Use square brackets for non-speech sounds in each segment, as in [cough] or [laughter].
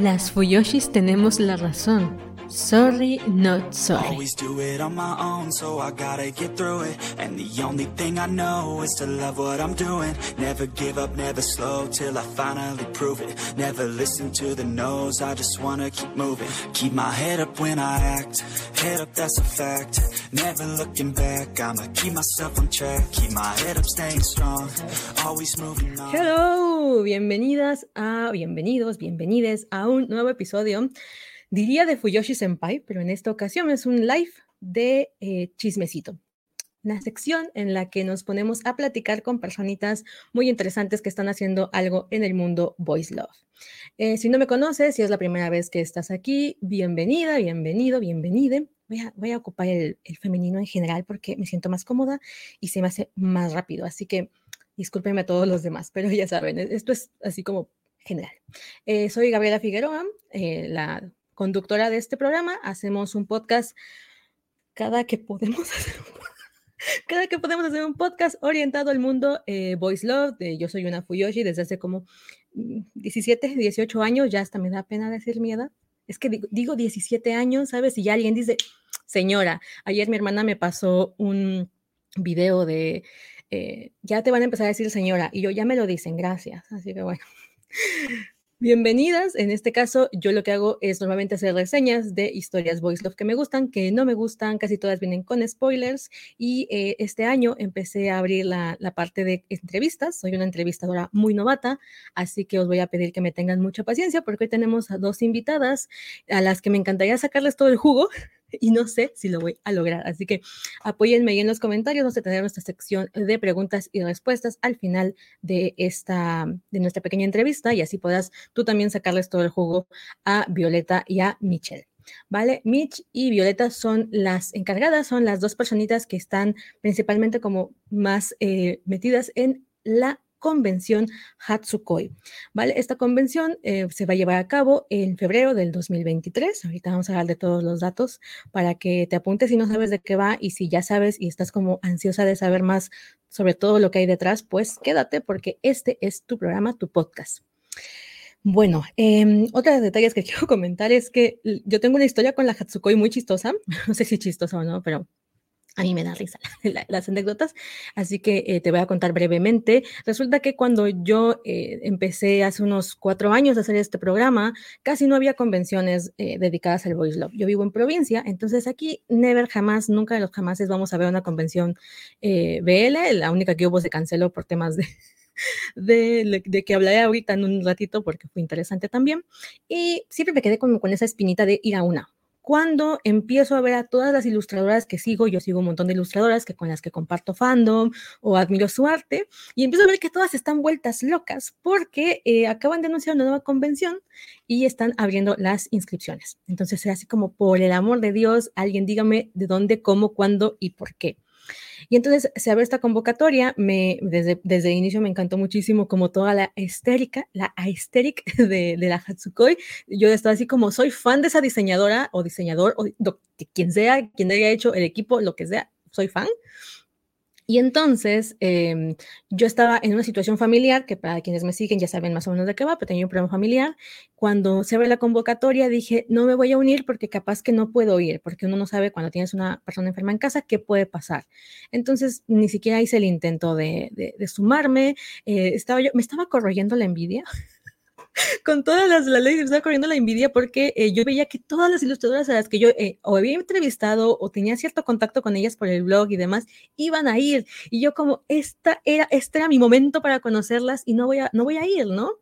Las Fuyoshis tenemos la razón. Sorry, not sorry. Always do it on my own, so I gotta get through it. And the only thing I know is to love what I'm doing. Never give up, never slow till I finally prove it. Never listen to the no's, I just wanna keep moving. Keep my head up when I act, head up, that's a fact. Never looking back, I'ma keep myself on track. Keep my head up, staying strong, always moving on. Hello, bienvenidas a, bienvenidos, bienvenides a un nuevo episodio. Diría de Fuyoshi Senpai, pero en esta ocasión es un live de eh, chismecito. Una sección en la que nos ponemos a platicar con personitas muy interesantes que están haciendo algo en el mundo Voice Love. Eh, si no me conoces, si es la primera vez que estás aquí, bienvenida, bienvenido, bienvenide. Voy a, voy a ocupar el, el femenino en general porque me siento más cómoda y se me hace más rápido. Así que discúlpenme a todos los demás, pero ya saben, e-, esto es así como general. Eh, soy Gabriela Figueroa, eh, la conductora de este programa. Hacemos un podcast cada que podemos [laughs] hacer un, cada que podemos hacer un podcast orientado al mundo eh, Voice Love. De, yo soy una Fuyoshi desde hace como 17, mm, 18 años, ya hasta me da pena decir mi edad. Es que digo, digo 17 años, ¿sabes? Y ya alguien dice, señora, ayer mi hermana me pasó un video de, eh, ya te van a empezar a decir señora, y yo ya me lo dicen, gracias. Así que bueno. Bienvenidas. En este caso, yo lo que hago es normalmente hacer reseñas de historias Voice Love que me gustan, que no me gustan, casi todas vienen con spoilers. Y eh, este año empecé a abrir la, la, parte de entrevistas. Soy una entrevistadora muy novata, así que os voy a pedir que me tengan mucha paciencia porque hoy tenemos a dos invitadas a las que me encantaría sacarles todo el jugo y no sé si lo voy a lograr. Así que apóyenme ahí en los comentarios. Vamos a nuestra sección de preguntas y respuestas al final de esta, de nuestra pequeña entrevista y así podrás tú también sacarles todo el jugo a Violeta y a Michelle. ¿Vale? Mitch y Violeta son las encargadas, son las dos personitas que están principalmente como más eh, metidas en la convención Hatsukoi. ¿Vale? Esta convención eh, se va a llevar a cabo en febrero del 2023. Ahorita vamos a hablar de todos los datos para que te apuntes si no sabes de qué va y si ya sabes y estás como ansiosa de saber más sobre todo lo que hay detrás, pues quédate porque este es tu programa, tu podcast. Bueno, eh, otro de los detalles que [laughs] quiero comentar es que yo tengo una historia con la Hatsukoi muy chistosa, [laughs] no sé si chistosa o no, pero a mí me da risa [laughs] las anécdotas, así que eh, te voy a contar brevemente. Resulta que cuando yo eh, empecé hace unos cuatro años a hacer este programa, casi no había convenciones eh, dedicadas al Voice Love. Yo vivo en provincia, entonces aquí never, jamás, nunca de los jamases vamos a ver una convención eh, BL. La única que hubo se canceló por temas de, [laughs] de, de, que hablaré ahorita en un ratito porque fue interesante también. Y siempre me quedé como con esa espinita de ir a una cuando empiezo a ver a todas las ilustradoras que sigo, yo sigo un montón de ilustradoras que con las que comparto fandom o admiro su arte, y empiezo a ver que todas están vueltas locas porque eh, acaban de anunciar una nueva convención y están abriendo las inscripciones. Entonces, es así como, por el amor de Dios, alguien dígame de dónde, cómo, cuándo y por qué. Y entonces se abre esta convocatoria, me, desde, desde el inicio me encantó muchísimo como toda la estérica, la aesthetic [laughs] de, de la Hatsukoi. Yo estaba así como, soy fan de esa diseñadora o diseñador o de quien sea, quien haya hecho el equipo, lo que sea, soy fan. Y entonces eh, yo estaba en una situación familiar, que para quienes me siguen ya saben más o menos de qué va, pero tenía un problema familiar. Cuando se abre la convocatoria dije, no me voy a unir porque capaz que no puedo ir, porque uno no sabe cuando tienes una persona enferma en casa qué puede pasar. Entonces ni siquiera hice el intento de, de, de sumarme. Eh, estaba yo, me estaba corroyendo la envidia. [laughs] con todas las, las leyes me estaba corriendo la envidia porque eh, yo veía que todas las ilustradoras a las que yo eh, o había entrevistado o tenía cierto contacto con ellas por el blog y demás, iban a ir. Y yo como, esta era, este era mi momento para conocerlas y no voy a, no voy a ir, ¿no?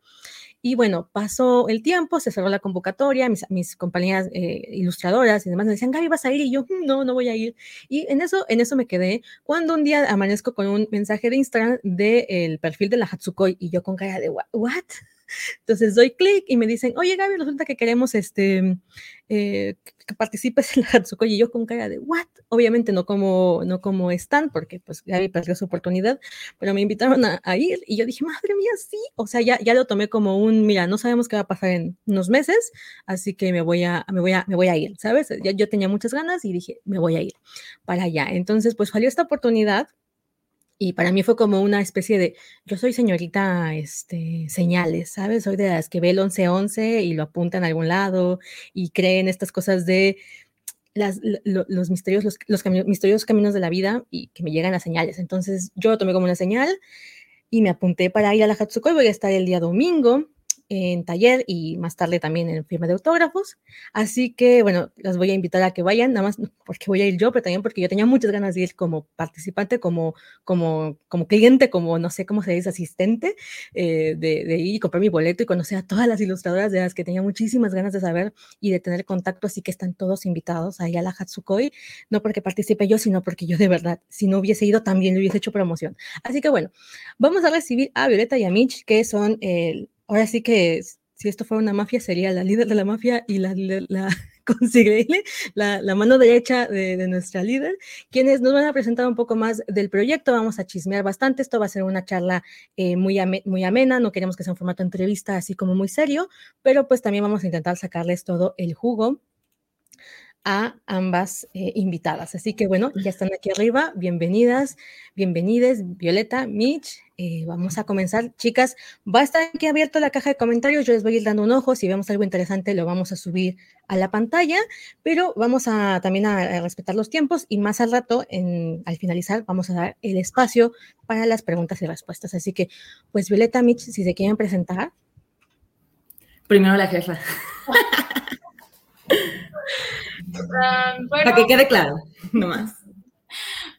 Y bueno, pasó el tiempo, se cerró la convocatoria, mis, compañeras eh, ilustradoras y demás me decían, Gaby, ¿vas a ir? Y yo, mm, no, no voy a ir. Y en eso, en eso me quedé. Cuando un día amanezco con un mensaje de Instagram del de perfil de la Hatsukoi y yo con cara de, ¿what? [laughs] Entonces doy clic y me dicen, oye Gaby, resulta que queremos este, eh, que participes [laughs] en la Hatsukoi y yo con cara de, ¿what? Obviamente no como, no como están, porque pues Gaby perdió su oportunidad, pero me invitaron a, a, ir y yo dije, madre mía, sí. O sea, ya, ya lo tomé como un, mira, no sabemos qué va a pasar en unos meses, así que me voy a, me voy a, me voy a ir, ¿sabes? Ya, yo tenía muchas ganas y dije, me voy a ir para allá. Entonces, pues salió esta oportunidad Y para mí fue como una especie de, yo soy señorita este, señales, ¿sabes? Soy de las que ve el 1111 y lo apunta en algún lado y creen estas cosas de las, los misterios, los, los misteriosos caminos de la vida y que me llegan a señales. Entonces yo lo tomé como una señal y me apunté para ir a la Hatsukoi. Voy a estar el día domingo en taller y más tarde también en firma de autógrafos. Así que, bueno, las voy a invitar a que vayan, nada más porque voy a ir yo, pero también porque yo tenía muchas ganas de ir como participante, como, como, como cliente, como no sé cómo se dice, asistente, eh, de, de, ir y comprar mi boleto y conocer a todas las ilustradoras de las que tenía muchísimas ganas de saber y de tener contacto. Así que están todos invitados ahí a la Hatsukoi, no porque participe yo, sino porque yo de verdad, si no hubiese ido, también le hubiese hecho promoción. Así que, bueno, vamos a recibir a Violeta y a Mitch, que son el ahora sí que si esto fuera una mafia, sería la líder de la mafia y la, la, [laughs] la, la, mano derecha de, nuestra líder, quienes nos van a presentar un poco más del proyecto. Vamos a chismear bastante. Esto va a ser una charla eh, muy, muy amena. No queremos que sea un formato de entrevista así como muy serio, pero pues también vamos a intentar sacarles todo el jugo a ambas eh, invitadas. Así que bueno, ya están aquí arriba. Bienvenidas, bienvenides, Violeta, Mitch. Eh, vamos a comenzar. Chicas, va a estar aquí abierto la caja de comentarios. Yo les voy a ir dando un ojo. Si vemos algo interesante, lo vamos a subir a la pantalla, pero vamos a también a, respetar los tiempos y más al rato, en, al finalizar, vamos a dar el espacio para las preguntas y respuestas. Así que, pues, Violeta, Mitch, si se quieren presentar. Primero la jefa. [laughs] [laughs] Para que quede claro, [laughs] nomás.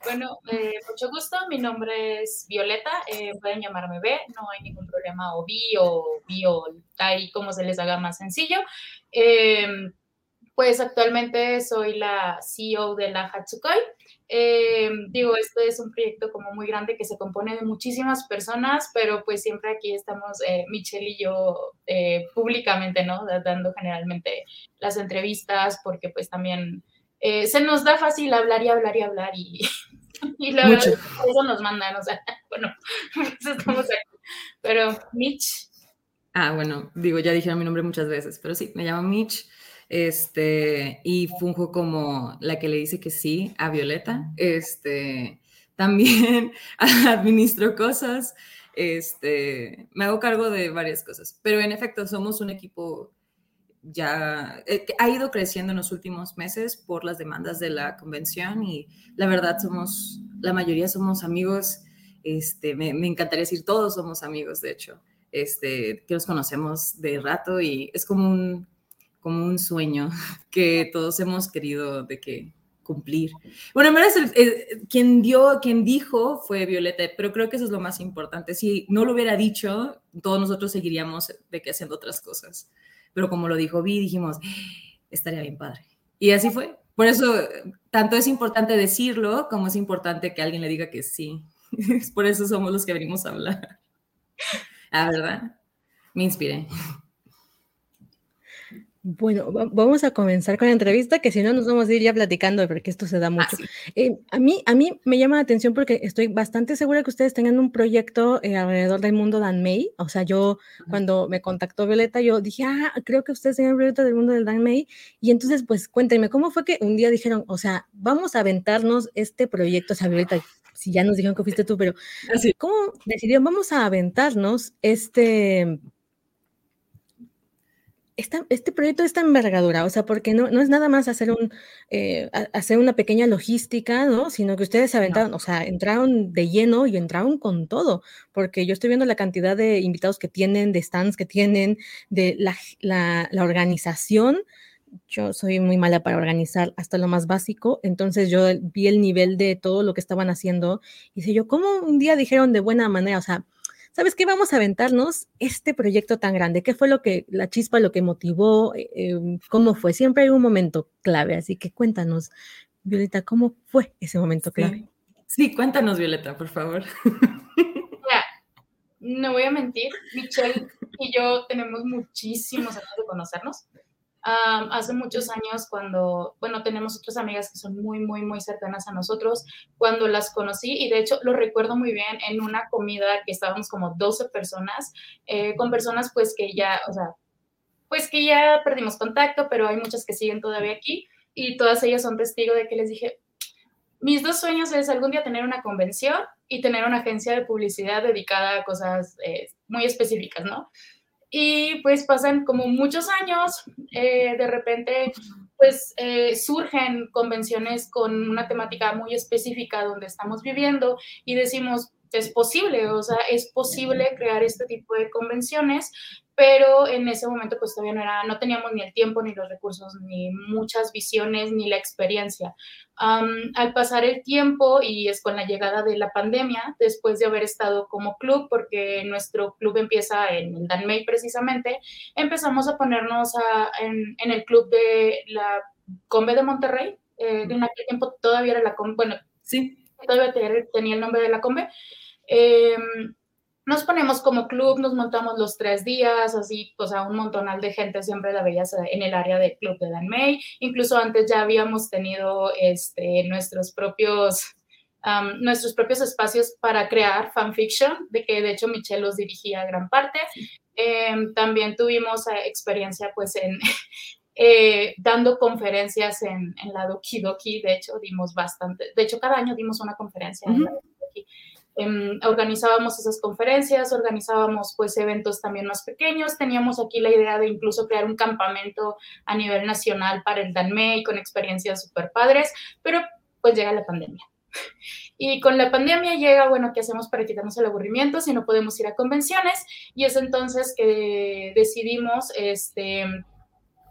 Bueno, eh, mucho gusto. Mi nombre es Violeta. Eh, pueden llamarme B. No hay ningún problema. O B o B o ahí como se les haga más sencillo. Eh, pues actualmente soy la CEO de la Hatsukoi. Eh, digo, esto es un proyecto como muy grande que se compone de muchísimas personas, pero pues siempre aquí estamos eh, Michelle y yo eh, públicamente, ¿no? Dando generalmente las entrevistas porque pues también eh, se nos da fácil hablar y hablar y hablar y, [laughs] y la verdad, eso nos mandan, o sea, [laughs] bueno, [laughs] pues estamos aquí. Pero Mitch. Ah, bueno, digo, ya dijeron mi nombre muchas veces, pero sí, me llamo Mitch este, y funjo como la que le dice que sí a Violeta. Este, también [laughs] administro cosas, este, me hago cargo de varias cosas, pero en efecto somos un equipo ya eh, ha ido creciendo en los últimos meses por las demandas de la convención y la verdad somos, la mayoría somos amigos, este, me, me encantaría decir todos somos amigos, de hecho, este, que nos conocemos de rato y es como un, como un sueño [laughs] que todos hemos querido de que cumplir. Bueno, en verdad quien dio, quien dijo fue Violeta, pero creo que eso es lo más importante. Si no lo hubiera dicho, todos nosotros seguiríamos de que haciendo otras cosas. Pero como lo dijo Vi, dijimos, estaría bien padre. Y así fue. Por eso, tanto es importante decirlo como es importante que alguien le diga que sí. [laughs] Por eso somos los que venimos a hablar. La [laughs] ah, verdad, me inspiré. Bueno, vamos a comenzar con la entrevista, que si no nos vamos a ir ya platicando, porque esto se da mucho. Eh, a, mí, a mí me llama la atención porque estoy bastante segura que ustedes tengan un proyecto eh, alrededor del mundo Dan May. O sea, yo cuando me contactó Violeta, yo dije, ah, creo que ustedes tienen un proyecto del mundo del Dan May. Y entonces, pues cuéntenme, ¿cómo fue que un día dijeron, o sea, vamos a aventarnos este proyecto? O sea, Violeta, si ya nos dijeron que fuiste tú, pero ¿cómo decidieron, vamos a aventarnos este este proyecto es tan envergadura, o sea, porque no, no es nada más hacer, un, eh, hacer una pequeña logística, ¿no? Sino que ustedes se aventaron, o sea, entraron de lleno y entraron con todo, porque yo estoy viendo la cantidad de invitados que tienen, de stands que tienen, de la, la, la organización. Yo soy muy mala para organizar hasta lo más básico, entonces yo vi el nivel de todo lo que estaban haciendo y sé yo, ¿cómo un día dijeron de buena manera? O sea, ¿sabes qué? Vamos a aventarnos este proyecto tan grande. ¿Qué fue lo que, la chispa, lo que motivó? Eh, em, ¿Cómo fue? Siempre hay un momento clave, así que cuéntanos, Violeta, ¿cómo fue ese momento clave? Sí, cuéntanos, Violeta, por favor. [laughs] Mira, no voy a mentir, Michelle y yo tenemos muchísimos años de conocernos hace muchos años cuando, bueno, tenemos otras amigas que son muy, muy, muy cercanas a nosotros, cuando las conocí, y de hecho lo recuerdo muy bien en una comida que estábamos como 12 personas, eh, con personas pues que ya, o sea, pues que ya perdimos contacto, pero hay muchas que siguen todavía aquí, y todas ellas son testigo de que les dije, mis dos sueños es algún día tener una convención y tener una agencia de publicidad dedicada a cosas eh, muy específicas, ¿no? Y pues pasan como muchos años, eh, de repente pues eh, surgen convenciones con una temática muy específica donde estamos viviendo y decimos, es posible, o sea, es posible crear este tipo de convenciones, pero en ese momento pues todavía no era, no teníamos ni el tiempo, ni los recursos, ni muchas visiones, ni la experiencia. al pasar el tiempo y es con la llegada de la pandemia, después de haber estado como club, porque nuestro club empieza en el Danmei precisamente, empezamos a ponernos en, en, el club de la Combe de Monterrey, eh, en aquel tiempo todavía era la Combe, bueno, sí, todavía tenía el nombre de la Combe, Em, nos ponemos como club, nos montamos los tres días, así, o sea, un montonal de gente siempre la veías en el área del club de Dan May. Incluso antes ya habíamos tenido este, nuestros propios nuestros propios espacios para crear fanfiction, de que de hecho Michelle los dirigía gran parte. Em, también tuvimos eh, experiencia pues en [laughs] eh, dando conferencias en, en, la Doki Doki, de hecho dimos bastante, de hecho cada año dimos una conferencia en la Doki Doki. Em, organizábamos esas conferencias, organizábamos pues eventos también más pequeños, teníamos aquí la idea de incluso crear un campamento a nivel nacional para el Danmei con experiencias súper padres, pero pues llega la pandemia. Y con la pandemia llega, bueno, ¿qué hacemos para quitarnos el aburrimiento si no podemos ir a convenciones? Y es entonces que decidimos este,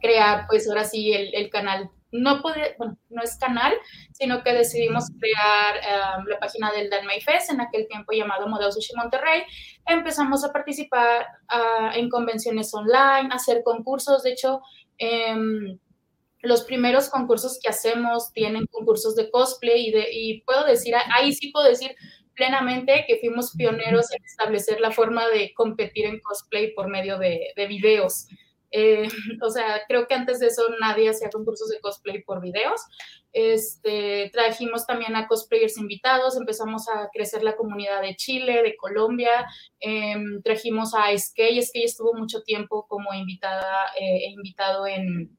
crear, pues ahora sí, el, canal no puede, bueno, no es canal, sino que decidimos crear em, la página del Danmei Fest, en aquel tiempo llamado Modelo Sushi Monterrey. Empezamos a participar ah, en convenciones online, hacer concursos. De hecho, em, los primeros concursos que hacemos tienen concursos de cosplay y, de, y puedo decir, ahí sí puedo decir plenamente que fuimos pioneros en establecer la forma de competir en cosplay por medio de videos. Eh, [laughs] o sea, creo que antes de eso nadie hacía concursos de cosplay por videos. Este, trajimos también a cosplayers invitados, empezamos a crecer la comunidad de Chile, de Colombia, em, trajimos a Skay, Skay estuvo mucho tiempo como invitada, eh, e invitado en,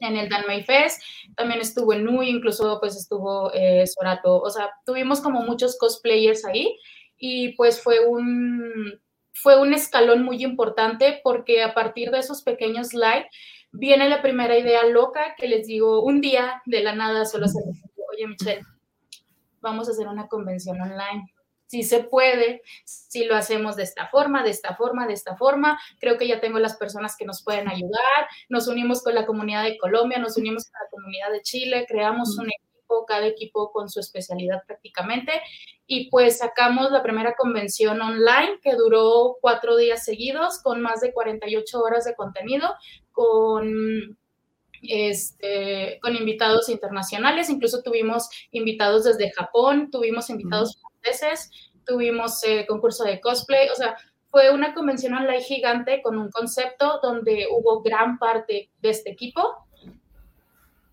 en el Danmei Fest, también estuvo en Nui, incluso pues estuvo eh, Sorato, o sea, tuvimos como muchos cosplayers ahí y pues fue un fue un escalón muy importante porque a partir de esos pequeños live viene la primera idea loca que les digo un día de la nada solo se les oye Michelle, vamos a hacer una convención online. Si se puede, si lo hacemos de esta forma, de esta forma, de esta forma. Creo que ya tengo las personas que nos pueden ayudar. Nos unimos con la comunidad de Colombia, nos unimos con la comunidad de Chile, creamos un cada equipo con su especialidad prácticamente. Y pues sacamos la primera convención online que duró cuatro días seguidos con más de 48 horas de contenido, con este, con invitados internacionales, incluso tuvimos invitados desde Japón, tuvimos invitados franceses, tuvimos eh, concurso de cosplay, o sea, fue una convención online gigante con un concepto donde hubo gran parte de este equipo.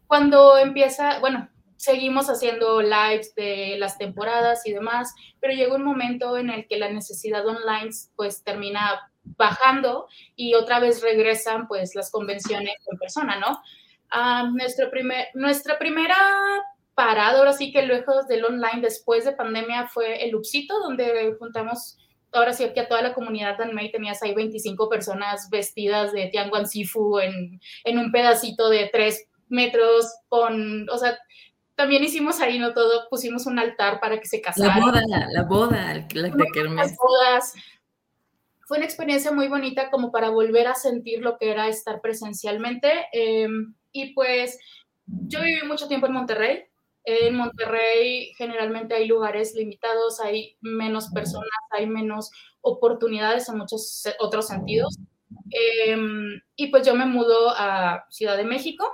Cuando empieza, bueno, seguimos haciendo lives de las temporadas y demás, pero llega un momento en el que la necesidad online pues termina bajando y otra vez regresan pues las convenciones en persona, ¿no? Ah, nuestro primer, nuestra primera parada, ahora sí que lejos del online después de pandemia fue el Upsito, donde juntamos ahora sí que a toda la comunidad Danmei tenías ahí 25 personas vestidas de Tianguan Sifu en, en un pedacito de 3 metros con, o sea, también hicimos ahí, ¿no? Todo, pusimos un altar para que se casaran. La boda, la boda, la de Kermés. Las bodas. Fue una experiencia muy bonita como para volver a sentir lo que era estar presencialmente. Em, y pues yo viví mucho tiempo en Monterrey. En Monterrey generalmente hay lugares limitados, hay menos personas, hay menos oportunidades en muchos otros sentidos. Em, y pues yo me mudo a Ciudad de México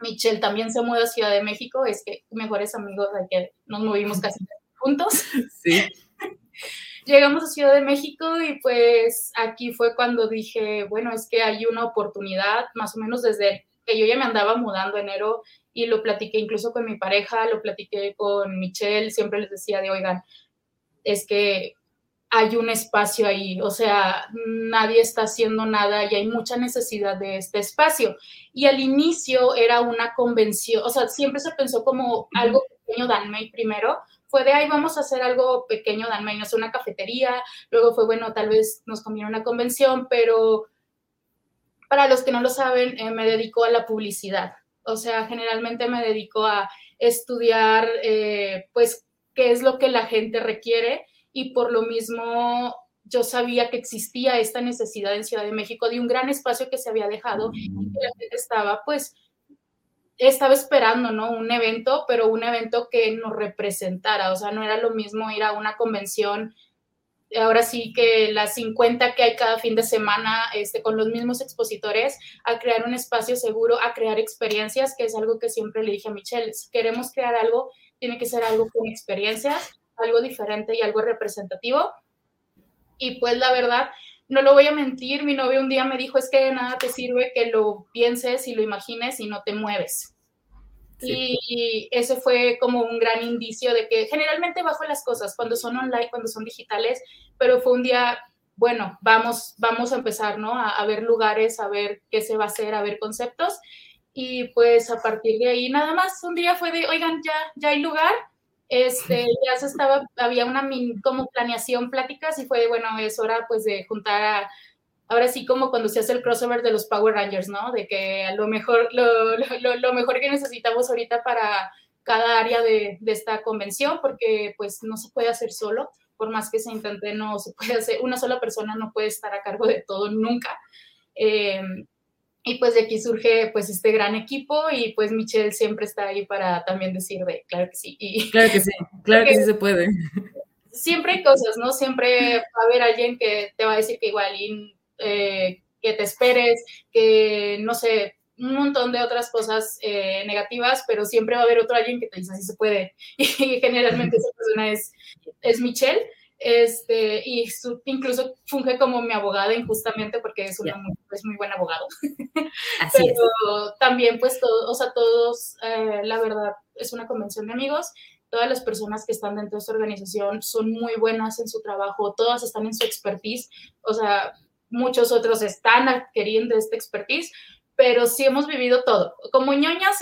Michelle también se muda a Ciudad de México, es que mejores amigos de que nos movimos casi [laughs] juntos. Sí. [laughs] Llegamos a Ciudad de México y pues aquí fue cuando dije, bueno, es que hay una oportunidad, más o menos desde que yo ya me andaba mudando enero y lo platiqué incluso con mi pareja, lo platiqué con Michelle, siempre les decía de, oigan, es que hay un espacio ahí, o sea, nadie está haciendo nada y hay mucha necesidad de este espacio. Y al inicio era una convención, o sea, siempre se pensó como algo que pequeño Danmei primero, fue de ahí vamos a hacer algo pequeño, Danmei, no sé, una cafetería, luego fue bueno, tal vez nos conviene una convención, pero para los que no lo saben, eh, me dedico a la publicidad. O sea, generalmente me dedico a estudiar, eh, pues, qué es lo que la gente requiere y por lo mismo yo sabía que existía esta necesidad en Ciudad de México de un gran espacio que se había dejado y que estaba, pues, estaba esperando, ¿no? Un evento, pero un evento que nos representara, o sea, no era lo mismo ir a una convención, ahora sí que las 50 que hay cada fin de semana, este, con los mismos expositores, a crear un espacio seguro, a crear experiencias, que es algo que siempre le dije a Michelle, si queremos crear algo, tiene que ser algo con experiencias, algo diferente y algo representativo. Y pues la verdad, no lo voy a mentir, mi novio un día me dijo, es que de nada te sirve que lo pienses y lo imagines y no te mueves. Y ese fue como un gran indicio de que generalmente bajo las cosas cuando son online, cuando son digitales, pero fue un día, bueno, vamos, vamos a empezar, ¿no? A, a ver lugares, a ver qué se va a hacer, a ver conceptos. Y pues a partir de ahí nada más, un día fue de, oigan, ya, ya hay lugar, este, ya se estaba, había una como planeación, pláticas y fue, bueno, es hora pues de juntar ahora sí como cuando se hace el crossover de los Power Rangers, ¿no? De que lo mejor, lo, lo, mejor que necesitamos ahorita para cada área de, de, esta convención, porque pues no se puede hacer solo, por más que se intente, no se puede hacer, una sola persona no puede estar a cargo de todo nunca. Eh, y pues de aquí surge pues este gran equipo y pues Michelle siempre está ahí para también decir de, claro que sí. Y, [laughs] claro que sí, claro que sí se puede. Siempre hay cosas, ¿no? Siempre va a haber alguien que te va a decir que igual y, eh, que te esperes, que no sé, un montón de otras cosas eh, negativas, pero siempre va a haber otro alguien que te dice así se puede. [laughs] Y generalmente esa persona es, es Michelle este, y su, incluso funge como mi abogada injustamente porque es, una muy, es muy buen abogado. [laughs] Así Pero es. también, pues, todo, o sea, todos, eh, la verdad, es una convención de amigos. Todas las personas que están dentro de esta organización son muy buenas en su trabajo, todas están en su expertise, o sea, muchos otros están adquiriendo esta expertise, pero sí hemos vivido todo. Como ñoñas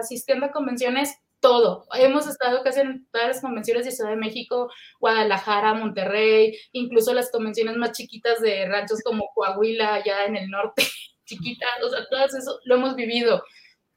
asistiendo a convenciones, todo. Hemos estado casi en todas las convenciones de Ciudad de México, Guadalajara, Monterrey, incluso las convenciones más chiquitas de ranchos como Coahuila, allá en el norte, [laughs] chiquitas, o sea, todo eso lo hemos vivido.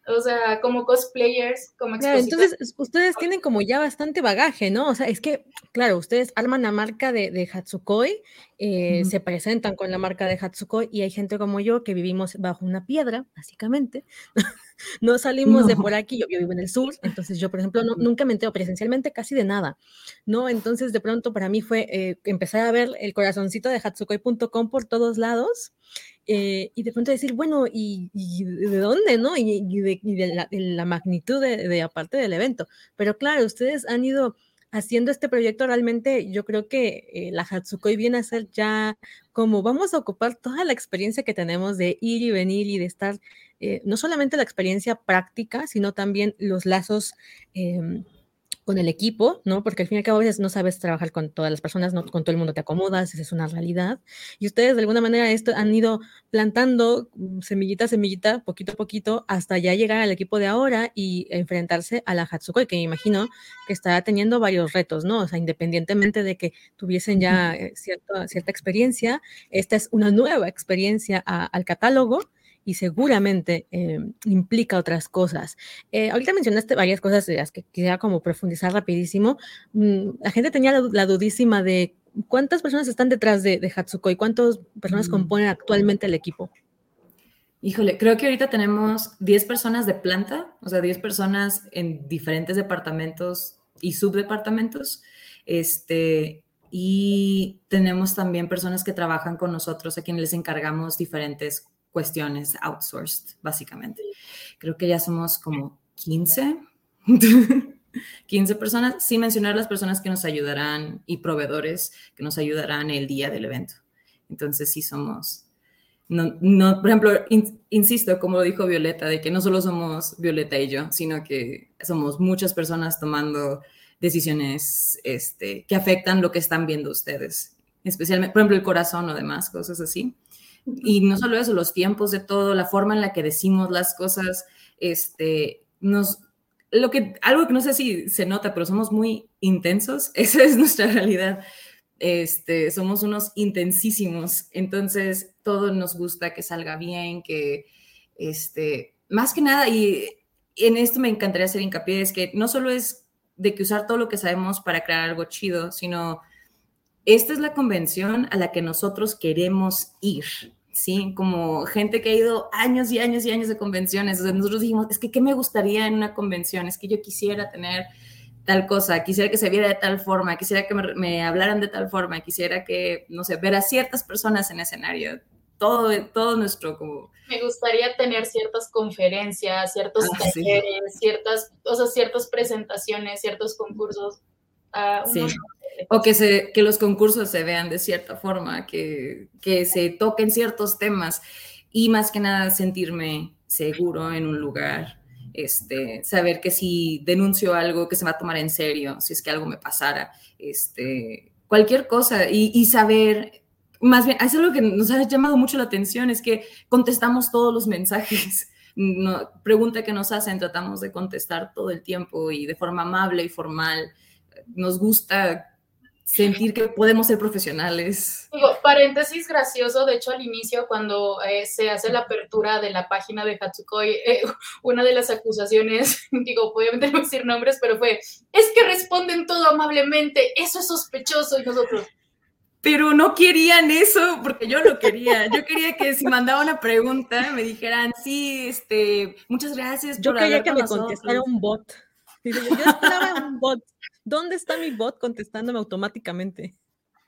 O sea, como cosplayers, como claro, entonces, ustedes tienen como ya bastante bagaje, ¿no? O sea, es que, claro, ustedes arman la marca de, de Hatsukoi, eh, uh -huh. se presentan con la marca de Hatsukoi y hay gente como yo que vivimos bajo una piedra, básicamente. [laughs] no salimos no. de por aquí, yo, yo, vivo en el sur, entonces yo, por ejemplo, no, nunca me entero presencialmente casi de nada, ¿no? Entonces, de pronto para mí fue eh, empezar a ver el corazoncito de hatsukoi.com por todos lados eh, y de pronto decir, bueno, ¿y, y de dónde, no? Y, y de, y de, la, de la, magnitud de, de, aparte del evento. Pero claro, ustedes han ido haciendo este proyecto realmente, yo creo que eh, la Hatsukoi viene a ser ya como vamos a ocupar toda la experiencia que tenemos de ir y venir y de estar, eh, no solamente la experiencia práctica, sino también los lazos. Eh, con el equipo, ¿no? Porque al fin y al cabo a veces no sabes trabajar con todas las personas, no con todo el mundo te acomodas, esa es una realidad. Y ustedes de alguna manera esto han ido plantando semillita a semillita, poquito a poquito, hasta ya llegar al equipo de ahora y enfrentarse a la Hatsukoi, que me imagino que estará teniendo varios retos, ¿no? O sea, independientemente de que tuviesen ya cierta, cierta experiencia, esta es una nueva experiencia a, al catálogo y seguramente eh, implica otras cosas. Eh, ahorita mencionaste varias cosas de las que quisiera como profundizar rapidísimo. Mm, la gente tenía la, la, dudísima de cuántas personas están detrás de, de Hatsukoi, cuántas personas mm. componen actualmente el equipo. Híjole, creo que ahorita tenemos 10 personas de planta, o sea, 10 personas en diferentes departamentos y subdepartamentos. Este, y tenemos también personas que trabajan con nosotros, a quienes les encargamos diferentes cuestiones outsourced, básicamente. Creo que ya somos como 15, 15 [laughs] personas, sin mencionar las personas que nos ayudarán y proveedores que nos ayudarán el día del evento. Entonces, sí somos, no, no por ejemplo, in, insisto, como lo dijo Violeta, de que no solo somos Violeta y yo, sino que somos muchas personas tomando decisiones este, que afectan lo que están viendo ustedes, especialmente, por ejemplo, el corazón o demás, cosas así. Y no solo eso, los tiempos de todo, la forma en la que decimos las cosas, este, nos, lo que, algo que no sé si se nota, pero somos muy intensos, [laughs] esa es nuestra realidad. Este, somos unos intensísimos, entonces todo nos gusta que salga bien, que, este, más que nada, y en esto me encantaría hacer hincapié, es que no solo es de que usar todo lo que sabemos para crear algo chido, sino esta es la convención a la que nosotros queremos ir, ¿sí? Como gente que ha ido años y años y años de convenciones. nosotros dijimos, es que, ¿qué me gustaría en una convención? Es que yo quisiera tener tal cosa, quisiera que se viera de tal forma, quisiera que me, hablaran de tal forma, quisiera que, no sé, ver a ciertas personas en escenario. Todo, todo nuestro como... Me gustaría tener ciertas conferencias, ciertos ah, talleres, ciertas, o sea, ciertas presentaciones, ciertos concursos. Ah, sí. O que, se, que los concursos se vean de cierta forma, que, que se toquen ciertos temas y más que nada sentirme seguro en un lugar, este, saber que si denuncio algo que se va a tomar en serio, si es que algo me pasara, este, cualquier cosa y, y saber, más bien, eso es lo que nos ha llamado mucho la atención, es que contestamos todos los mensajes. No, pregunta que nos hacen, tratamos de contestar todo el tiempo y de forma amable y formal. Nos gusta sentir que podemos ser profesionales. Digo, paréntesis gracioso, de hecho al inicio cuando eh, se hace la apertura de la página de Hatsukoi, eh, [laughs] una de las acusaciones, [laughs] digo, obviamente no decir nombres, pero fue, es que responden todo amablemente, eso es sospechoso y nosotros... Pero no querían eso porque yo lo quería. Yo quería que si mandaba una pregunta me dijeran, sí, este, muchas gracias. Yo quería que me contestara un bot. Yo esperaba un bot. ¿Dónde está mi bot contestándome automáticamente?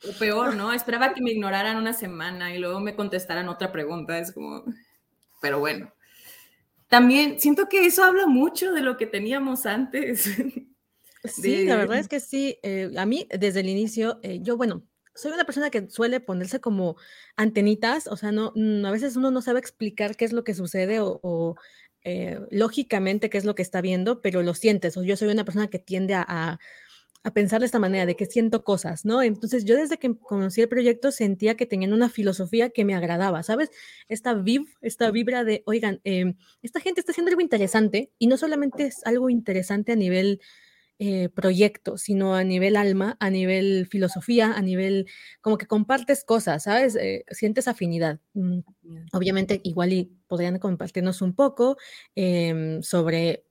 O peor, ¿no? Esperaba que me ignoraran una semana y luego me contestaran otra pregunta. Es como, pero bueno. También siento que eso habla mucho de lo que teníamos antes. Sí, la verdad es que sí. Eh, a mí, desde el inicio, eh, yo, bueno, soy una persona que suele ponerse como antenitas, o sea, no, mm, a veces uno no sabe explicar qué es lo que sucede o, eh, lógicamente qué es lo que está viendo, pero lo sientes, o yo soy una persona que tiende a, a pensar de esta manera, de que siento cosas, ¿no? Entonces yo desde que conocí el proyecto sentía que tenían una filosofía que me agradaba, ¿sabes? Esta vib, esta vibra de, oigan, em, esta gente está haciendo algo interesante y no solamente es algo interesante a nivel eh, proyecto, sino a nivel alma, a nivel filosofía, a nivel como que compartes cosas, ¿sabes? Eh, sientes afinidad. Mm, obviamente igual y podrían compartirnos un poco em, sobre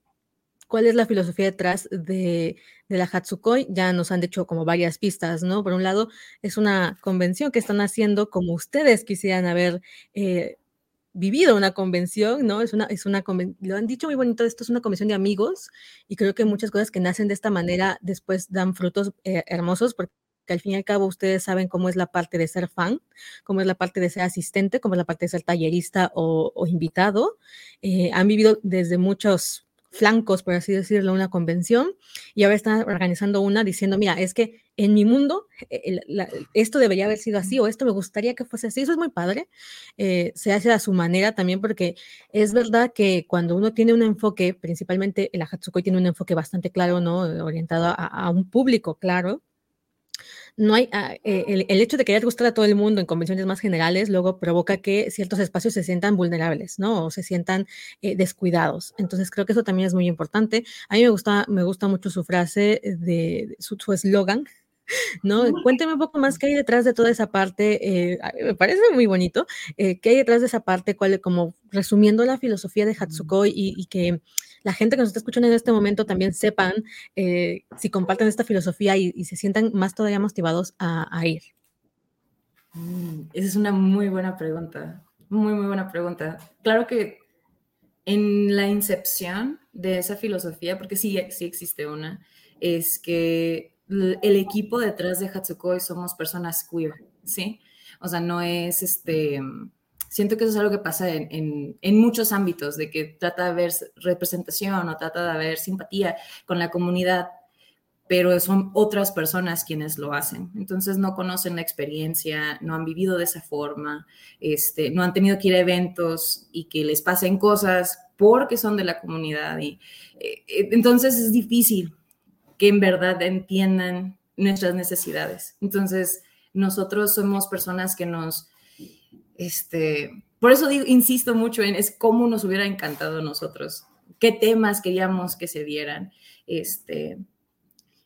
cuál es la filosofía detrás de, la Hatsukoi. Ya nos han dicho como varias pistas, ¿no? Por un lado, es una convención que están haciendo como ustedes quisieran haber eh, vivido una convención, ¿no? Es una, es una lo han dicho muy bonito, esto es una convención de amigos y creo que muchas cosas que nacen de esta manera después dan frutos eh, hermosos porque al fin y al cabo ustedes saben cómo es la parte de ser fan, cómo es la parte de ser asistente, cómo es la parte de ser tallerista o, invitado. Eh, han vivido desde muchos flancos, por así decirlo, una convención y ahora están organizando una diciendo, mira, es que en mi mundo eh, esto debería haber sido así o esto me gustaría que fuese así. Eso es muy padre. Eh, se hace a su manera también porque es verdad que cuando uno tiene un enfoque, principalmente el Ahatsukoi tiene un enfoque bastante claro, ¿no? Orientado a, a un público claro no hay, ah, eh, el, hecho de querer gustar a todo el mundo en convenciones más generales luego provoca que ciertos espacios se sientan vulnerables, ¿no? O se sientan eh, descuidados. Entonces creo que eso también es muy importante. A mí me gusta, me gusta mucho su frase de, su eslogan, ¿no? Cuénteme un poco más qué hay detrás de toda esa parte, eh, me parece muy bonito, qué hay detrás de esa parte, cuál, como resumiendo la filosofía de Hatsukoi y que la gente que nos está escuchando en este momento también sepan eh, si comparten esta filosofía y, se sientan más todavía motivados a, ir? Mm, esa es una muy buena pregunta, muy, muy buena pregunta. Claro que en la incepción de esa filosofía, porque sí, sí existe una, es que el equipo detrás de Hatsukoi somos personas queer, ¿sí? O sea, no es este siento que eso es algo que pasa en, muchos ámbitos, de que trata de haber representación o trata de haber simpatía con la comunidad, pero son otras personas quienes lo hacen. Entonces no conocen la experiencia, no han vivido de esa forma, este, no han tenido que ir a eventos y que les pasen cosas porque son de la comunidad. Y, eh, eh, entonces es difícil que en verdad entiendan nuestras necesidades. Entonces nosotros somos personas que nos este, por eso insisto mucho en es cómo nos hubiera encantado a nosotros qué temas queríamos que se dieran. Este,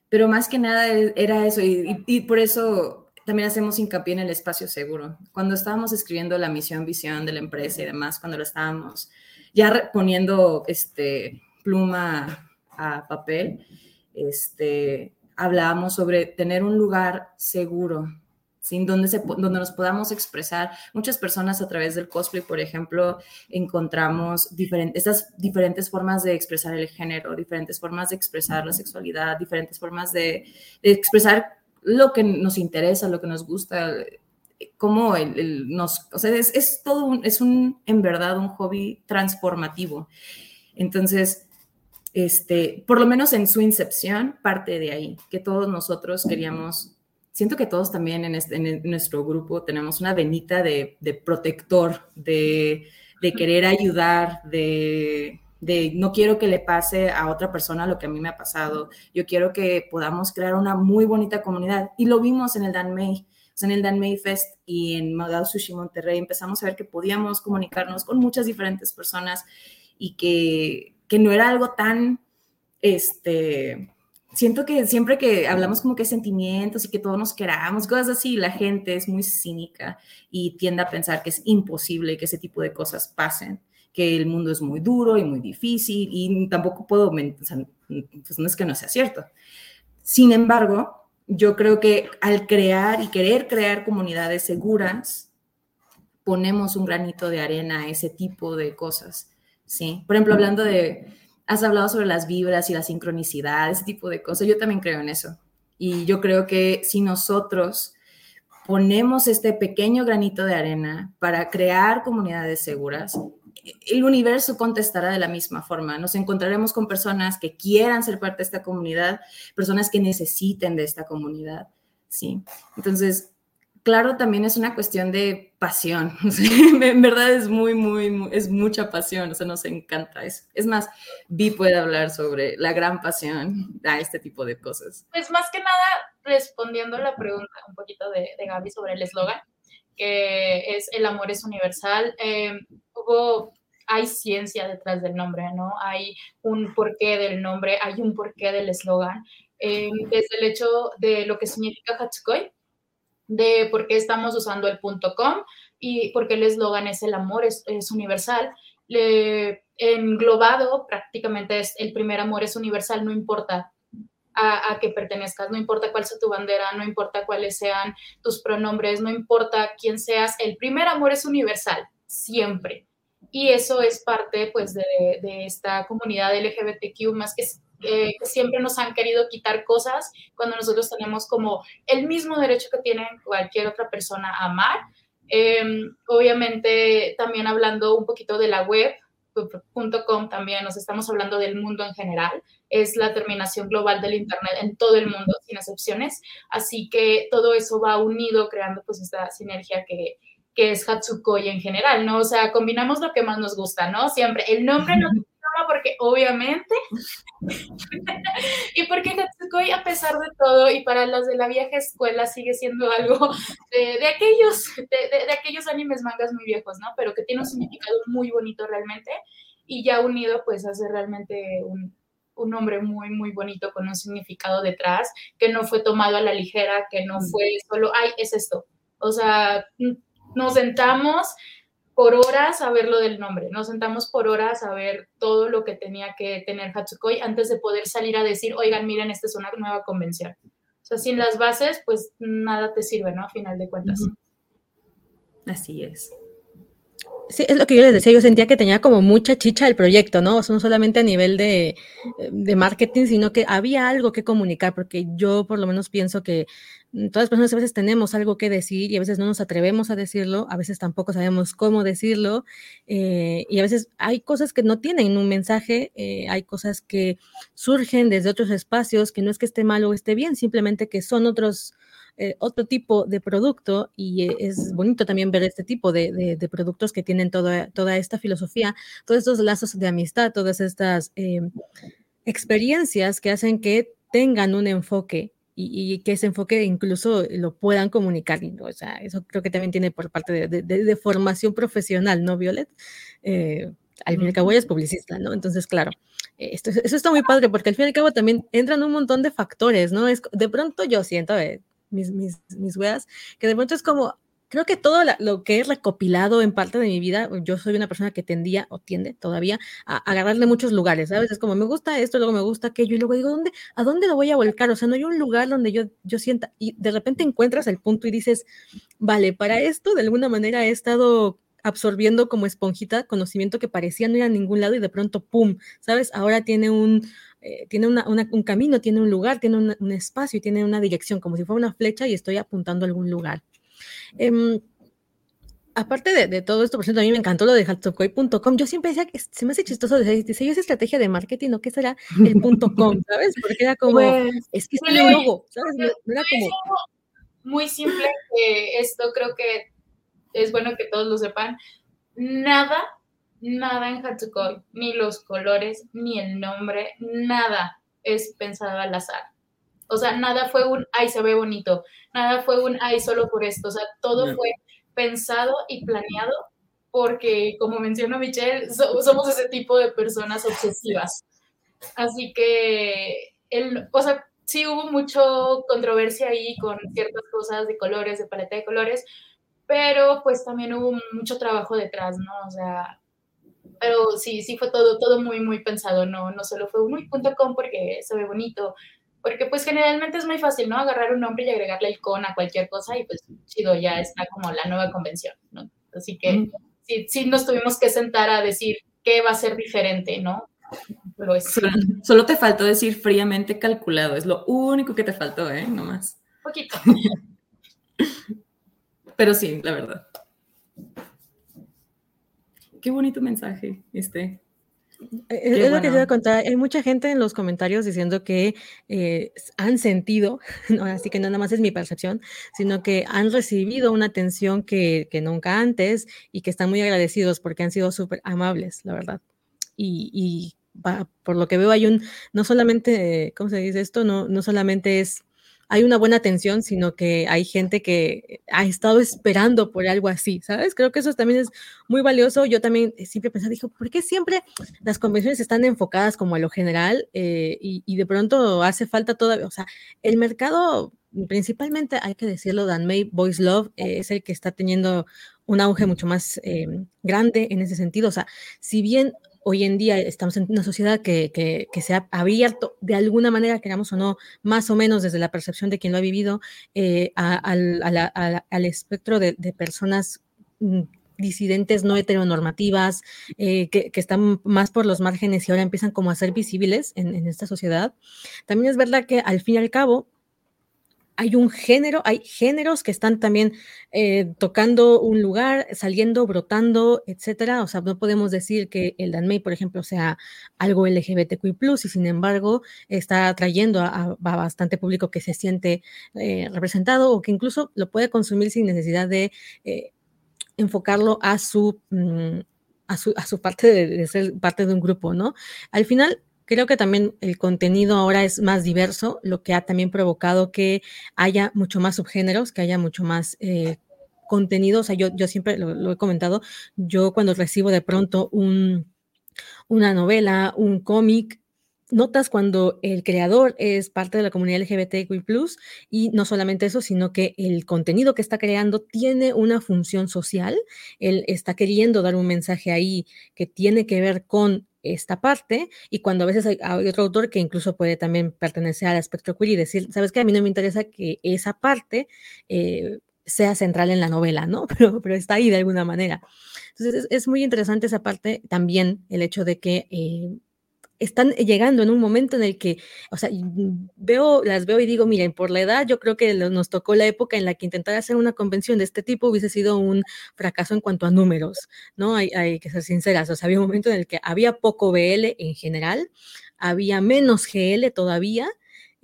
pero más que nada e, era eso y, por eso también hacemos hincapié en el espacio seguro. Cuando estábamos escribiendo la misión, visión de la empresa y demás, cuando lo estábamos ya poniendo este, pluma a papel, este, hablábamos sobre tener un lugar seguro, donde, se, donde nos podamos expresar. Muchas personas a través del cosplay, por ejemplo, encontramos diferentes, estas diferentes formas de expresar el género, diferentes formas de expresar la sexualidad, diferentes formas de, expresar lo que nos interesa, lo que nos gusta, cómo el, nos, o sea, es, es todo, un, es un, en verdad, un hobby transformativo. Entonces, este, por lo menos en su incepción, parte de ahí, que todos nosotros queríamos, siento que todos también en, este, en nuestro grupo tenemos una venita de, de protector, de, de, querer ayudar, de, de no quiero que le pase a otra persona lo que a mí me ha pasado, yo quiero que podamos crear una muy bonita comunidad. Y lo vimos en el Dan May. en el Dan May Fest y en Magao Sushi Monterrey empezamos a ver que podíamos comunicarnos con muchas diferentes personas y que que no era algo tan, este, siento que siempre que hablamos como que sentimientos y que todos nos queramos, cosas así, la gente es muy cínica y tiende a pensar que es imposible que ese tipo de cosas pasen, que el mundo es muy duro y muy difícil y tampoco puedo, o pues no es que no sea cierto. Sin embargo, yo creo que al crear y querer crear comunidades seguras, ponemos un granito de arena a ese tipo de cosas ¿sí? Por ejemplo, hablando de, has hablado sobre las vibras y la sincronicidad, ese tipo de cosas, yo también creo en eso. Y yo creo que si nosotros ponemos este pequeño granito de arena para crear comunidades seguras, el universo contestará de la misma forma. Nos encontraremos con personas que quieran ser parte de esta comunidad, personas que necesiten de esta comunidad, ¿sí? Entonces, claro, también es una cuestión de pasión. [laughs] en verdad es muy, muy, es mucha pasión. O sea, nos encanta eso. Es más, Vi puede hablar sobre la gran pasión a este tipo de cosas. Pues más que nada, respondiendo a la pregunta un poquito de, de Gaby sobre el eslogan, que es el amor es universal. Eh, hubo hay ciencia detrás del nombre, ¿no? Hay un porqué del nombre, hay un porqué del eslogan. Eh, desde el hecho de lo que significa Hatsukoi, de por qué estamos usando el punto .com y por qué el eslogan es el amor, es, universal. Le, englobado prácticamente es el primer amor es universal, no importa a, a qué pertenezcas, no importa cuál sea tu bandera, no importa cuáles sean tus pronombres, no importa quién seas, el primer amor es universal, siempre. Y eso es parte pues de, de esta comunidad LGBTQ más que que siempre nos han querido quitar cosas cuando nosotros tenemos como el mismo derecho que tiene cualquier otra persona a amar. Em, obviamente, también hablando un poquito de la web, .com también nos estamos hablando del mundo en general, es la terminación global del Internet en todo el mundo, sin excepciones, así que todo eso va unido creando pues esta sinergia que, que es Hatsukoi en general, ¿no? O sea, combinamos lo que más nos gusta, ¿no? Siempre, el nombre nos [laughs] porque obviamente, y porque Hatsukoi a pesar de todo y para los de la vieja escuela sigue siendo algo de, aquellos, de, aquellos animes mangas muy viejos, ¿no? Pero que tiene un significado muy bonito realmente y ya unido pues hace realmente un, un nombre muy, muy bonito con un significado detrás, que no fue tomado a la ligera, que no fue solo, ay, es esto. O sea, nos sentamos, por horas a ver lo del nombre. Nos sentamos por horas a ver todo lo que tenía que tener Hatsukoi antes de poder salir a decir, oigan, miren, esta es una nueva convención. O sea, sin las bases, pues nada te sirve, ¿no? A final de cuentas. Así es. Sí, es lo que yo les decía, yo sentía que tenía como mucha chicha el proyecto, ¿no? O sea, no solamente a nivel de, de, marketing, sino que había algo que comunicar, porque yo por lo menos pienso que todas las personas a veces tenemos algo que decir y a veces no nos atrevemos a decirlo, a veces tampoco sabemos cómo decirlo, eh, y a veces hay cosas que no tienen un mensaje, eh, hay cosas que surgen desde otros espacios, que no es que esté mal o esté bien, simplemente que son otros eh, otro tipo de producto y eh, es bonito también ver este tipo de, productos que tienen toda, toda esta filosofía, todos estos lazos de amistad, todas estas eh, experiencias que hacen que tengan un enfoque y, que ese enfoque incluso lo puedan comunicar. O sea, eso creo que también tiene por parte de, formación profesional, ¿no, Violet? al fin y al cabo ella es publicista, ¿no? Entonces, claro, esto, eso está muy padre porque al fin y al cabo también entran un montón de factores, ¿no? Es, de pronto yo siento, eh, mis, mis, mis weas, que de pronto es como, creo que todo lo que he recopilado en parte de mi vida, yo soy una persona que tendía o tiende todavía a, agarrarle muchos lugares, ¿sabes? Es como me gusta esto, luego me gusta aquello, y luego digo, ¿dónde, ¿a dónde lo voy a volcar? O sea, no hay un lugar donde yo, yo sienta, y de repente encuentras el punto y dices, vale, para esto de alguna manera he estado absorbiendo como esponjita conocimiento que parecía no ir a ningún lado y de pronto, ¡pum! ¿Sabes? Ahora tiene un, eh, tiene un camino, tiene un lugar, tiene un espacio y tiene una dirección, como si fuera una flecha y estoy apuntando a algún lugar. Em, aparte de, todo esto, por cierto, a mí me encantó lo de hatsukoi.com. Yo siempre decía que se me hace chistoso decir, dice, yo es estrategia de marketing, ¿o qué será el punto .com? [laughs] ¿Sabes? Porque era como, pues, es que es el logo, ¿sabes? era como... Muy simple, esto creo que es bueno que todos lo sepan. Nada, nada en Hatsukoi, ni los colores, ni el nombre, nada es pensado al azar. O sea, nada fue un, ay, se ve bonito, nada fue un, ay, solo por esto. O sea, todo fue pensado y planeado porque, como mencionó Michelle, somos ese tipo de personas obsesivas. Así que, el, o sea, sí hubo mucho controversia ahí con ciertas cosas de colores, de paleta de colores, pero pues también hubo mucho trabajo detrás, ¿no? O sea, pero sí, sí fue todo, todo muy, muy pensado, no, no solo fue un punto com porque se ve bonito, porque pues generalmente es muy fácil, ¿no? Agarrar un nombre y agregarle el con a cualquier cosa y pues chido, ya está como la nueva convención, ¿no? Así que sí, sí nos tuvimos que sentar a decir qué va a ser diferente, ¿no? Lo es. Solo, te faltó decir fríamente calculado, es lo único que te faltó, ¿eh? No más. Poquito. [laughs] Pero sí, la verdad. Qué bonito mensaje este. Es lo que te iba a contar. Hay mucha gente en los comentarios diciendo que eh, han sentido, [laughs] así que no nada más es mi percepción, sino que han recibido una atención que, que nunca antes y que están muy agradecidos porque han sido súper amables, la verdad. Y, y por lo que veo hay un, no solamente, ¿cómo se dice esto? No, no solamente es hay una buena atención, sino que hay gente que ha estado esperando por algo así, ¿sabes? Creo que eso también es muy valioso. Yo también siempre pensaba, dijo, ¿por qué siempre las convenciones están enfocadas como a lo general eh, y, de pronto hace falta todavía, o sea, el mercado principalmente, hay que decirlo, Dan May, Boys Love, eh, es el que está teniendo un auge mucho más eh, grande en ese sentido. O sea, si bien hoy en día estamos en una sociedad que, se ha abierto de alguna manera, queramos o no, más o menos desde la percepción de quien lo ha vivido, eh, al, espectro de, personas mm, disidentes no heteronormativas, eh, que, están más por los márgenes y ahora empiezan como a ser visibles en, en esta sociedad. También es verdad que al fin y al cabo, hay un género, hay géneros que están también eh, tocando un lugar, saliendo, brotando, etcétera. O sea, no podemos decir que el Danmei, por ejemplo, sea algo LGBTQ+, y sin embargo está atrayendo a, bastante público que se siente eh, representado o que incluso lo puede consumir sin necesidad de eh, enfocarlo a su, mm, a su, a su parte de ser parte de un grupo, ¿no? Al final, Creo que también el contenido ahora es más diverso, lo que ha también provocado que haya mucho más subgéneros, que haya mucho más eh, contenido. O sea, yo, siempre lo, he comentado, yo cuando recibo de pronto un, una novela, un cómic, notas cuando el creador es parte de la comunidad LGBTQI+, y no solamente eso, sino que el contenido que está creando tiene una función social, él está queriendo dar un mensaje ahí que tiene que ver con esta parte y cuando a veces hay, otro autor que incluso puede también pertenecer al aspecto queer y decir, sabes que a mí no me interesa que esa parte eh, sea central en la novela, ¿no? [laughs] Pero, pero está ahí de alguna manera. Entonces es, muy interesante esa parte también, el hecho de que eh, están llegando en un momento en el que, o sea, mm, veo, las veo y digo, miren, por la edad, yo creo que nos tocó la época en la que intentar hacer una convención de este tipo hubiese sido un fracaso en cuanto a números, ¿no? Hay, hay que ser sinceras, o sea, había un momento en el que había poco BL en general, había menos GL todavía,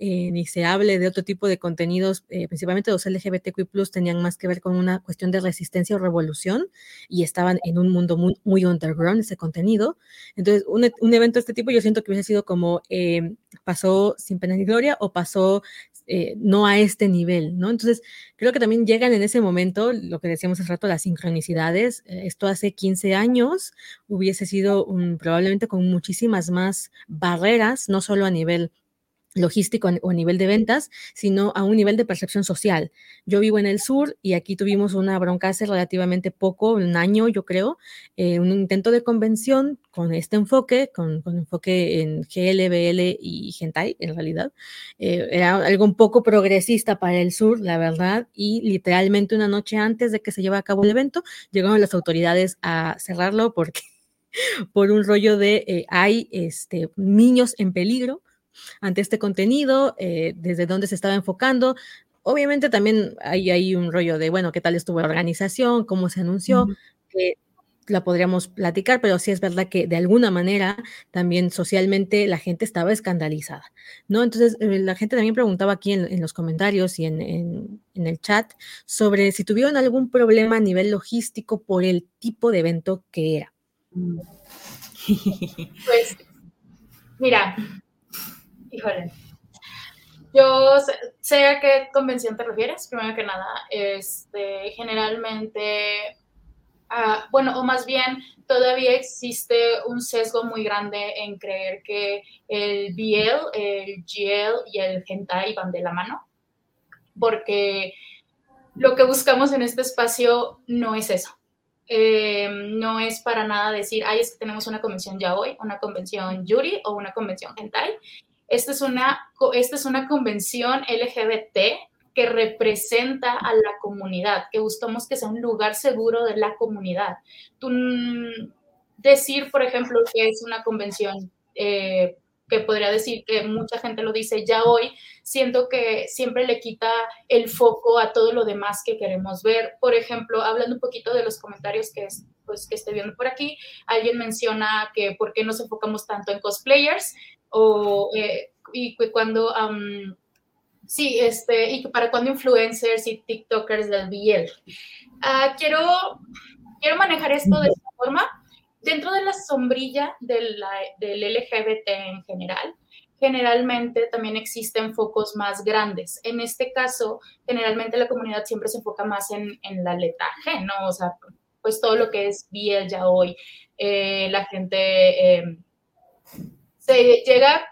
eh, ni se hable de otro tipo de contenidos, eh, principalmente los LGBTQ+, tenían más que ver con una cuestión de resistencia o revolución y estaban en un mundo muy, underground ese contenido. Entonces, un, evento de este tipo yo siento que hubiese sido como eh, pasó sin pena ni gloria o pasó no a este nivel, ¿no? Entonces, creo que también llegan en ese momento, lo que decíamos hace rato, las sincronicidades. Esto hace 15 años hubiese sido probablemente con muchísimas más barreras, no solo a nivel logístico o a nivel de ventas, sino a un nivel de percepción social. Yo vivo en el sur y aquí tuvimos una bronca hace relativamente poco, un año yo creo, eh, un intento de convención con este enfoque, con, enfoque en GLBL y Gentai en realidad. Eh, era algo un poco progresista para el sur, la verdad, y literalmente una noche antes de que se llevara a cabo el evento, llegaron las autoridades a cerrarlo porque [laughs] por un rollo de eh, hay este, niños en peligro ante este contenido, eh, desde dónde se estaba enfocando. Obviamente también hay, hay, un rollo de, bueno, qué tal estuvo la organización, cómo se anunció, que la podríamos platicar, pero sí es verdad que de alguna manera también socialmente la gente estaba escandalizada, ¿no? Entonces eh, la gente también preguntaba aquí en, los comentarios y en, en, el chat sobre si tuvieron algún problema a nivel logístico por el tipo de evento que era. [laughs] Pues, mira, Híjole. Yo sé, a qué convención te refieres, primero que nada. Este, generalmente, ah, bueno, o más bien, todavía existe un sesgo muy grande en creer que el BL, el GL y el hentai van de la mano, porque lo que buscamos en este espacio no es eso. Eh, no es para nada decir, ay, es que tenemos una convención ya hoy, una convención Yuri o una convención hentai, esta es una, esta es una convención LGBT que representa a la comunidad, que buscamos que sea un lugar seguro de la comunidad. Tú, decir, por ejemplo, que es una convención eh, que podría decir que mucha gente lo dice ya hoy, siento que siempre le quita el foco a todo lo demás que queremos ver. Por ejemplo, hablando un poquito de los comentarios que, pues, que estoy viendo por aquí, alguien menciona que por qué nos enfocamos tanto en cosplayers o eh, y cuando, sí, este, y para cuando influencers y TikTokers del BL. Ah, quiero, quiero manejar esto de esta forma. Dentro de la sombrilla del LGBT en general, generalmente también existen focos más grandes. En este caso, generalmente la comunidad siempre se enfoca más en, en la letra G, ¿no? O sea, pues todo lo que es BL ya hoy, eh, la gente em, se llega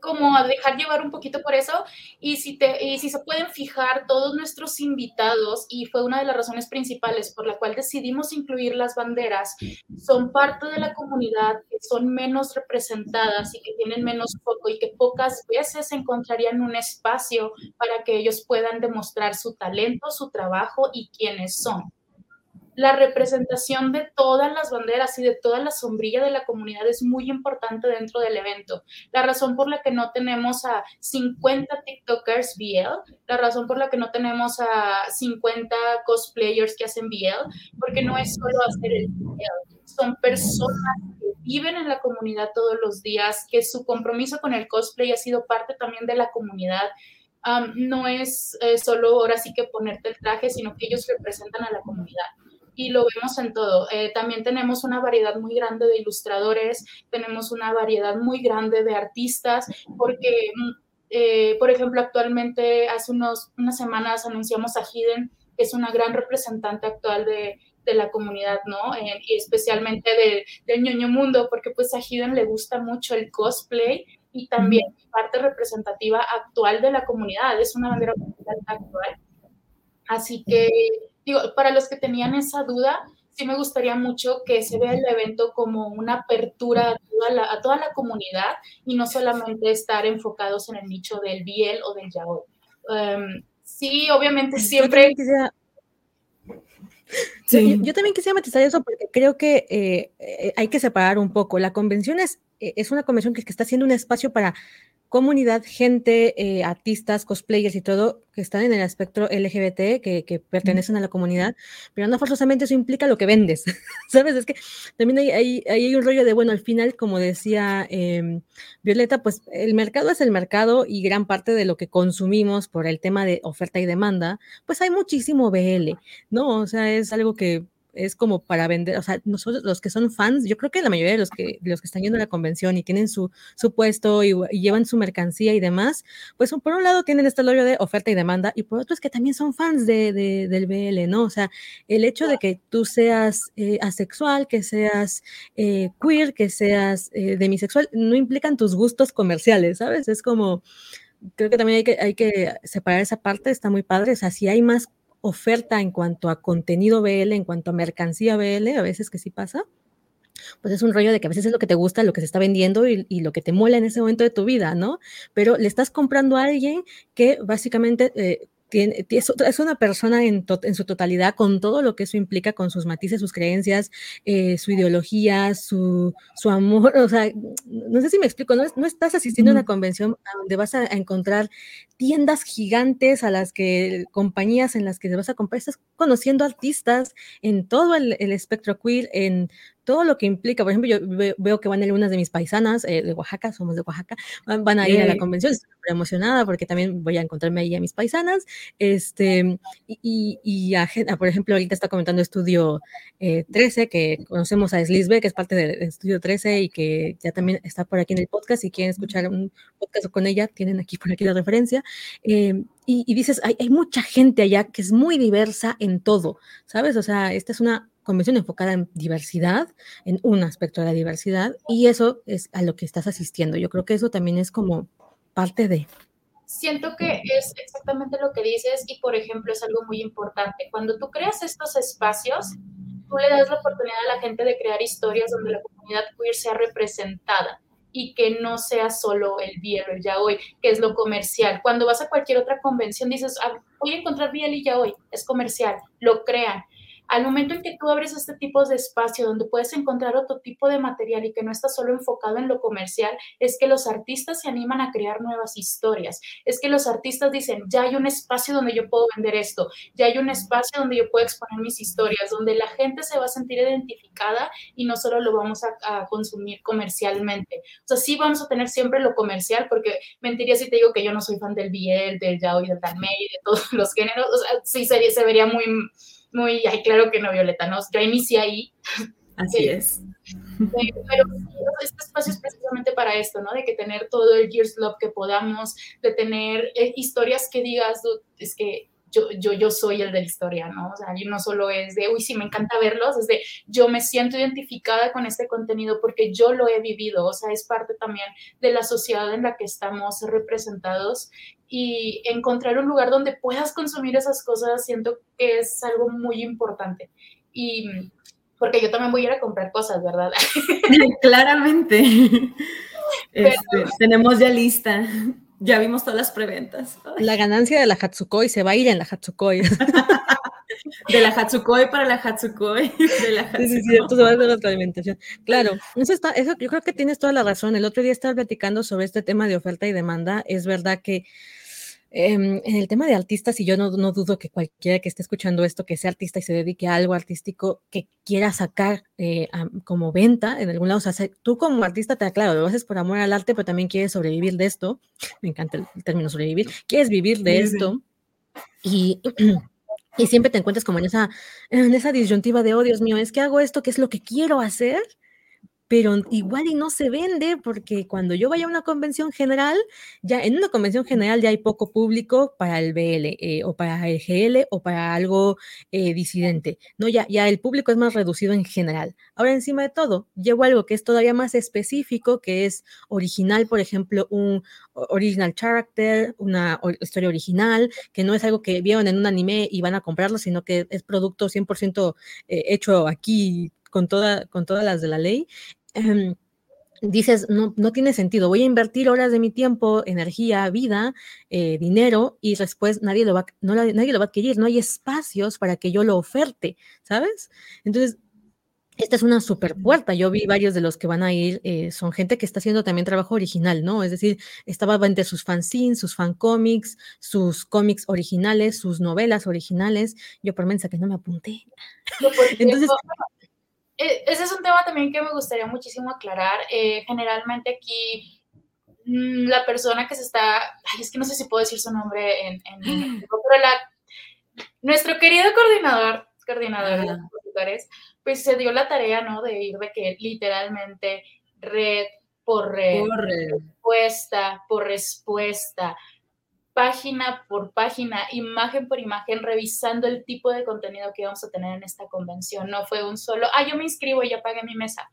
como a dejar llevar un poquito por eso y si, te, y si se pueden fijar todos nuestros invitados y fue una de las razones principales por la cual decidimos incluir las banderas, son parte de la comunidad que son menos representadas y que tienen menos foco y que pocas veces encontrarían un espacio para que ellos puedan demostrar su talento, su trabajo y quiénes son la representación de todas las banderas y de toda la sombrilla de la comunidad es muy importante dentro del evento. La razón por la que no tenemos a 50 TikTokers BL, la razón por la que no tenemos a 50 cosplayers que hacen BL, porque no es solo hacer el BL, son personas que viven en la comunidad todos los días, que su compromiso con el cosplay ha sido parte también de la comunidad. no es eh, solo ahora sí que ponerte el traje, sino que ellos representan a la comunidad y lo vemos en todo. Eh, también tenemos una variedad muy grande de ilustradores, tenemos una variedad muy grande de artistas, porque, mm, eh, por ejemplo, actualmente hace unos, unas semanas anunciamos a Hidden, que es una gran representante actual de, de la comunidad, ¿no? Eh, y especialmente de, del ñoño mundo, porque pues a Hidden le gusta mucho el cosplay y también parte representativa actual de la comunidad, es una bandera actual. Así que digo, para los que tenían esa duda, sí me gustaría mucho que se vea el evento como una apertura a toda la, comunidad y no solamente estar enfocados en el nicho del biel o del yaoi. Em, sí, obviamente siempre... Sí. Yo, también quisiera matizar eso porque creo que eh, eh, hay que separar un poco. La convención es, eh, es una convención que, que está haciendo un espacio para comunidad, gente, eh, artistas, cosplayers y todo que están en el espectro LGBT, que, pertenecen a la comunidad, pero no forzosamente eso implica lo que vendes, [laughs] ¿sabes? Es que también hay, hay, un rollo de, bueno, al final, como decía em, Violeta, pues el mercado es el mercado y gran parte de lo que consumimos por el tema de oferta y demanda, pues hay muchísimo BL, ¿no? O sea, es algo que es como para vender, o sea, nosotros los que son fans, yo creo que la mayoría de los que, los que están yendo a la convención y tienen su, su puesto y, llevan su mercancía y demás, pues por un lado tienen este logro de oferta y demanda y por otro es que también son fans de, del BL, ¿no? O sea, el hecho de que tú seas eh, asexual, que seas eh, queer, que seas eh, demisexual, no implican tus gustos comerciales, ¿sabes? Es como creo que también hay que, hay que separar esa parte, está muy padre. O sea, si hay más oferta en cuanto a contenido BL, en cuanto a mercancía BL, a veces que sí pasa, pues es un rollo de que a veces es lo que te gusta, lo que se está vendiendo y, lo que te mola en ese momento de tu vida, ¿no? Pero le estás comprando a alguien que básicamente eh, es una persona en, su totalidad con todo lo que eso implica, con sus matices, sus creencias, eh, su ideología, su, amor. O sea, no sé si me explico, no, no estás asistiendo a una convención donde vas a, encontrar tiendas gigantes a las que, compañías en las que te vas a comprar, estás conociendo artistas en todo el, el espectro queer, en todo lo que implica, por ejemplo, yo veo que van algunas de mis paisanas eh, de Oaxaca, somos de Oaxaca, van, a ir a la convención, estoy súper emocionada porque también voy a encontrarme ahí a mis paisanas, este, y, y a, por ejemplo, ahorita está comentando Estudio 13, eh, que conocemos a Slisbe, que es parte de, Estudio 13 y que ya también está por aquí en el podcast, si quieren escuchar un podcast con ella, tienen aquí por aquí la referencia, eh, y, dices, hay, hay mucha gente allá que es muy diversa en todo, ¿sabes? O sea, esta es una convención enfocada en diversidad, en un aspecto de la diversidad, y eso es a lo que estás asistiendo. Yo creo que eso también es como parte de... Siento que es exactamente lo que dices y, por ejemplo, es algo muy importante. Cuando tú creas estos espacios, tú le das la oportunidad a la gente de crear historias donde la comunidad queer sea representada y que no sea solo el biel o el yaoi, que es lo comercial. Cuando vas a cualquier otra convención dices, ah, voy a encontrar biel y yaoi, es comercial, lo crean al momento en que tú abres este tipo de espacio donde puedes encontrar otro tipo de material y que no está solo enfocado en lo comercial, es que los artistas se animan a crear nuevas historias. Es que los artistas dicen, ya hay un espacio donde yo puedo vender esto, ya hay un espacio donde yo puedo exponer mis historias, donde la gente se va a sentir identificada y no solo lo vamos a, consumir comercialmente. O sea, sí vamos a tener siempre lo comercial, porque mentiría si te digo que yo no soy fan del BL, del Yaoi, del Tanmei, de todos los géneros. O sea, sí sería, se vería muy muy, ay, claro que no, Violeta, no, yo inicié ahí. Así es. Pero, este espacio es precisamente para esto, ¿no? De que tener todo el Gears Love que podamos, de tener eh, historias que digas, es que yo, yo, yo soy el de la historia, ¿no? O sea, yo no solo es de, uy, sí, me encanta verlos, es de, yo me siento identificada con este contenido porque yo lo he vivido, o sea, es parte también de la sociedad en la que estamos representados y encontrar un lugar donde puedas consumir esas cosas, siento que es algo muy importante. Y porque yo también voy a ir a comprar cosas, ¿verdad? [laughs] [laughs] Claramente. [laughs] Este, tenemos ya lista. Ya vimos todas las preventas. La ganancia de la Hatsukoi se va a ir en la Hatsukoi. De la Hatsukoi para la Hatsukoi. De la Sí, sí, cierto, se va a hacer alimentación. Claro, eso está, eso, yo creo que tienes toda la razón. El otro día estaba platicando sobre este tema de oferta y demanda. Es verdad que Em, en el tema de artistas, y yo no, no, dudo que cualquiera que esté escuchando esto, que sea artista y se dedique a algo artístico que quiera sacar eh, como venta en algún lado, o sea, tú como artista, te claro, lo haces por amor al arte, pero también quieres sobrevivir de esto, me encanta el, término sobrevivir, quieres vivir de esto, y, [clears throat] y siempre te encuentras como en esa, en esa disyuntiva de, oh Dios mío, es que hago esto, que es lo que quiero hacer, pero igual y no se vende porque cuando yo vaya a una convención general, ya en una convención general ya hay poco público para el BL eh, o para el GL o para algo eh, disidente, ¿no? Ya, ya el público es más reducido en general. Ahora encima de todo, llevo algo que es todavía más específico, que es original, por ejemplo, un original character, una historia original, que no es algo que vieron en un anime y van a comprarlo, sino que es producto 100% eh, hecho aquí con, toda, con todas las de la ley Em, dices, no, no tiene sentido, voy a invertir horas de mi tiempo, energía, vida, eh, dinero y después nadie lo, va, no, nadie lo va a adquirir, no hay espacios para que yo lo oferte, ¿sabes? Entonces, esta es una super puerta. Yo vi varios de los que van a ir, eh, son gente que está haciendo también trabajo original, ¿no? Es decir, estaba entre sus fanzines, sus fancómics, sus cómics originales, sus novelas originales. Yo por mensa que no me apunté. [laughs] Entonces, e, ese es un tema también que me gustaría muchísimo aclarar. Eh, generalmente aquí mm, la persona que se está, ay, es que no sé si puedo decir su nombre en, en, pero la, nuestro querido coordinador, coordinador expositores, pues se dio la tarea, ¿no? De ir de que literalmente red por red, respuesta por respuesta, página por página, imagen por imagen, revisando el tipo de contenido que vamos a tener en esta convención. No fue un solo, ah, yo me inscribo y ya pagué mi mesa.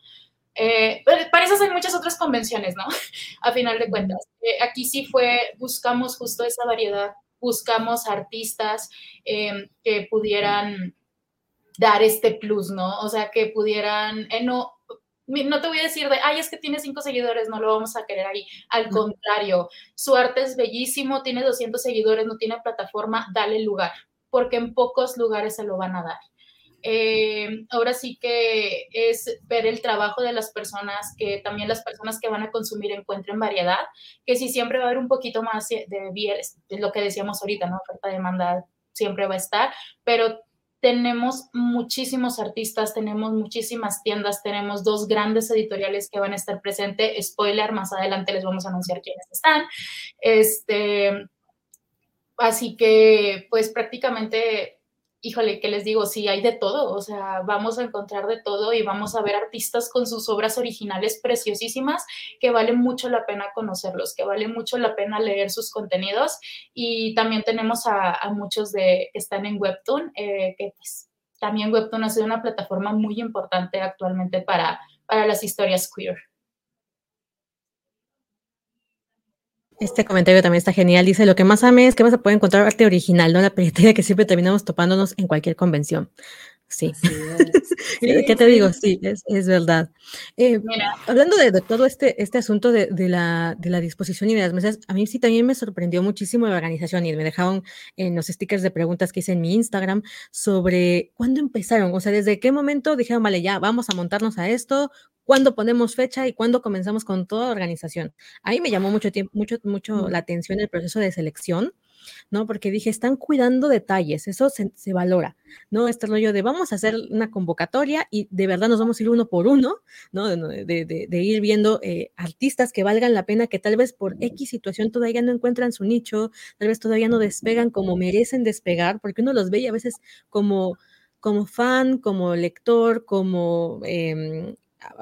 Eh, para eso hay muchas otras convenciones, ¿no? [laughs] A final de cuentas. Eh, aquí sí fue, buscamos justo esa variedad, buscamos artistas eh, que pudieran dar este plus, ¿no? O sea, que pudieran, no, no te voy a decir de, ay, es que tiene cinco seguidores, no lo vamos a querer ahí. Al contrario, su arte es bellísimo, tiene 200 seguidores, no tiene plataforma, dale lugar, porque en pocos lugares se lo van a dar. Eh, ahora sí que es ver el trabajo de las personas, que también las personas que van a consumir encuentren variedad, que si siempre va a haber un poquito más de, de lo que decíamos ahorita, ¿no? Oferta-demanda siempre va a estar, pero tenemos muchísimos artistas, tenemos muchísimas tiendas, tenemos dos grandes editoriales que van a estar presentes. Spoiler, más adelante les vamos a anunciar quiénes están. Este, así que, pues prácticamente híjole, ¿qué les digo? Sí, hay de todo, o sea, vamos a encontrar de todo y vamos a ver artistas con sus obras originales preciosísimas que vale mucho la pena conocerlos, que vale mucho la pena leer sus contenidos y también tenemos a, muchos de que están en Webtoon, eh, que pues también Webtoon ha sido una plataforma muy importante actualmente para, para las historias queer. Este comentario también está genial. Dice, lo que más amé es que vas a poder encontrar arte original, no la piratería que siempre terminamos topándonos en cualquier convención. Sí. [laughs] ¿Qué te digo? Sí, es, es verdad. Eh, hablando de, todo este, este asunto de, de, la, de, la, disposición y de las mesas, a mí sí también me sorprendió muchísimo la organización y me dejaron en los stickers de preguntas que hice en mi Instagram sobre cuándo empezaron, o sea, desde qué momento dijeron, vale, ya, vamos a montarnos a esto, cuándo ponemos fecha y cuándo comenzamos con toda organización. Ahí me llamó mucho tiempo, mucho, mucho la atención el proceso de selección, ¿no? Porque dije, están cuidando detalles, eso se, valora, ¿no? Este rollo de vamos a hacer una convocatoria y de verdad nos vamos a ir uno por uno, ¿no? De, ir viendo eh, artistas que valgan la pena, que tal vez por X situación todavía no encuentran su nicho, tal vez todavía no despegan como merecen despegar, porque uno los ve y a veces como como fan, como lector, como em,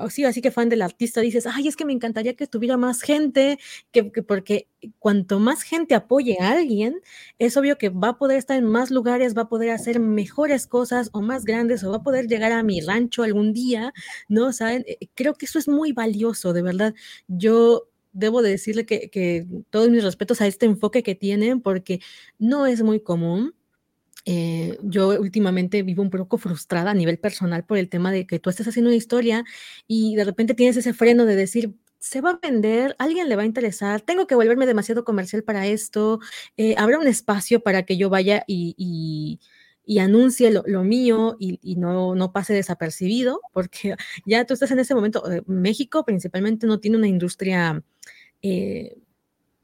sí, así que fan del artista, dices, ay, es que me encantaría que estuviera más gente, que, porque cuanto más gente apoye a alguien, es obvio que va a poder estar en más lugares, va a poder hacer mejores cosas o más grandes, o va a poder llegar a mi rancho algún día, ¿no? ¿Saben? Eh, creo que eso es muy valioso, de verdad. Yo debo decirle que, que todos mis respetos a este enfoque que tienen, porque no es muy común eh, yo últimamente vivo un poco frustrada a nivel personal por el tema de que tú estás haciendo una historia y de repente tienes ese freno de decir, se va a vender, alguien le va a interesar, tengo que volverme demasiado comercial para esto, eh, habrá un espacio para que yo vaya y, anuncie lo, mío y, no, no, pase desapercibido, porque [laughs] ya tú estás en ese momento, eh, México principalmente no tiene una industria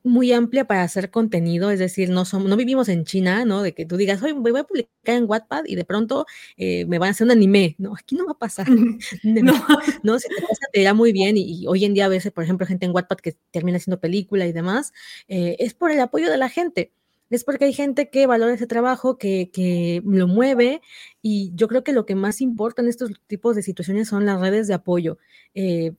muy amplia para hacer contenido, es decir, no, somos, no vivimos en China, ¿no? De que tú digas, hoy voy a publicar en Wattpad y de pronto eh, me van a hacer un anime. No, aquí no va a pasar. [laughs] no, [laughs] no, si te pasa, te irá muy bien y, hoy en día a veces, por ejemplo, gente en Wattpad que termina haciendo película y demás, eh, es por el apoyo de la gente. Es porque hay gente que valora ese trabajo, que, que lo mueve y yo creo que lo que más importa en estos tipos de situaciones son las redes de apoyo. Eh,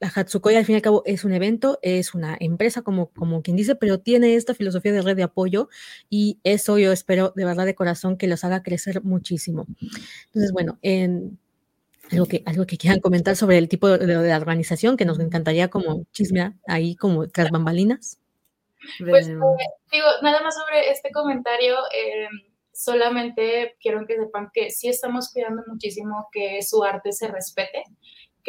la Hatsukoi al fin y al cabo es un evento, es una empresa como, como quien dice, pero tiene esta filosofía de red de apoyo y eso yo espero de verdad de corazón que los haga crecer muchísimo. Entonces, bueno, en, algo, que, algo que quieran comentar sobre el tipo de, de, organización que nos encantaría como chismear ahí como tras bambalinas. Pues eh, digo, nada más sobre este comentario. Eh, solamente quiero que sepan que sí estamos cuidando muchísimo que su arte se respete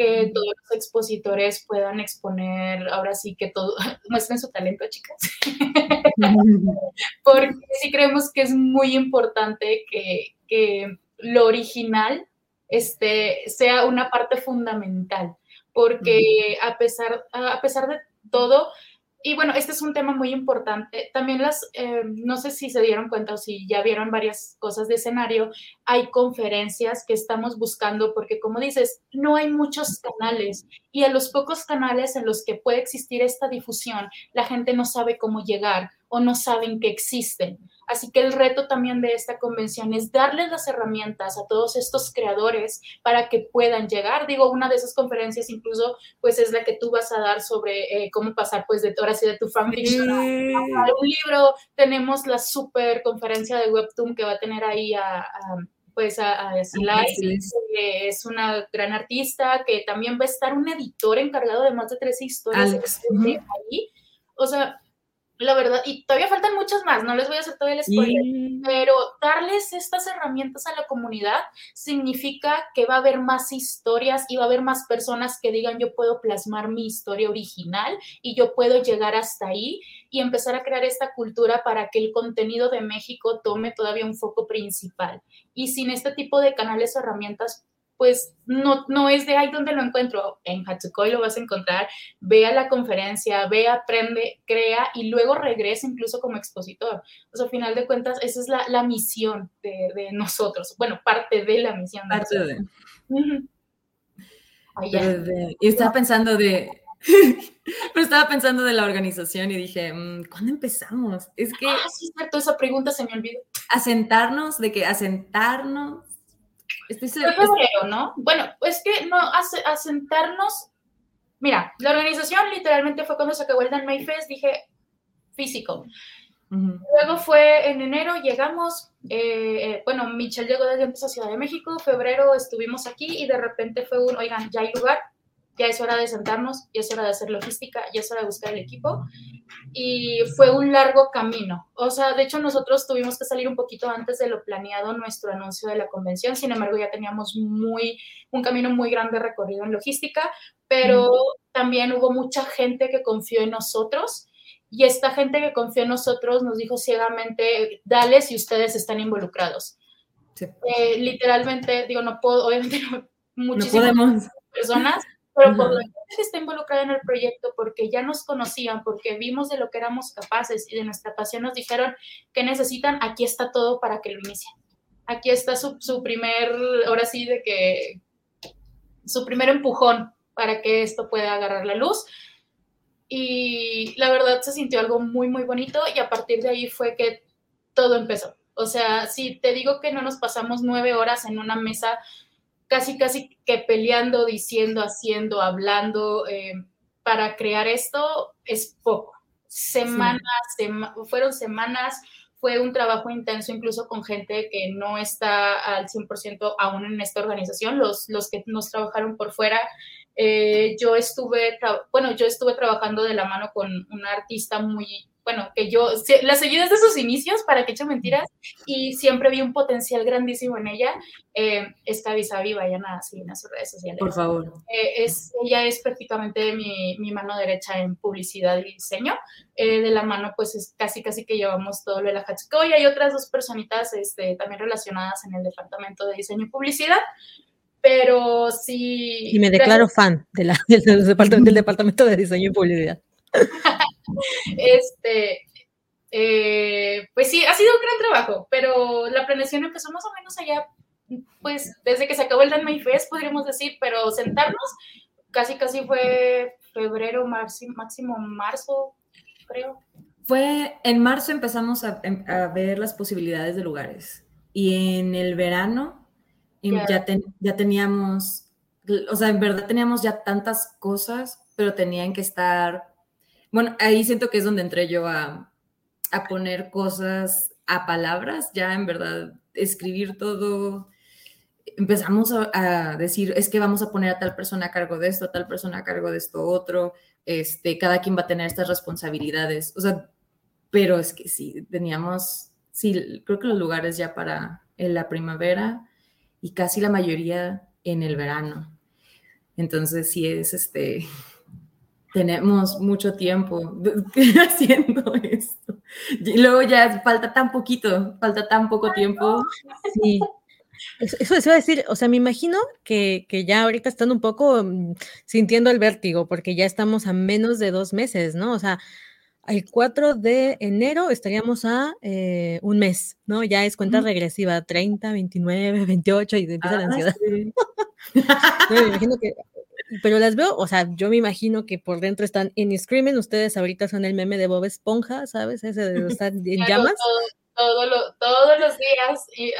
que todos los expositores puedan exponer, ahora sí que todo, [laughs] muestren su talento, chicas. [laughs] Porque sí creemos que es muy importante que, que lo original este, sea una parte fundamental, porque a pesar, a pesar de todo, y bueno, este es un tema muy importante. También las, eh, no sé si se dieron cuenta o si ya vieron varias cosas de escenario, hay conferencias que estamos buscando porque como dices, no hay muchos canales y a los pocos canales en los que puede existir esta difusión, la gente no sabe cómo llegar o no saben que existen. Así que el reto también de esta convención es darles las herramientas a todos estos creadores para que puedan llegar. Digo, una de esas conferencias incluso pues es la que tú vas a dar sobre eh, cómo pasar pues de ahora sí de tu fanfiction a, un libro. Tenemos la super conferencia de Webtoon que va a tener ahí a, pues a, a que es una gran artista, que también va a estar un editor encargado de más de tres historias ahí. O sea, la verdad, y todavía faltan muchas más, no les voy a hacer todavía el spoiler, pero darles estas herramientas a la comunidad significa que va a haber más historias y va a haber más personas que digan yo puedo plasmar mi historia original y yo puedo llegar hasta ahí y empezar a crear esta cultura para que el contenido de México tome todavía un foco principal. Y sin este tipo de canales o herramientas, pues no, no es de ahí donde lo encuentro. En Hatsukoi lo vas a encontrar, ve a la conferencia, ve, aprende, crea y luego regresa incluso como expositor. O sea, al final de cuentas, esa es la, la misión de, de, nosotros. Bueno, parte de la misión. De parte de. y estaba pensando de, [laughs] pero estaba pensando de la organización y dije, mm, ¿cuándo empezamos? Es que... Ah, sí, es cierto, esa pregunta se me olvidó. Asentarnos, de que asentarnos Estoy febrero, ¿no? Bueno, es que no, asentarnos. Mira, la organización literalmente fue cuando se acabó el Dan May Fest, dije físico. Luego fue en enero, llegamos, eh, eh, bueno, Michelle llegó desde antes a Ciudad de México, febrero estuvimos aquí y de repente fue un, oigan, ya hay lugar, ya es hora de sentarnos, ya es hora de hacer logística, ya es hora de buscar el equipo. Y fue un largo camino. O sea, de hecho nosotros tuvimos que salir un poquito antes de lo planeado nuestro anuncio de la convención, sin embargo ya teníamos muy, un camino muy grande recorrido en logística, pero también hubo mucha gente que confió en nosotros. Y esta gente que confió en nosotros nos dijo ciegamente, dale si ustedes están involucrados. Eh, literalmente, digo, no puedo, obviamente muchísimas personas pero por la gente que está involucrada en el proyecto, porque ya nos conocían, porque vimos de lo que éramos capaces y de nuestra pasión, nos dijeron que necesitan, aquí está todo para que lo inicien. Aquí está su, su primer, ahora sí, de que su primer empujón para que esto pueda agarrar la luz. Y la verdad se sintió algo muy, muy bonito y a partir de ahí fue que todo empezó. O sea, si te digo que no nos pasamos nueve horas en una mesa casi, casi que peleando, diciendo, haciendo, hablando, eh, para crear esto es poco. Semanas, fueron semanas, fue un trabajo intenso incluso con gente que no está al 100% aún en esta organización, los, los que nos trabajaron por fuera. Eh, yo estuve, bueno, yo estuve trabajando de la mano con una artista muy bueno, que yo la seguí desde sus inicios, para que eche mentiras, y siempre vi un potencial grandísimo en ella. Eh, esta Visavi, vayan a seguir en sus redes sociales. Por favor. Eh, es, ella es prácticamente mi, mi, mano derecha en publicidad y diseño. Eh, de la mano, pues es casi, casi que llevamos todo lo de la Hachiko. Y hay otras dos personitas este, también relacionadas en el departamento de diseño y publicidad pero sí. Y me declaro fan de la, [laughs] del, departamento, del, departamento, de diseño y publicidad. [laughs] este, eh, pues sí, ha sido un gran trabajo, pero la planeación empezó más o menos allá, pues desde que se acabó el Dan Fest, podríamos decir, pero sentarnos casi, casi fue febrero, marzo, máximo marzo, creo. Fue en marzo empezamos a, em, a ver las posibilidades de lugares y en el verano yeah. ya, ten, ya teníamos, o sea, en verdad teníamos ya tantas cosas, pero tenían que estar bueno, ahí siento que es donde entré yo a, a poner cosas a palabras, ya en verdad, escribir todo. Empezamos a, decir, es que vamos a poner a tal persona a cargo de esto, a tal persona a cargo de esto otro, este, cada quien va a tener estas responsabilidades, o sea, pero es que sí, teníamos, sí, creo que los lugares ya para en la primavera y casi la mayoría en el verano. Entonces sí es este, tenemos mucho tiempo [laughs] haciendo esto. Y luego ya falta tan poquito, falta tan poco tiempo. Sí. Eso, eso iba a decir, o sea, me imagino que, que, ya ahorita están un poco mm, sintiendo el vértigo, porque ya estamos a menos de dos meses, ¿no? O sea, el 4 de enero estaríamos a eh, un mes, ¿no? Ya es cuenta regresiva, 30, 29, 28 y empieza ah, la ansiedad. Sí. [laughs] me imagino que pero las veo, o sea, yo me imagino que por dentro están en Screaming, ustedes ahorita son el meme de Bob Esponja, ¿sabes? Ese de [laughs] estar en llamas. todos los días, y,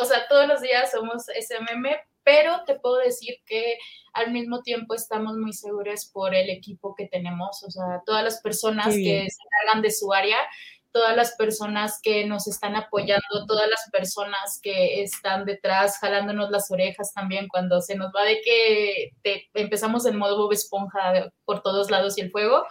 o sea, todos los días somos ese meme, pero te puedo decir que al mismo tiempo estamos muy seguros por el equipo que tenemos, o sea, todas las personas que se encargan de su área, todas las personas que nos están apoyando, todas las personas que están detrás jalándonos las orejas también cuando se nos va de que empezamos en modo Bob Esponja por todos lados y el fuego.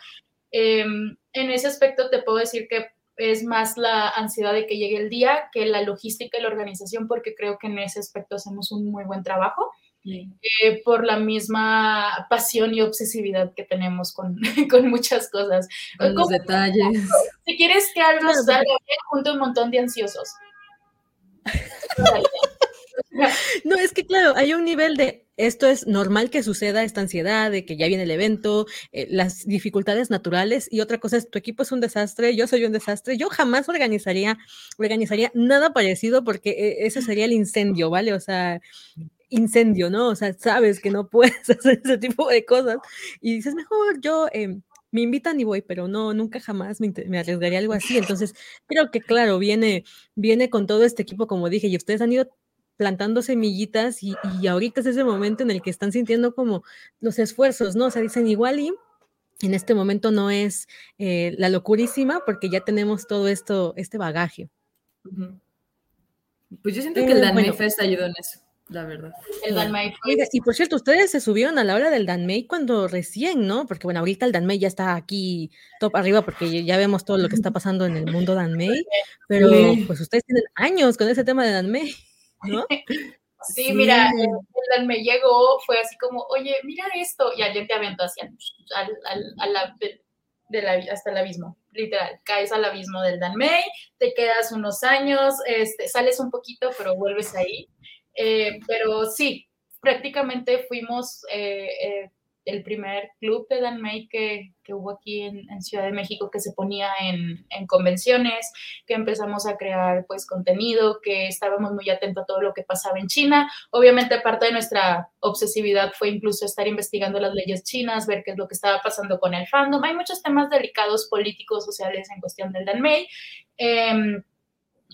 Em, en ese aspecto te puedo decir que es más la ansiedad de que llegue el día que la logística y la organización, porque creo que en ese aspecto hacemos un muy buen trabajo. Eh, por la misma pasión y obsesividad que tenemos con, [laughs] con muchas cosas. Con los detalles. Si quieres que algo salga bien, junto un montón de ansiosos. [laughs] No, es que claro, hay un nivel de esto es normal que suceda, esta ansiedad de que ya viene el evento, eh, las dificultades naturales y otra cosa es tu equipo es un desastre, yo soy un desastre, yo jamás organizaría, organizaría nada parecido porque eh, ese sería el incendio, ¿vale? O sea, incendio, ¿no? O sea, sabes que no puedes [laughs] hacer ese tipo de cosas y dices, mejor yo... Em, me invitan y voy, pero no, nunca jamás me, me, arriesgaría algo así. Entonces, creo que claro, viene, viene con todo este equipo, como dije, y ustedes han ido plantando semillitas y, y, ahorita es ese momento en el que están sintiendo como los esfuerzos, ¿no? O sea, dicen igual y en este momento no es eh, la locurísima porque ya tenemos todo esto, este bagaje. Pues yo siento que el Danmei Fest ayudó en eso, la verdad. El Danmei Y por cierto, ustedes se subieron a la hora del Danmei cuando recién, ¿no? Porque bueno, ahorita el Danmei ya está aquí top arriba porque ya vemos todo lo que está pasando en el mundo Danmei, [laughs] pero pues ustedes tienen años con ese tema de Danmei. ¿no? [laughs] Sí, mira, el, me llegó, fue así como, oye, mira esto, y alguien te aventó hacia al, hasta el abismo, literal, caes al abismo del Danmei, te quedas unos años, este, sales un poquito, pero vuelves ahí. Eh, pero sí, prácticamente fuimos eh, eh, el primer club de Danmei que, que hubo aquí en, Ciudad de México que se ponía en, en, convenciones, que empezamos a crear pues contenido, que estábamos muy atentos a todo lo que pasaba en China. Obviamente parte de nuestra obsesividad fue incluso estar investigando las leyes chinas, ver qué es lo que estaba pasando con el fandom. Hay muchos temas delicados políticos, sociales en cuestión del Danmei. Eh,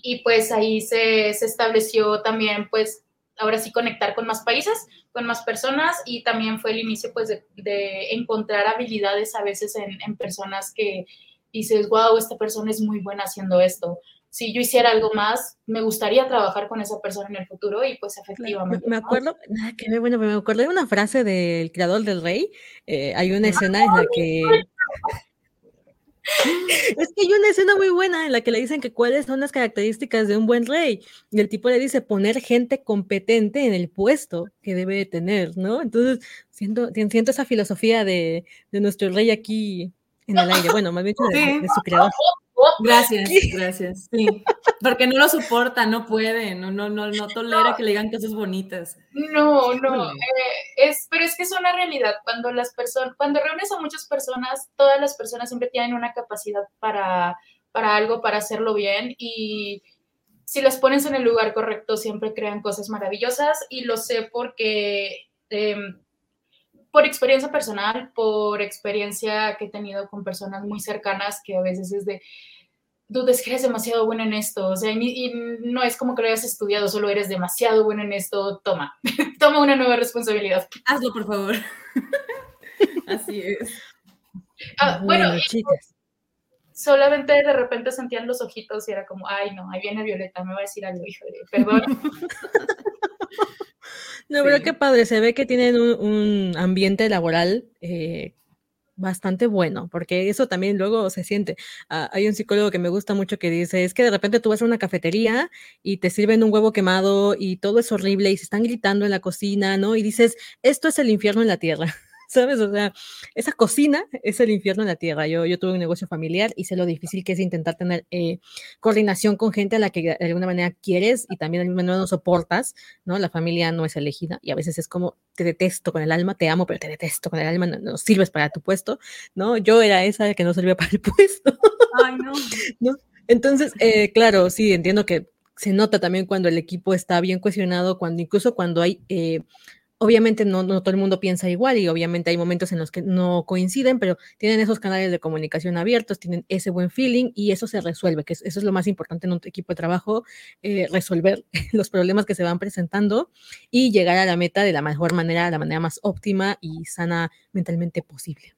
y pues ahí se, se estableció también pues ahora sí conectar con más países, con más personas y también fue el inicio pues de, encontrar habilidades a veces en, personas que dices, wow, esta persona es muy buena haciendo esto. Si yo hiciera algo más, me gustaría trabajar con esa persona en el futuro y pues efectivamente. Me acuerdo, que bueno, me acuerdo de una frase del creador del rey. Eh, hay una escena en la que [laughs] es que hay una escena muy buena en la que le dicen que cuáles son las características de un buen rey. Y el tipo le dice poner gente competente en el puesto que debe tener, ¿no? Entonces, siento, siento esa filosofía de, de nuestro rey aquí en el aire. Bueno, más bien de, de su creador. Gracias, [laughs] gracias. Sí, porque no lo soporta, no puede, no, no, no, no tolera que le digan cosas bonitas. No, no, eh, es, pero es que es una realidad. Cuando las personas, cuando reúnes a muchas personas, todas las personas siempre tienen una capacidad para, para algo, para hacerlo bien y si las pones en el lugar correcto, siempre crean cosas maravillosas y lo sé porque em, por experiencia personal, por experiencia que he tenido con personas muy cercanas que a veces es de, tú es que eres demasiado bueno en esto, o sea, y, no es como que lo hayas estudiado, solo eres demasiado bueno en esto, toma, [laughs] toma una nueva responsabilidad. Hazlo, por favor. [laughs] Así es. Ah, bueno, chicas. Solamente de repente sentían los ojitos y era como, ay, no, ahí viene Violeta, me va a decir algo, hijo de, perdón. [laughs] No, pero qué padre, se ve que tienen un, ambiente laboral eh, bastante bueno, porque eso también luego se siente. Ah, hay un psicólogo que me gusta mucho que dice, es que de repente tú vas a una cafetería y te sirven un huevo quemado y todo es horrible y se están gritando en la cocina, ¿no? Y dices, esto es el infierno en la tierra. ¿Sabes? O sea, esa cocina es el infierno en la tierra. Yo, yo tuve un negocio familiar y sé lo difícil que es intentar tener eh, coordinación con gente a la que de alguna manera quieres y también de alguna manera no soportas, ¿no? La familia no es elegida y a veces es como, te detesto con el alma, te amo, pero te detesto con el alma, no, sirves para tu puesto, ¿no? Yo era esa que no servía [laughs] para el puesto. Ay, no. ¿No? Entonces, eh, claro, sí, entiendo que se nota también cuando el equipo está bien cohesionado, cuando incluso cuando hay... Eh, Obviamente no, no, todo el mundo piensa igual y obviamente hay momentos en los que no coinciden, pero tienen esos canales de comunicación abiertos, tienen ese buen feeling y eso se resuelve, que eso es lo más importante en un equipo de trabajo, eh, resolver [laughs] los problemas que se van presentando y llegar a la meta de la mejor manera, de la manera más óptima y sana mentalmente posible.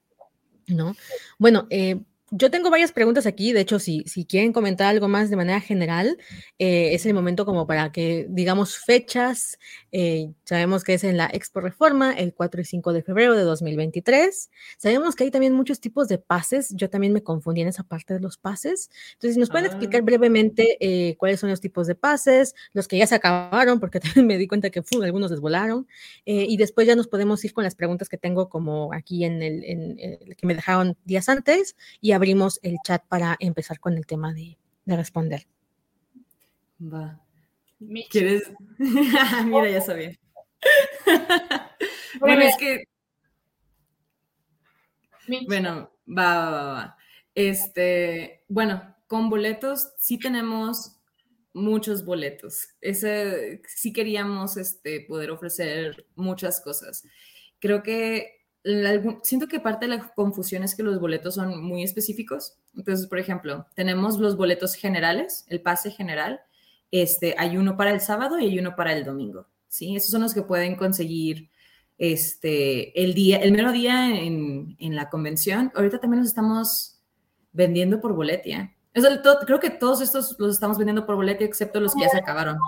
¿No? Bueno, eh, yo tengo varias preguntas aquí, de hecho, si, si quieren comentar algo más de manera general, eh, es el momento como para que digamos fechas. Eh, sabemos que es en la Expo Reforma, el 4 y 5 de febrero de 2023. Sabemos que hay también muchos tipos de pases. Yo también me confundí en esa parte de los pases. Entonces, si nos pueden explicar ah. brevemente eh, cuáles son los tipos de pases, los que ya se acabaron, porque [laughs] también me di cuenta que algunos desvolaron. y después ya nos podemos ir con las preguntas que tengo como aquí en el, en, que me dejaron días antes y abrimos el chat para empezar con el tema de, responder. Va. ¿Quieres? [laughs] Mira, ya sabía. [laughs] bueno, es que. Bueno, va, va, va, Este, bueno, con boletos sí tenemos muchos boletos. Ese, sí queríamos este, poder ofrecer muchas cosas. Creo que siento que parte de la confusión es que los boletos son muy específicos. Entonces, por ejemplo, tenemos los boletos generales, el pase general. Este, hay uno para el sábado y hay uno para el domingo. ¿sí? Esos son los que pueden conseguir este, el, día, el mero día en, en la convención. Ahorita también los estamos vendiendo por boletia. creo que todos estos los estamos vendiendo por boletia, excepto los que ya se acabaron.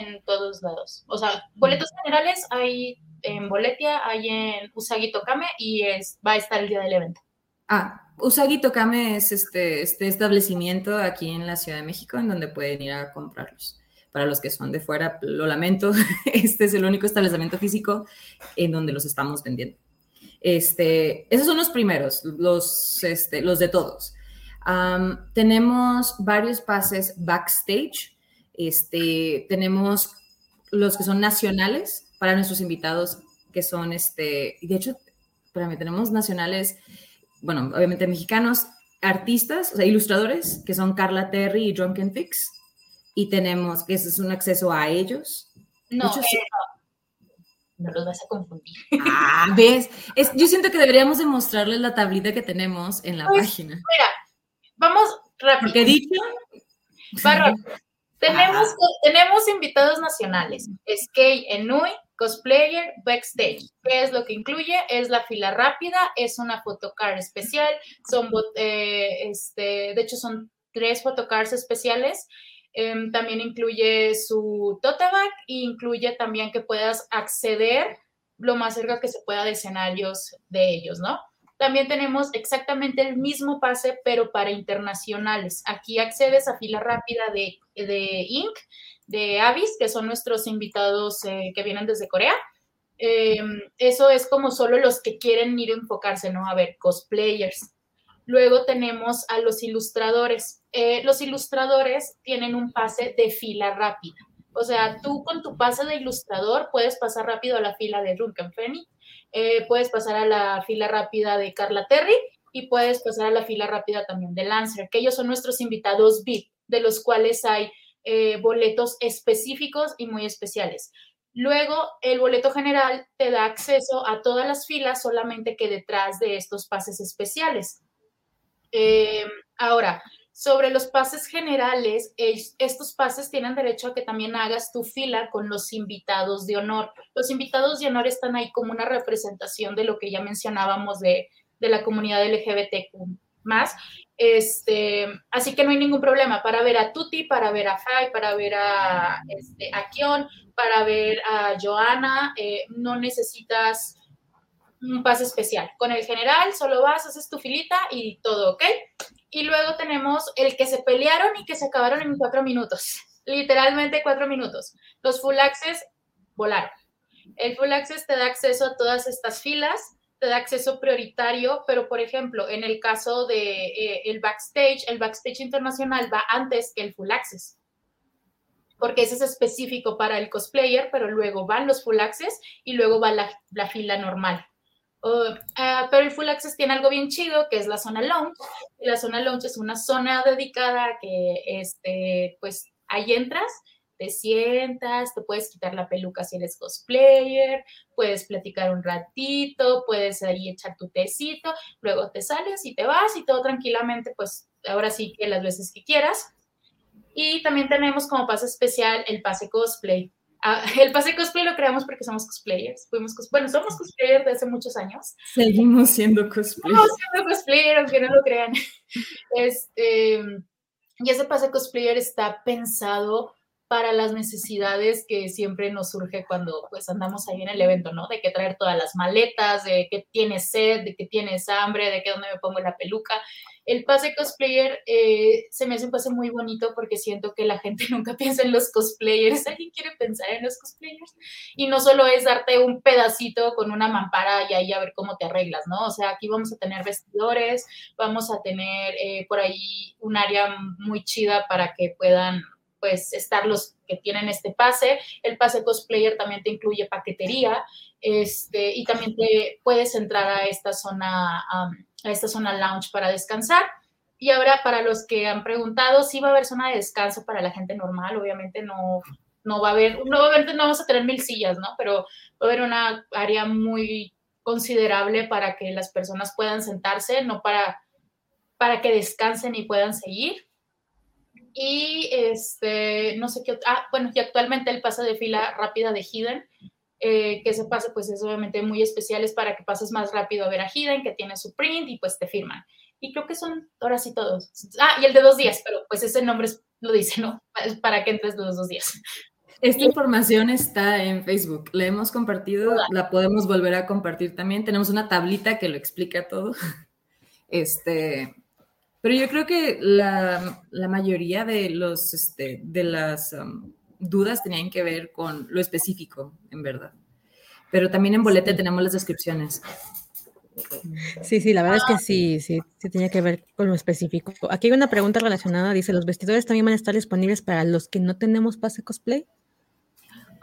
En, todos lados. O sea, boletos generales hay en Boletia, hay en Usagi Tokame y es, va a estar el día del evento. Ah, Usagi Tokame es este, este establecimiento aquí en la Ciudad de México en donde pueden ir a comprarlos. Para los que son de fuera, lo lamento, [laughs] este es el único establecimiento físico en donde los estamos vendiendo. Este, esos son los primeros, los, este, los de todos. tenemos varios pases backstage. Este, tenemos los que son nacionales, para nuestros invitados que son, este, y de hecho, mí tenemos nacionales, bueno, obviamente mexicanos, artistas, o sea, ilustradores, que son Carla Terry y Drunken Fix, y tenemos, que es un acceso a ellos. No, eh, no. los vas a confundir. Ah, ves, yo siento que deberíamos demostrarles la tablita que tenemos en la pues, página. Mira, vamos rápido. Porque dicho... Tenemos, tenemos invitados nacionales. Skate Enui, Cosplayer Backstage. ¿Qué es lo que incluye? Es la fila rápida, es una photocard especial, son, eh, este, de hecho son tres photocards especiales. Em, también incluye su tote bag e incluye también que puedas acceder lo más cerca que se pueda de escenarios de ellos, ¿no? También tenemos exactamente el mismo pase, pero para internacionales. Aquí accedes a fila rápida de, de Inc de Avis, que son nuestros invitados eh, que vienen desde Corea. Em, eso es como solo los que quieren ir a enfocarse, ¿no? A ver, cosplayers. Luego tenemos a los ilustradores. Eh, los ilustradores tienen un pase de fila rápida. O sea, tú con tu pase de ilustrador puedes pasar rápido a la fila de Drunken Fanny, eh, puedes pasar a la fila rápida de Carla Terry y puedes pasar a la fila rápida también de Lancer, que ellos son nuestros invitados VIP, de los cuales hay eh, boletos específicos y muy especiales. Luego, el boleto general te da acceso a todas las filas, solamente que detrás de estos pases especiales. Eh, ahora, sobre los pases generales, estos pases tienen derecho a que también hagas tu fila con los invitados de honor. Los invitados de honor están ahí como una representación de lo que ya mencionábamos de, de la comunidad LGBTQ más. Este, así que no hay ningún problema para ver a Tuti, para ver a Fai, para ver a, este, Kion, para ver a Joana. Eh, no necesitas un pase especial. Con el general solo vas, haces tu filita y todo, ¿ok? Y luego tenemos el que se pelearon y que se acabaron en cuatro minutos. Literalmente cuatro minutos. Los full access volaron. El full access te da acceso a todas estas filas te da acceso prioritario, pero por ejemplo, en el caso de eh, el backstage, el backstage internacional va antes que el full access, porque ese es específico para el cosplayer, pero luego van los full access y luego va la, fila normal. Ah, pero el full access tiene algo bien chido, que es la zona lounge. la zona lounge es una zona dedicada que, este, pues, ahí entras te sientas, te puedes quitar la peluca si eres cosplayer, puedes platicar un ratito, puedes ahí echar tu tecito, luego te sales y te vas y todo tranquilamente, pues ahora sí que las veces que quieras. Y también tenemos como pase especial el pase cosplay. Ah, [laughs] el pase cosplay lo creamos porque somos cosplayers. Fuimos bueno, somos cosplayers desde hace muchos años. Seguimos siendo cosplayers. Seguimos siendo cosplayers, aunque no lo crean. [laughs] Este, y ese pase cosplayer está pensado para las necesidades que siempre nos surge cuando pues andamos ahí en el evento, ¿no? De que traer todas las maletas, de que tienes sed, de que tienes hambre, de que dónde me pongo la peluca. El pase cosplayer eh, se me hace un pase muy bonito porque siento que la gente [laughs] nunca piensa en los cosplayers, alguien quiere pensar en los cosplayers y no solo es darte un pedacito con una mampara y ahí a ver cómo te arreglas, ¿no? O sea, aquí vamos a tener vestidores, vamos a tener eh, por ahí un área muy chida para que puedan pues estar los que tienen este pase. El pase cosplayer también te incluye paquetería este, y también te puedes entrar a esta zona, a esta zona lounge para descansar. Y ahora para los que han preguntado, sí va a haber zona de descanso para la gente normal, obviamente no, no va a haber, no, obviamente no vamos a tener mil sillas, ¿no? Pero va a haber una área muy considerable para que las personas puedan sentarse, no para, para que descansen y puedan seguir. Y este, no sé qué, ah, bueno, y actualmente el pase de fila rápida de Hidden, eh, que ese pase pues es obviamente muy especial, es para que pases más rápido a ver a Hidden, que tiene su print y pues te firman. Y creo que son ahora sí todos. Ah, y el de dos días, pero pues ese nombre lo dice, ¿no? Para que entres los dos días. Esta información está en Facebook, la hemos compartido, la podemos volver a compartir también. Tenemos una tablita que lo explica todo. [laughs] Este, pero yo creo que la, la mayoría de, los, este, de las um, dudas tenían que ver con lo específico, en verdad. Pero también en Bolete tenemos las descripciones. Sí, sí, la verdad es que sí, sí, sí tenía que ver con lo específico. Aquí hay una pregunta relacionada, dice, ¿los vestidores también van a estar disponibles para los que no tenemos pase cosplay?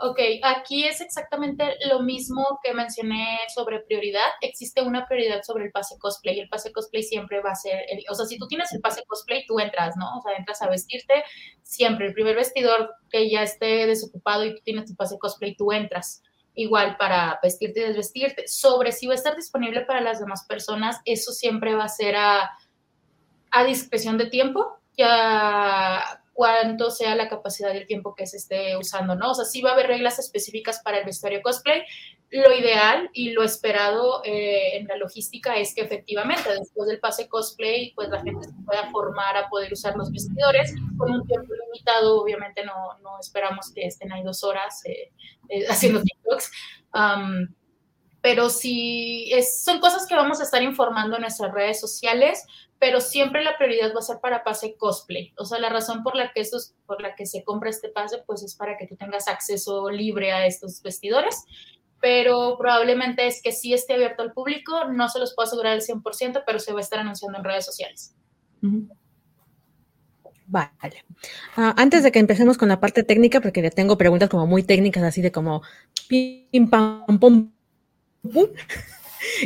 Ok, aquí es exactamente lo mismo que mencioné sobre prioridad. Existe una prioridad sobre el pase cosplay. El pase cosplay siempre va a ser, o sea, si tú tienes el pase cosplay, tú entras, ¿no? O sea, entras a vestirte siempre. El primer vestidor que ya esté desocupado y tú tienes tu pase cosplay, tú entras. Igual para vestirte y desvestirte. Sobre si va a estar disponible para las demás personas, eso siempre va a ser a, a discreción de tiempo. Ya cuánto sea la capacidad del tiempo que se esté usando, ¿no? O sea, sí va a haber reglas específicas para el vestuario cosplay. Lo ideal y lo esperado eh, en la logística es que efectivamente después del pase cosplay, pues la gente se pueda formar a poder usar los vestidores con un tiempo limitado. Obviamente no, no esperamos que estén ahí dos horas eh, eh, [laughs] haciendo TikToks. pero sí, son cosas que vamos a estar informando en nuestras redes sociales pero siempre la prioridad va a ser para pase cosplay. O sea, la razón por la que estos, por la que se compra este pase, pues es para que tú tengas acceso libre a estos vestidores. Pero probablemente es que sí esté abierto al público, no se los puedo asegurar al 100%, pero se va a estar anunciando en redes sociales. Vale. Ah, antes de que empecemos con la parte técnica, porque ya tengo preguntas como muy técnicas, así de como pim, pam, pum, pum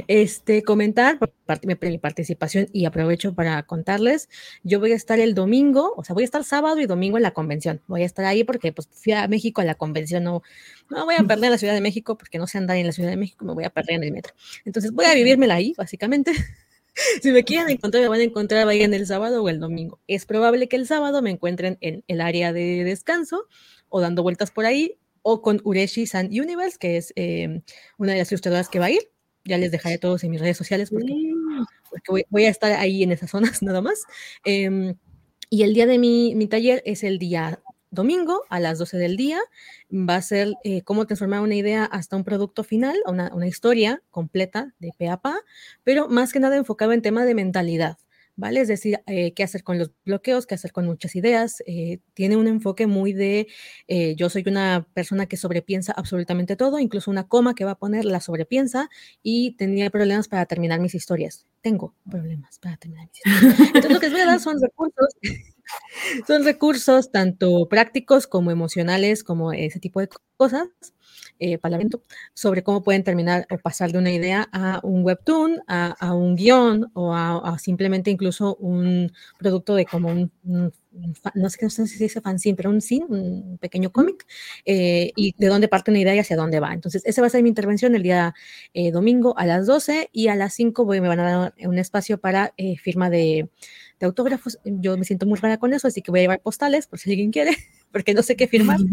este, comentar mi participación y aprovecho para contarles, yo voy a estar el domingo, o sea, voy a estar sábado y domingo en la convención. Voy a estar ahí porque pues fui a México a la convención, no, no voy a perder en la Ciudad de México porque no sé andar en la Ciudad de México, me voy a perder en el metro. Entonces voy a vivírmela ahí, básicamente. [laughs] si me quieren encontrar, me van a encontrar en el sábado o el domingo. Es probable que el sábado me encuentren en el área de descanso o dando vueltas por ahí o con Ureshi San Universe, que es eh, una de las ilustradoras que va a ir ya les dejaré todos en mis redes sociales porque, mm. voy, a estar ahí en esas zonas [laughs] nada más. Em, y el día de mi, mi, taller es el día domingo a las 12 del día. Va a ser eh, cómo transformar una idea hasta un producto final, una, una historia completa de pe a pa, pero más que nada enfocado en tema de mentalidad. ¿Vale? Es decir, eh, qué hacer con los bloqueos, qué hacer con muchas ideas. Eh, tiene un enfoque muy de, eh, yo soy una persona que sobrepiensa absolutamente todo, incluso una coma que va a poner la sobrepiensa y tenía problemas para terminar mis historias. Tengo problemas para terminar mis historias. Entonces, lo que les voy a dar son recursos. [laughs] Son recursos tanto prácticos como emocionales, como ese tipo de cosas, eh, evento, sobre cómo pueden terminar o pasar de una idea a un webtoon, a, un guion o a, simplemente incluso un producto de como un, no sé, si se dice fanzine, pero un sin, un pequeño cómic, eh, y de dónde parte una idea y hacia dónde va. Entonces, esa va a ser mi intervención el día eh, domingo a las 12 y a las 5 voy, me van a dar un espacio para firma de, de autógrafos. Yo me siento muy rara con eso, así que voy a llevar postales por si alguien quiere. Porque no sé qué firmar. [laughs]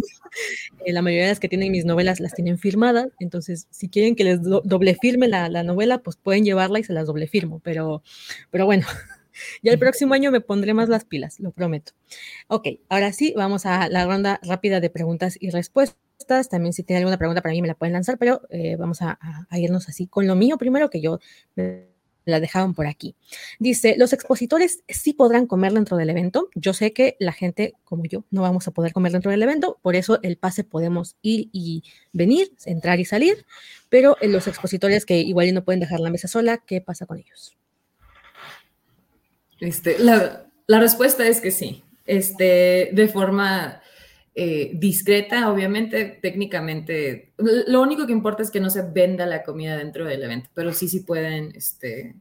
Eh, la mayoría de las que tienen mis novelas las tienen firmadas, entonces si quieren que les doble firme la, la, novela, pues pueden llevarla y se las doble firmo, pero, pero bueno, [laughs] ya el próximo año me pondré más las pilas, lo prometo. Ok, ahora sí, vamos a la ronda rápida de preguntas y respuestas. También si tienen alguna pregunta para mí me la pueden lanzar, pero eh, vamos a, a, irnos así con lo mío primero, que yo la dejaron por aquí. Dice, los expositores sí podrán comer dentro del evento. Yo sé que la gente como yo no vamos a poder comer dentro del evento, por eso el pase podemos ir y venir, entrar y salir, pero en los expositores que igual no pueden dejar la mesa sola, ¿qué pasa con ellos? Este, la, la respuesta es que sí. Este, de forma eh, discreta, obviamente, técnicamente. Lo único que importa es que no se venda la comida dentro del evento, pero sí, sí pueden este,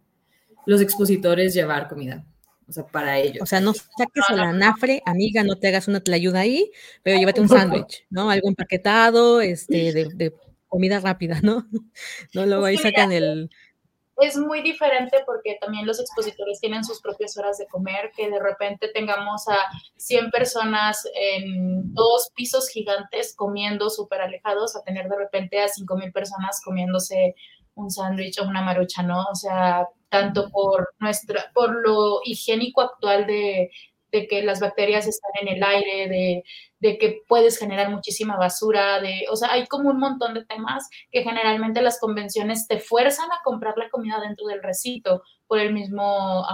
los expositores llevar comida. O sea, para ellos. O sea, no saques a la nafre, amiga, no te hagas una ayuda ahí, pero llévate un sándwich, ¿no? Algo empaquetado, este, de, de, comida rápida, ¿no? [laughs] No luego ahí sacan el, es muy diferente porque también los expositores tienen sus propias horas de comer, que de repente tengamos a 100 personas en dos pisos gigantes comiendo súper alejados, a tener de repente a 5.000 personas comiéndose un sándwich o una marucha, ¿no? O sea, tanto por, nuestra, por lo higiénico actual de, de que las bacterias están en el aire, de, de, que puedes generar muchísima basura, de, o sea, hay como un montón de temas que generalmente las convenciones te fuerzan a comprar la comida dentro del recinto por el mismo,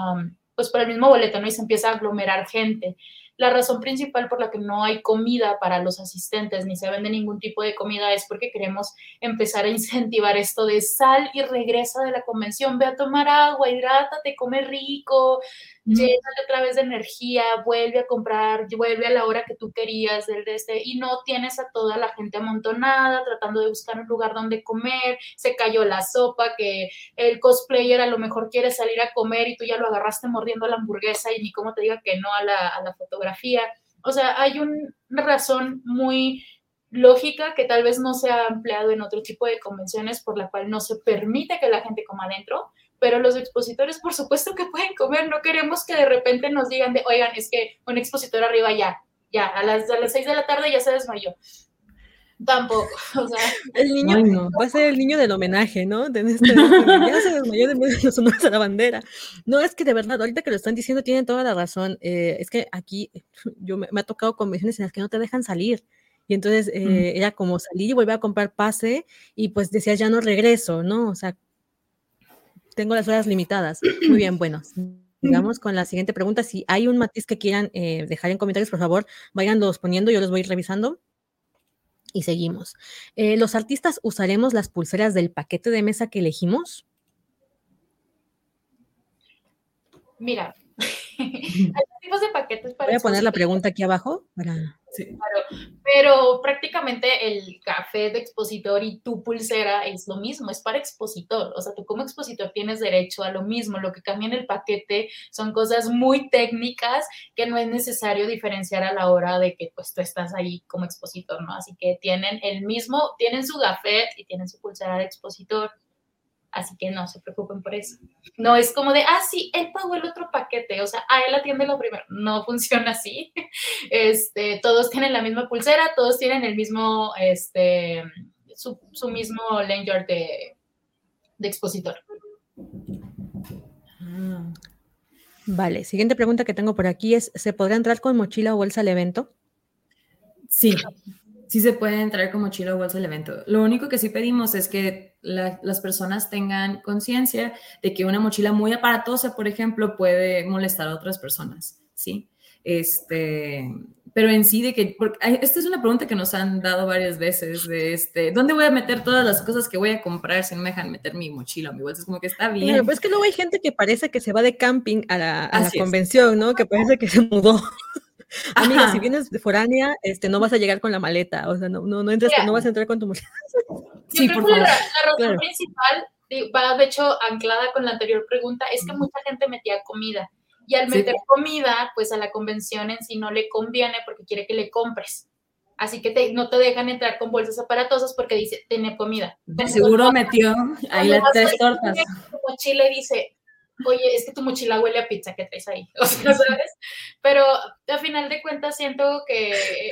pues por el mismo boleto, ¿no? Y se empieza a aglomerar gente. La razón principal por la que no hay comida para los asistentes ni se vende ningún tipo de comida es porque queremos empezar a incentivar esto de sal y regresa de la convención, ve a tomar agua, hidrátate, come rico, llénate otra vez de energía, vuelve a comprar, vuelve a la hora que tú querías del de este, y no tienes a toda la gente amontonada tratando de buscar un lugar donde comer, se cayó la sopa, que el cosplayer a lo mejor quiere salir a comer y tú ya lo agarraste mordiendo la hamburguesa y ni cómo te diga que no a la, a la fotografía. O sea, hay una razón muy lógica que tal vez no se ha empleado en otro tipo de convenciones por la cual no se permite que la gente coma adentro, pero los expositores por supuesto que pueden comer, no queremos que de repente nos digan de, oigan, es que un expositor arriba ya, ya, a las, a las 6 de la tarde ya se desmayó. Tampoco, [laughs] o sea. El niño va a ser el niño del homenaje, ¿no? De este, ya se desmayó de los a la bandera. No, es que de verdad, ahorita que lo están diciendo, tienen toda la razón. Eh, es que aquí yo me, ha tocado convenciones en las que no te dejan salir. Y entonces eh, era como salir y volver a comprar pase y pues decías, ya no regreso, ¿no? O sea, tengo las horas limitadas. Muy bien, bueno. Sigamos con la siguiente pregunta. Si hay un matiz que quieran eh, dejar en comentarios, por favor, váyanlos poniendo, yo los voy a ir revisando. Y seguimos. Eh, ¿Los artistas usaremos las pulseras del paquete de mesa que elegimos? Mira, [laughs] tipos de paquetes para... Voy a poner la pregunta aquí abajo para... pero prácticamente el café de expositor y tu pulsera es lo mismo, es para expositor. O sea, tú como expositor tienes derecho a lo mismo. Lo que cambia en el paquete son cosas muy técnicas que no es necesario diferenciar a la hora de que pues tú estás ahí como expositor, ¿no? Así que tienen el mismo, tienen su café y tienen su pulsera de expositor. Así que no se preocupen por eso. No es como de, ah, sí, él pagó el otro paquete, o sea, a él atiende lo primero. No funciona así. [laughs] Este, todos tienen la misma pulsera, todos tienen el mismo, este, su, mismo lanyard de, de expositor. Ah. Vale, siguiente pregunta que tengo por aquí es, ¿se podrá entrar con mochila o bolsa al evento? Sí, sí se puede entrar con mochila o bolsa al evento. Lo único que sí pedimos es que las personas tengan conciencia de que una mochila muy aparatosa, por ejemplo, puede molestar a otras personas, ¿sí? Este, pero en sí de que, esta es una pregunta que nos han dado varias veces, de este, ¿dónde voy a meter todas las cosas que voy a comprar si no me dejan meter mi mochila o mi bolsa? Es como que está bien. Pero pues es que luego hay gente que parece que se va de camping a la, a la convención, ¿no? Que parece que se mudó. Amiga, si vienes de foránea, este, no vas a llegar con la maleta, o sea, no, no, no, entras, no vas a entrar con tu maleta. [laughs] sí, por favor. La, razón principal va, de hecho, anclada con la anterior pregunta, es que mucha gente metía comida. Y al meter comida, pues a la convención en sí no le conviene porque quiere que le compres. Así que no te dejan entrar con bolsas aparatosas porque dice, tiene comida. De seguro metió ahí las tres tortas. Mochila y dice, oye, es que tu mochila huele a pizza que traes ahí, [laughs] o sea, ¿sabes? Pero a final de cuentas siento que es,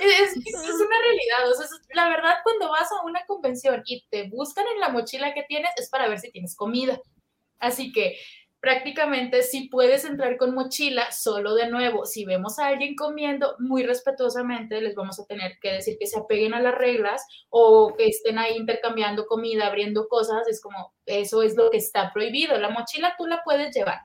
es una realidad, o sea, la verdad cuando vas a una convención y te buscan en la mochila que tienes es para ver si tienes comida. Así que prácticamente si puedes entrar con mochila, solo de nuevo, si vemos a alguien comiendo, muy respetuosamente les vamos a tener que decir que se apeguen a las reglas o que estén ahí intercambiando comida, abriendo cosas, es como, eso es lo que está prohibido. La mochila tú la puedes llevar,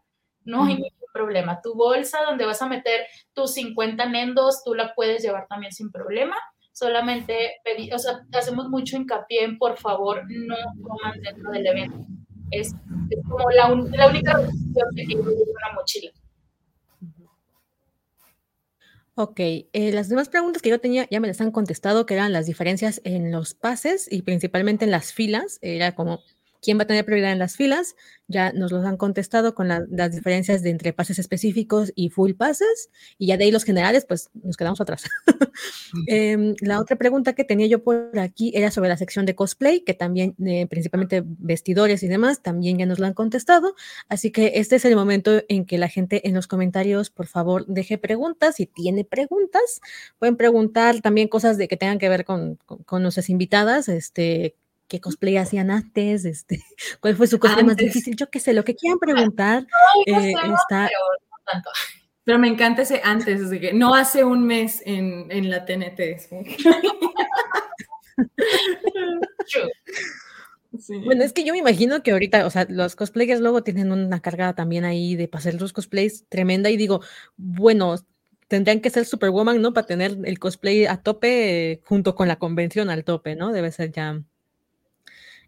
no hay ningún problema. Tu bolsa donde vas a meter tus 50 nendos, tú la puedes llevar también sin problema solamente o sea, hacemos mucho hincapié en por favor no coman dentro del evento es, como la, única restricción que tiene una mochila. Ok, eh, las demás preguntas que yo tenía ya me las han contestado, que eran las diferencias en los pases y principalmente en las filas. Era como quién va a tener prioridad en las filas. Ya nos los han contestado con las diferencias de entre pases específicos y full pases. Y ya de ahí los generales, pues nos quedamos atrás. [laughs] Em, la otra pregunta que tenía yo por aquí era sobre la sección de cosplay, que también, eh, principalmente vestidores y demás, también ya nos lo han contestado. Así que este es el momento en que la gente en los comentarios, por favor, deje preguntas. Si tiene preguntas, pueden preguntar también cosas de que tengan que ver con, con nuestras invitadas, este, qué cosplay hacían antes, este, [laughs] cuál fue su cosplay más difícil, yo qué sé, lo que quieran preguntar. Eh, está... pero, no tanto. [laughs] pero me encanta ese antes, de que no hace un mes en, en la TNT. [laughs] Bueno, es que yo me imagino que ahorita, o sea, los cosplayers luego tienen una carga también ahí de pasar los cosplays tremenda y digo, bueno, tendrían que ser Superwoman, ¿no? Para tener el cosplay a tope junto con la convención al tope, ¿no? Debe ser ya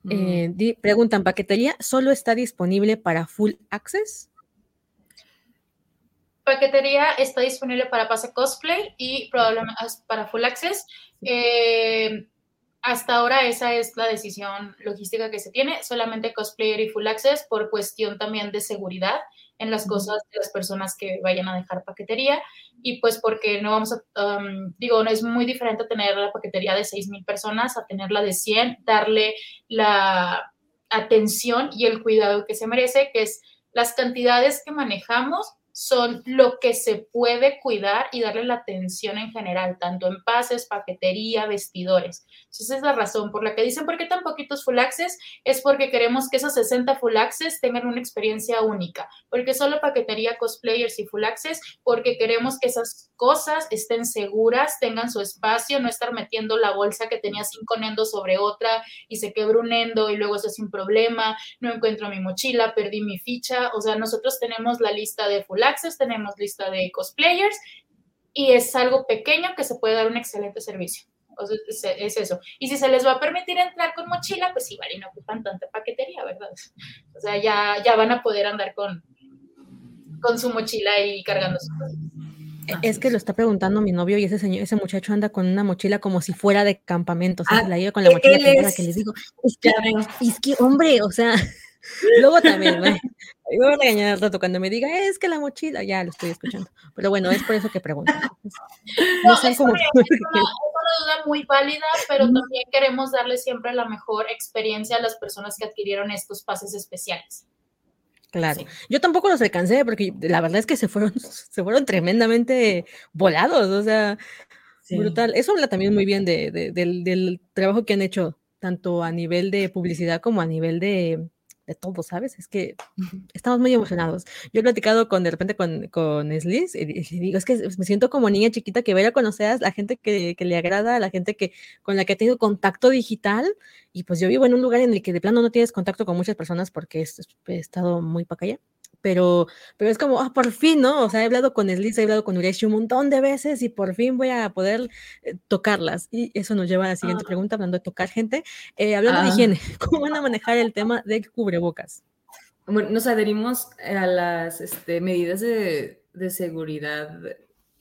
Mm. Eh, preguntan, ¿paquetería solo está disponible para Full Access? Paquetería está disponible para pase cosplay y probablemente para Full Access. Eh, hasta ahora esa es la decisión logística que se tiene, solamente cosplayer y Full Access por cuestión también de seguridad en las cosas de las personas que vayan a dejar paquetería y pues porque no vamos a, um, digo, no es muy diferente tener la paquetería de 6.000 personas a tenerla de 100, darle la atención y el cuidado que se merece, que es las cantidades que manejamos son lo que se puede cuidar y darle la atención en general, tanto en pases, paquetería, vestidores. Entonces, es la razón por la que dicen, ¿por qué tan poquitos full access? Es porque queremos que esos 60 full access tengan una experiencia única, porque solo paquetería, cosplayers y full access, porque queremos que esas cosas estén seguras, tengan su espacio, no estar metiendo la bolsa que tenía cinco nendos sobre otra y se quebra un nendo y luego eso es un problema, no encuentro mi mochila, perdí mi ficha, o sea, nosotros tenemos la lista de full access, tenemos lista de cosplayers y es algo pequeño que se puede dar un excelente servicio. O sea, es, eso. Y si se les va a permitir entrar con mochila, pues igual y no ocupan tanta paquetería, ¿verdad? O sea, ya, ya van a poder andar con, con su mochila y cargando sus cosas. Es que lo está preguntando mi novio y ese señor, ese muchacho anda con una mochila como si fuera de campamento, o sea, ah, la lleva con la mochila que les digo, es que, es que, hombre, o sea, Luego también, me, voy a regañar al rato cuando me diga, es que la mochila, ya lo estoy escuchando. Pero bueno, es por eso que pregunto. No, sé cómo. [laughs] Es una, duda muy válida, pero también queremos darle siempre la mejor experiencia a las personas que adquirieron estos pases especiales. Claro. Yo tampoco los alcancé porque la verdad es que se fueron, [laughs] se fueron tremendamente volados, o sea, brutal. Eso habla también muy bien de, del, del trabajo que han hecho, tanto a nivel de publicidad como a nivel de, de todo, ¿sabes? Es que estamos muy emocionados. Yo he platicado con, de repente con, con Sliss y, digo, es que me siento como niña chiquita que vaya a conocer a la gente que, que, le agrada, a la gente que, con la que ha tenido contacto digital. Y pues yo vivo en un lugar en el que de plano no tienes contacto con muchas personas porque he, estado muy para allá pero, pero es como, ah, por fin, ¿no? O sea, he hablado con Sliss, he hablado con Ureshi un montón de veces y por fin voy a poder eh, tocarlas. Y eso nos lleva a la siguiente ah. pregunta, hablando de tocar gente. Eh, hablando de ah. higiene, [laughs] ¿cómo van a manejar el tema del cubrebocas? Bueno, nos adherimos a las este, medidas de, de seguridad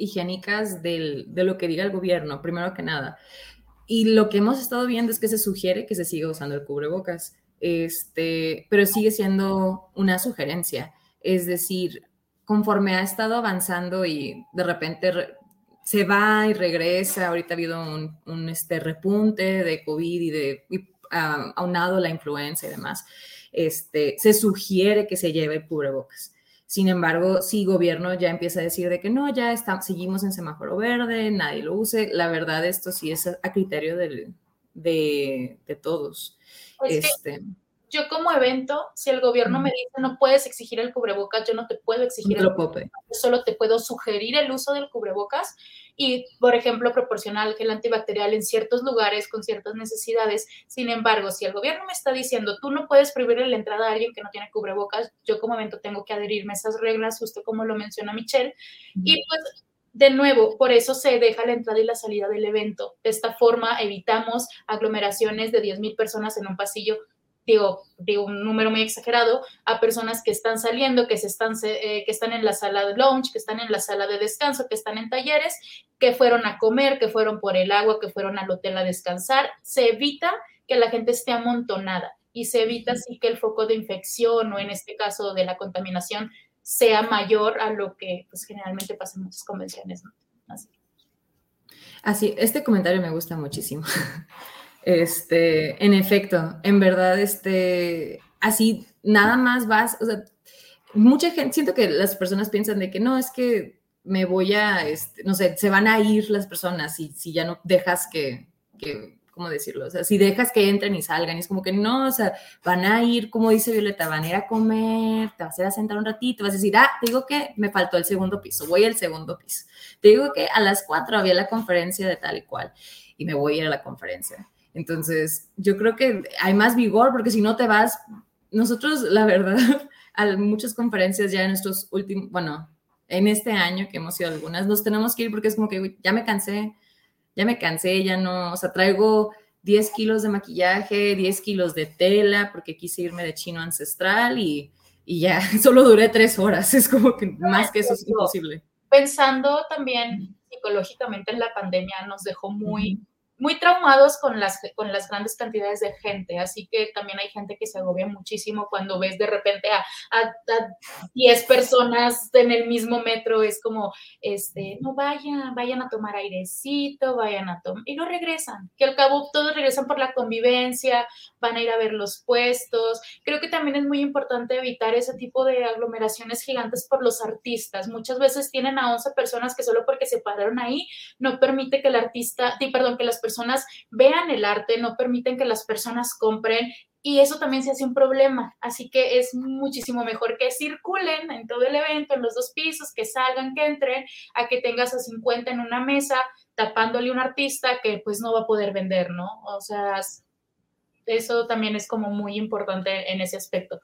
higiénicas de lo que diga el gobierno, primero que nada. Y lo que hemos estado viendo es que se sugiere que se siga usando el cubrebocas, este, pero sigue siendo una sugerencia. Es decir, conforme ha estado avanzando y de repente se va y regresa, ahorita ha habido un, este, repunte de COVID y de ah, aunado la influenza y demás, este, se sugiere que se lleve cubrebocas. Sin embargo, si gobierno ya empieza a decir de que no, ya está, seguimos en semáforo verde, nadie lo use, la verdad esto sí es a criterio de, de, todos. Pues este, yo como evento, si el gobierno me dice no puedes exigir el cubrebocas, yo no te puedo exigir el cubrebocas, yo solo te puedo sugerir el uso del cubrebocas y, por ejemplo, proporcionar el gel antibacterial en ciertos lugares con ciertas necesidades. Sin embargo, si el gobierno me está diciendo tú no puedes prohibirle la entrada a alguien que no tiene cubrebocas, yo como evento tengo que adherirme a esas reglas, justo como lo menciona Michelle. Y pues de nuevo, por eso se deja la entrada y la salida del evento. De esta forma evitamos aglomeraciones de 10.000 personas en un pasillo digo, digo un número muy exagerado, a personas que están saliendo, que, se están, eh, que están en la sala de lunch, que están en la sala de descanso, que están en talleres, que fueron a comer, que fueron por el agua, que fueron al hotel a descansar. Se evita que la gente esté amontonada y se evita así que el foco de infección o en este caso de la contaminación sea mayor a lo que pues, generalmente pasa en muchas convenciones. Así. Así, este comentario me gusta muchísimo. [laughs] Este, en efecto, en verdad, este, así nada más vas, o sea, mucha gente, siento que las personas piensan de que no, es que me voy a, este, no sé, se van a ir las personas si, si ya no dejas que, que, ¿cómo decirlo? O sea, si dejas que entren y salgan, y es como que no, o sea, van a ir, como dice Violeta, van a ir a comer, te vas a ir a sentar un ratito, vas a decir, ah, te digo que me faltó el segundo piso, voy al segundo piso. Te digo que a las cuatro había la conferencia de tal y cual, y me voy a ir a la conferencia. Entonces, yo creo que hay más vigor porque si no te vas, nosotros, la verdad, [laughs] a muchas conferencias ya en estos últimos, bueno, en este año que hemos ido algunas, nos tenemos que ir porque es como que ya me cansé, ya me cansé, ya no, o sea, traigo 10 kilos de maquillaje, 10 kilos de tela porque quise irme de chino ancestral y, y ya [laughs] solo duré tres horas, es como que más que eso es imposible. Pensando también psicológicamente en la pandemia nos dejó muy muy traumados con las, con las grandes cantidades de gente, así que también hay gente que se agobia muchísimo cuando ves de repente a, a, 10 personas en el mismo metro, es como, este, no vayan, vayan a tomar airecito, vayan a tomar, y no regresan, que al cabo todos regresan por la convivencia, van a ir a ver los puestos, creo que también es muy importante evitar ese tipo de aglomeraciones gigantes por los artistas, muchas veces tienen a 11 personas que solo porque se pararon ahí no permite que el artista, perdón, que las personas personas vean el arte, no permiten que las personas compren y eso también se hace un problema. Así que es muchísimo mejor que circulen en todo el evento, en los dos pisos, que salgan, que entren, a que tengas a 50 en una mesa tapándole a un artista que pues no va a poder vender, ¿no? O sea, eso también es como muy importante en ese aspecto.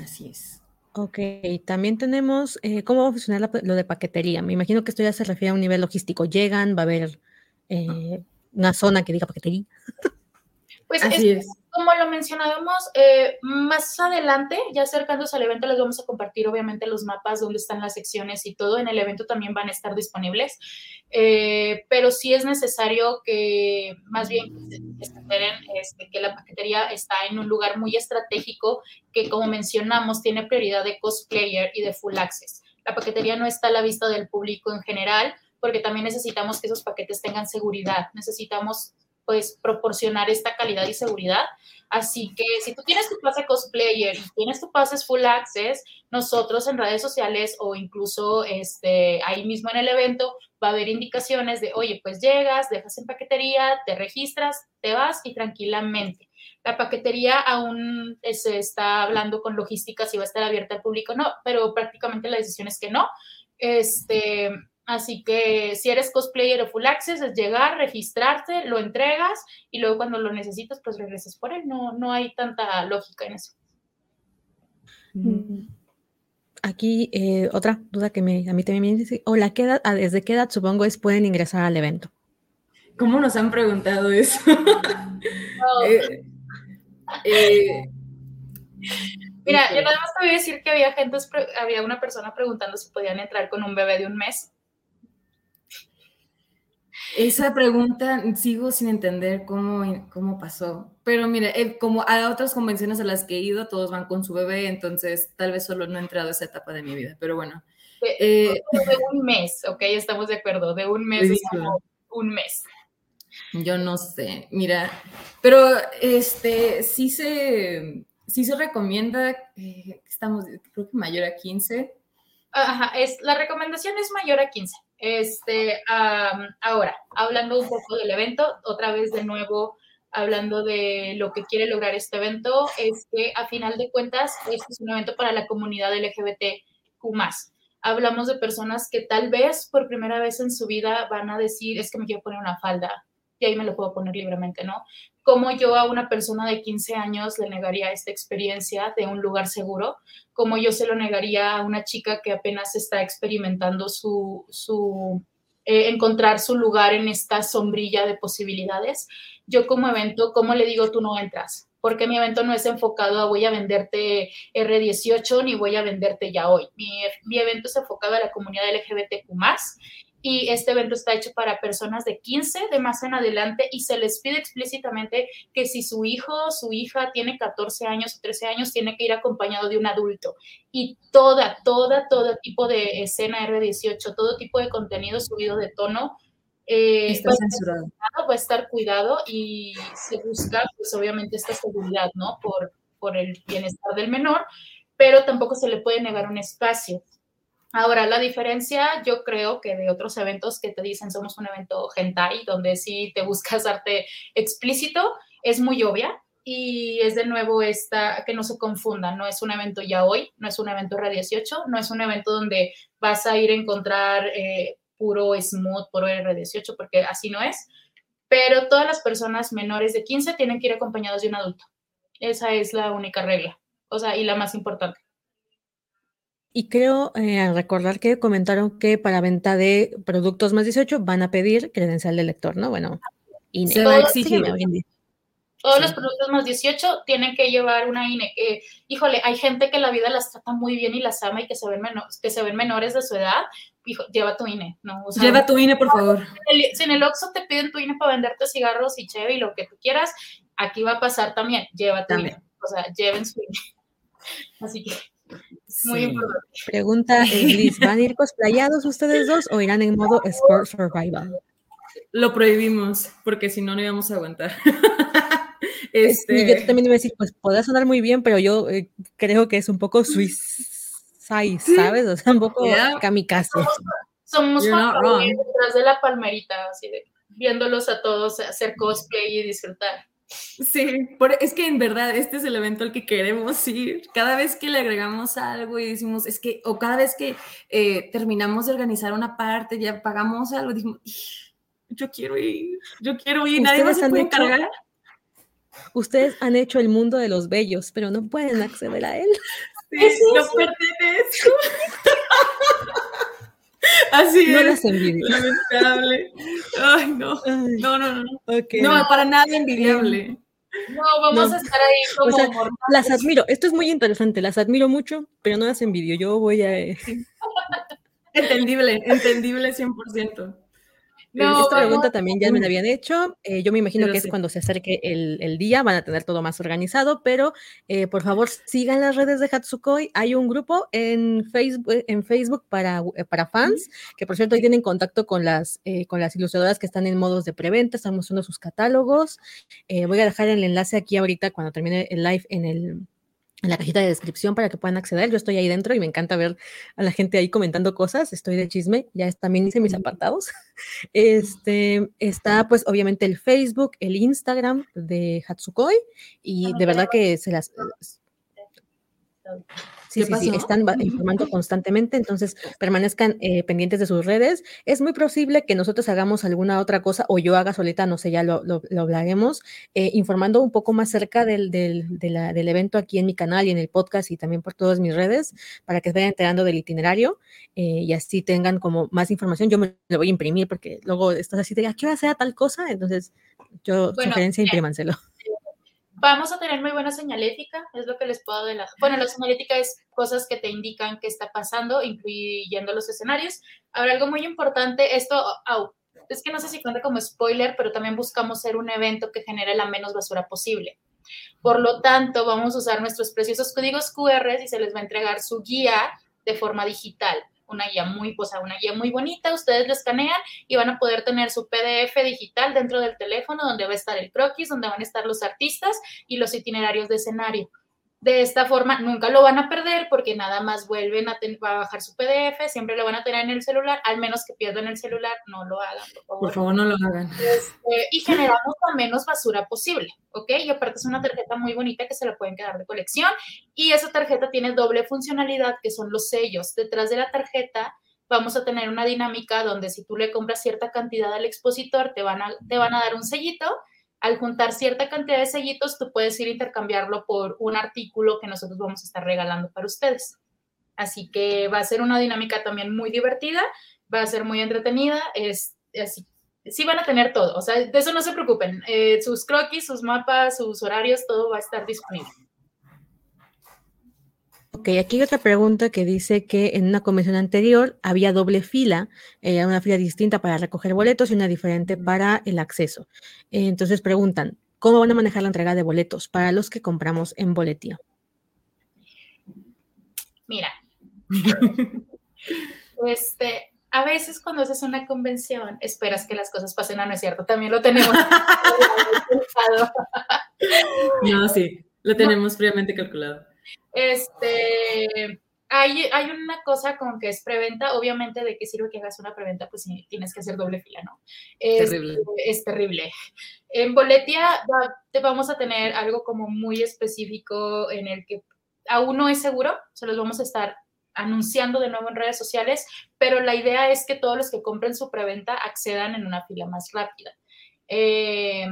Así es. Ok, también tenemos eh, cómo va a funcionar lo de paquetería. Me imagino que esto ya se refiere a un nivel logístico. Llegan, va a haber eh, una zona que diga paquetería. [laughs] Pues es, como lo mencionábamos, eh, más adelante, ya acercándose al evento, les vamos a compartir obviamente los mapas donde están las secciones y todo. En el evento también van a estar disponibles, eh, pero sí es necesario que más bien este, que la paquetería está en un lugar muy estratégico que, como mencionamos, tiene prioridad de cosplayer y de full access. La paquetería no está a la vista del público en general, porque también necesitamos que esos paquetes tengan seguridad, necesitamos pues proporcionar esta calidad y seguridad. Así que si tú tienes tu pase cosplayer y tienes tu pase full access, nosotros en redes sociales o incluso este, ahí mismo en el evento va a haber indicaciones de, oye, pues llegas, dejas en paquetería, te registras, te vas y tranquilamente. La paquetería aún se está hablando con logística si va a estar abierta al público, no, pero prácticamente la decisión es que no. Este, Así que si eres cosplayer o full access, es llegar, registrarte, lo entregas y luego cuando lo necesitas, pues regresas por él. No, no hay tanta lógica en eso. Mm. Aquí eh, otra duda que me, a mí también me dice, hola, ¿qué edad, ah, ¿desde qué edad supongo es pueden ingresar al evento? ¿Cómo nos han preguntado eso? [laughs] Eh, eh, Mira, yo nada más te voy a decir que había gente, había una persona preguntando si podían entrar con un bebé de un mes Esa pregunta sigo sin entender cómo, cómo pasó. Pero mire, eh, como a otras convenciones a las que he ido, todos van con su bebé, entonces tal vez solo no he entrado a esa etapa de mi vida. Pero bueno. De, eh, un mes, ok, estamos de acuerdo, de un mes, un mes. Yo no sé, mira, pero este sí se, sí se recomienda, eh, estamos, creo que mayor a 15. Ajá, es, la recomendación es mayor a 15. Este, ahora, hablando un poco del evento, otra vez de nuevo hablando de lo que quiere lograr este evento, es que a final de cuentas, este es un evento para la comunidad LGBTQ+. Hablamos de personas que tal vez por primera vez en su vida van a decir, es que me quiero poner una falda, y ahí me lo puedo poner libremente, ¿no? ¿Cómo yo a una persona de 15 años le negaría esta experiencia de un lugar seguro? ¿Cómo yo se lo negaría a una chica que apenas está experimentando su, eh, encontrar su lugar en esta sombrilla de posibilidades? Yo como evento, ¿cómo le digo tú no entras? Porque mi evento no es enfocado a voy a venderte R18 ni voy a venderte ya hoy. Mi, mi evento es enfocado a la comunidad LGBTQ y este evento está hecho para personas de 15 de más en adelante y se les pide explícitamente que si su hijo o su hija tiene 14 años o 13 años, tiene que ir acompañado de un adulto. Y toda, toda, todo tipo de escena R18, todo tipo de contenido subido de tono, eh, está va, censurado. va a estar cuidado y se busca, pues obviamente, esta seguridad, ¿no? Por, por el bienestar del menor, pero tampoco se le puede negar un espacio. Ahora, la diferencia, yo creo que de otros eventos que te dicen somos un evento hentai, donde sí te buscas [laughs] arte explícito, es muy obvia y es de nuevo esta, que no se confunda, no es un evento ya hoy, no es un evento R18, no es un evento donde vas a ir a encontrar eh, puro smooth, puro R18, porque así no es, pero todas las personas menores de 15 tienen que ir acompañados de un adulto. Esa es la única regla, o sea, y la más importante. Y creo eh, recordar que comentaron que para venta de productos más 18 van a pedir credencial de lector, ¿no? Bueno, INE. Se va a exigir. Todos los productos más 18 tienen que llevar una INE. híjole, hay gente que la vida las trata muy bien y las ama y que se ven, que se ven menores de su edad. Hijo, lleva tu INE, ¿no? lleva tu INE, por favor. Si en el Oxxo te piden tu INE para venderte cigarros y cheve y lo que tú quieras, aquí va a pasar también. Lleva tu INE. O sea, lleven su INE. [laughs] Así que muy importante. Pregunta Liz, ¿van a ir cosplayados ustedes dos o irán en modo Sport Survival? Lo prohibimos, porque si no, no íbamos a aguantar. [laughs] este... Yo también iba a decir, pues podrá sonar muy bien, pero yo eh, creo que es un poco suicide, ¿sabes? O sea, un poco kamikaze. Somos, somos detrás de la palmerita, así de viéndolos a todos hacer cosplay y disfrutar. Sí, es que en verdad este es el evento al que queremos ir. Cada vez que le agregamos algo y decimos, es que, o cada vez que eh, terminamos de organizar una parte, ya pagamos algo, decimos, yo quiero ir, yo quiero ir, nadie más se puede cargar. Ustedes han hecho el mundo de los bellos, pero no pueden acceder a él. Sí, no pertenezco. [laughs] Así no es. las envidio. Lamentable. Ay, no. No, no, no. No, para nada envidiable. No, vamos a estar ahí como Las admiro. Esto es muy interesante. Las admiro mucho, pero no las envidio. Yo voy a. [laughs] entendible, entendible 100%. No, Esta pregunta también ya me la habían hecho. Eh, yo me imagino que es cuando se acerque el, día, van a tener todo más organizado, pero eh, por favor sigan las redes de Hatsukoi. Hay un grupo en Facebook, en Facebook para, eh, para fans, que por cierto ahí tienen contacto con las, con las ilustradoras que están en modos de preventa, están mostrando sus catálogos. voy a dejar el enlace aquí ahorita cuando termine el live en el, en la cajita de descripción para que puedan acceder. Yo estoy ahí dentro y me encanta ver a la gente ahí comentando cosas. Estoy de chisme, ya también hice mis apartados. [laughs] Este está, pues, obviamente el Facebook, el Instagram de Hatsukoi y de verdad que se las Sí, sí, sí, están informando constantemente, entonces permanezcan eh, pendientes de sus redes. Es muy posible que nosotros hagamos alguna otra cosa o yo haga solita, no sé, ya lo, lo, hablaremos, eh, informando un poco más cerca del, del, del, evento aquí en mi canal y en el podcast y también por todas mis redes para que se vayan enterando del itinerario eh, y así tengan como más información. Yo me lo voy a imprimir porque luego estás así de, ¿a qué hora sea tal cosa? Entonces, yo, sugerencia, imprímanselo vamos a tener muy buena señalética, es lo que les puedo adelantar. Bueno, la señalética es cosas que te indican qué está pasando, incluyendo los escenarios. Ahora, algo muy importante, esto, es que no sé si cuenta como spoiler, pero también buscamos ser un evento que genere la menos basura posible. Por lo tanto, vamos a usar nuestros preciosos códigos QR y se les va a entregar su guía de forma digital una guía muy, o una guía muy bonita, ustedes la escanean y van a poder tener su PDF digital dentro del teléfono donde va a estar el croquis, donde van a estar los artistas y los itinerarios de escenario. De esta forma nunca lo van a perder porque nada más vuelven a, bajar su PDF, siempre lo van a tener en el celular, al menos que pierdan el celular, no lo hagan, por favor. Por favor, no lo hagan. Este, y generamos la menos basura posible, ¿ok? Y aparte es una tarjeta muy bonita que se la pueden quedar de colección y esa tarjeta tiene doble funcionalidad que son los sellos. Detrás de la tarjeta vamos a tener una dinámica donde si tú le compras cierta cantidad al expositor, te van a, te van a dar un sellito al juntar cierta cantidad de sellitos, tú puedes ir a intercambiarlo por un artículo que nosotros vamos a estar regalando para ustedes. Así que va a ser una dinámica también muy divertida, va a ser muy entretenida, es, así, sí van a tener todo, o sea, de eso no se preocupen, eh, sus croquis, sus mapas, sus horarios, todo va a estar disponible. Ok, aquí hay otra pregunta que dice que en una convención anterior había doble fila, eh, una fila distinta para recoger boletos y una diferente para el acceso. entonces preguntan, ¿cómo van a manejar la entrega de boletos para los que compramos en boletía? Mira, [laughs] este, a veces cuando haces una convención esperas que las cosas pasen, a no es cierto, también lo tenemos. [laughs] [laughs] no, sí, lo tenemos previamente calculado. Este, hay, hay una cosa con que es preventa, obviamente de qué sirve que hagas una preventa, pues tienes que hacer doble fila, ¿no? Es terrible. Es terrible. En Boletia te vamos a tener algo como muy específico en el que aún no es seguro, se los vamos a estar anunciando de nuevo en redes sociales, pero la idea es que todos los que compren su preventa accedan en una fila más rápida. Eh,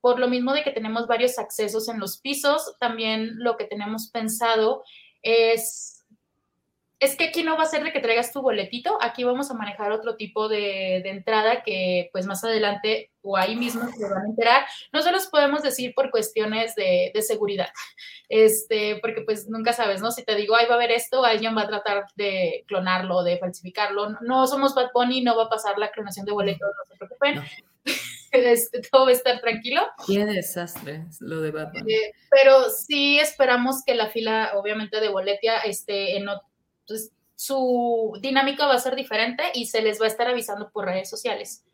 por lo mismo de que tenemos varios accesos en los pisos, también lo que tenemos pensado es es que aquí no va a ser de que traigas tu boletito, aquí vamos a manejar otro tipo de, entrada que pues más adelante o ahí mismo se van a enterar. No se los podemos decir por cuestiones de, seguridad, este, porque pues nunca sabes, ¿no? Si te digo, ahí va a haber esto, alguien va a tratar de clonarlo, de falsificarlo. No, somos Bad Bunny, no va a pasar la clonación de boletos, no se preocupen. [laughs] Este, todo va a estar tranquilo. Qué desastre lo de Bunny. Eh, pero sí esperamos que la fila, obviamente, de boletia esté en, entonces, su dinámica va a ser diferente y se les va a estar avisando por redes sociales.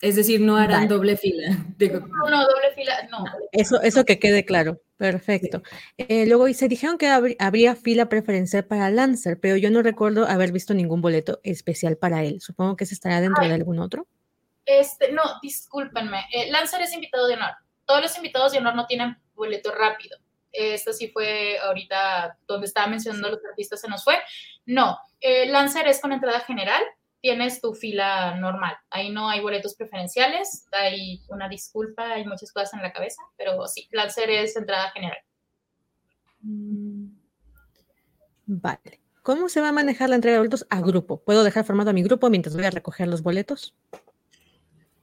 Es decir, no harán doble fila. [laughs] No, no, doble fila, no. Eso, eso que quede claro. Perfecto. Eh, luego, se dijeron que habría fila preferencial para Lancer, pero yo no recuerdo haber visto ningún boleto especial para él. Supongo que ese estará dentro de algún otro. Este, no, discúlpenme. Eh, Lancer es invitado de honor. Todos los invitados de honor no tienen boleto rápido esto sí fue ahorita donde estaba mencionando los artistas se nos fue. No, eh, Lancer es con entrada general, tienes tu fila normal. Ahí no hay boletos preferenciales, hay una disculpa, hay muchas cosas en la cabeza, pero sí, Lancer es entrada general. Mm, vale. ¿Cómo se va a manejar la entrega de boletos a grupo? ¿Puedo dejar formado a mi grupo mientras voy a recoger los boletos?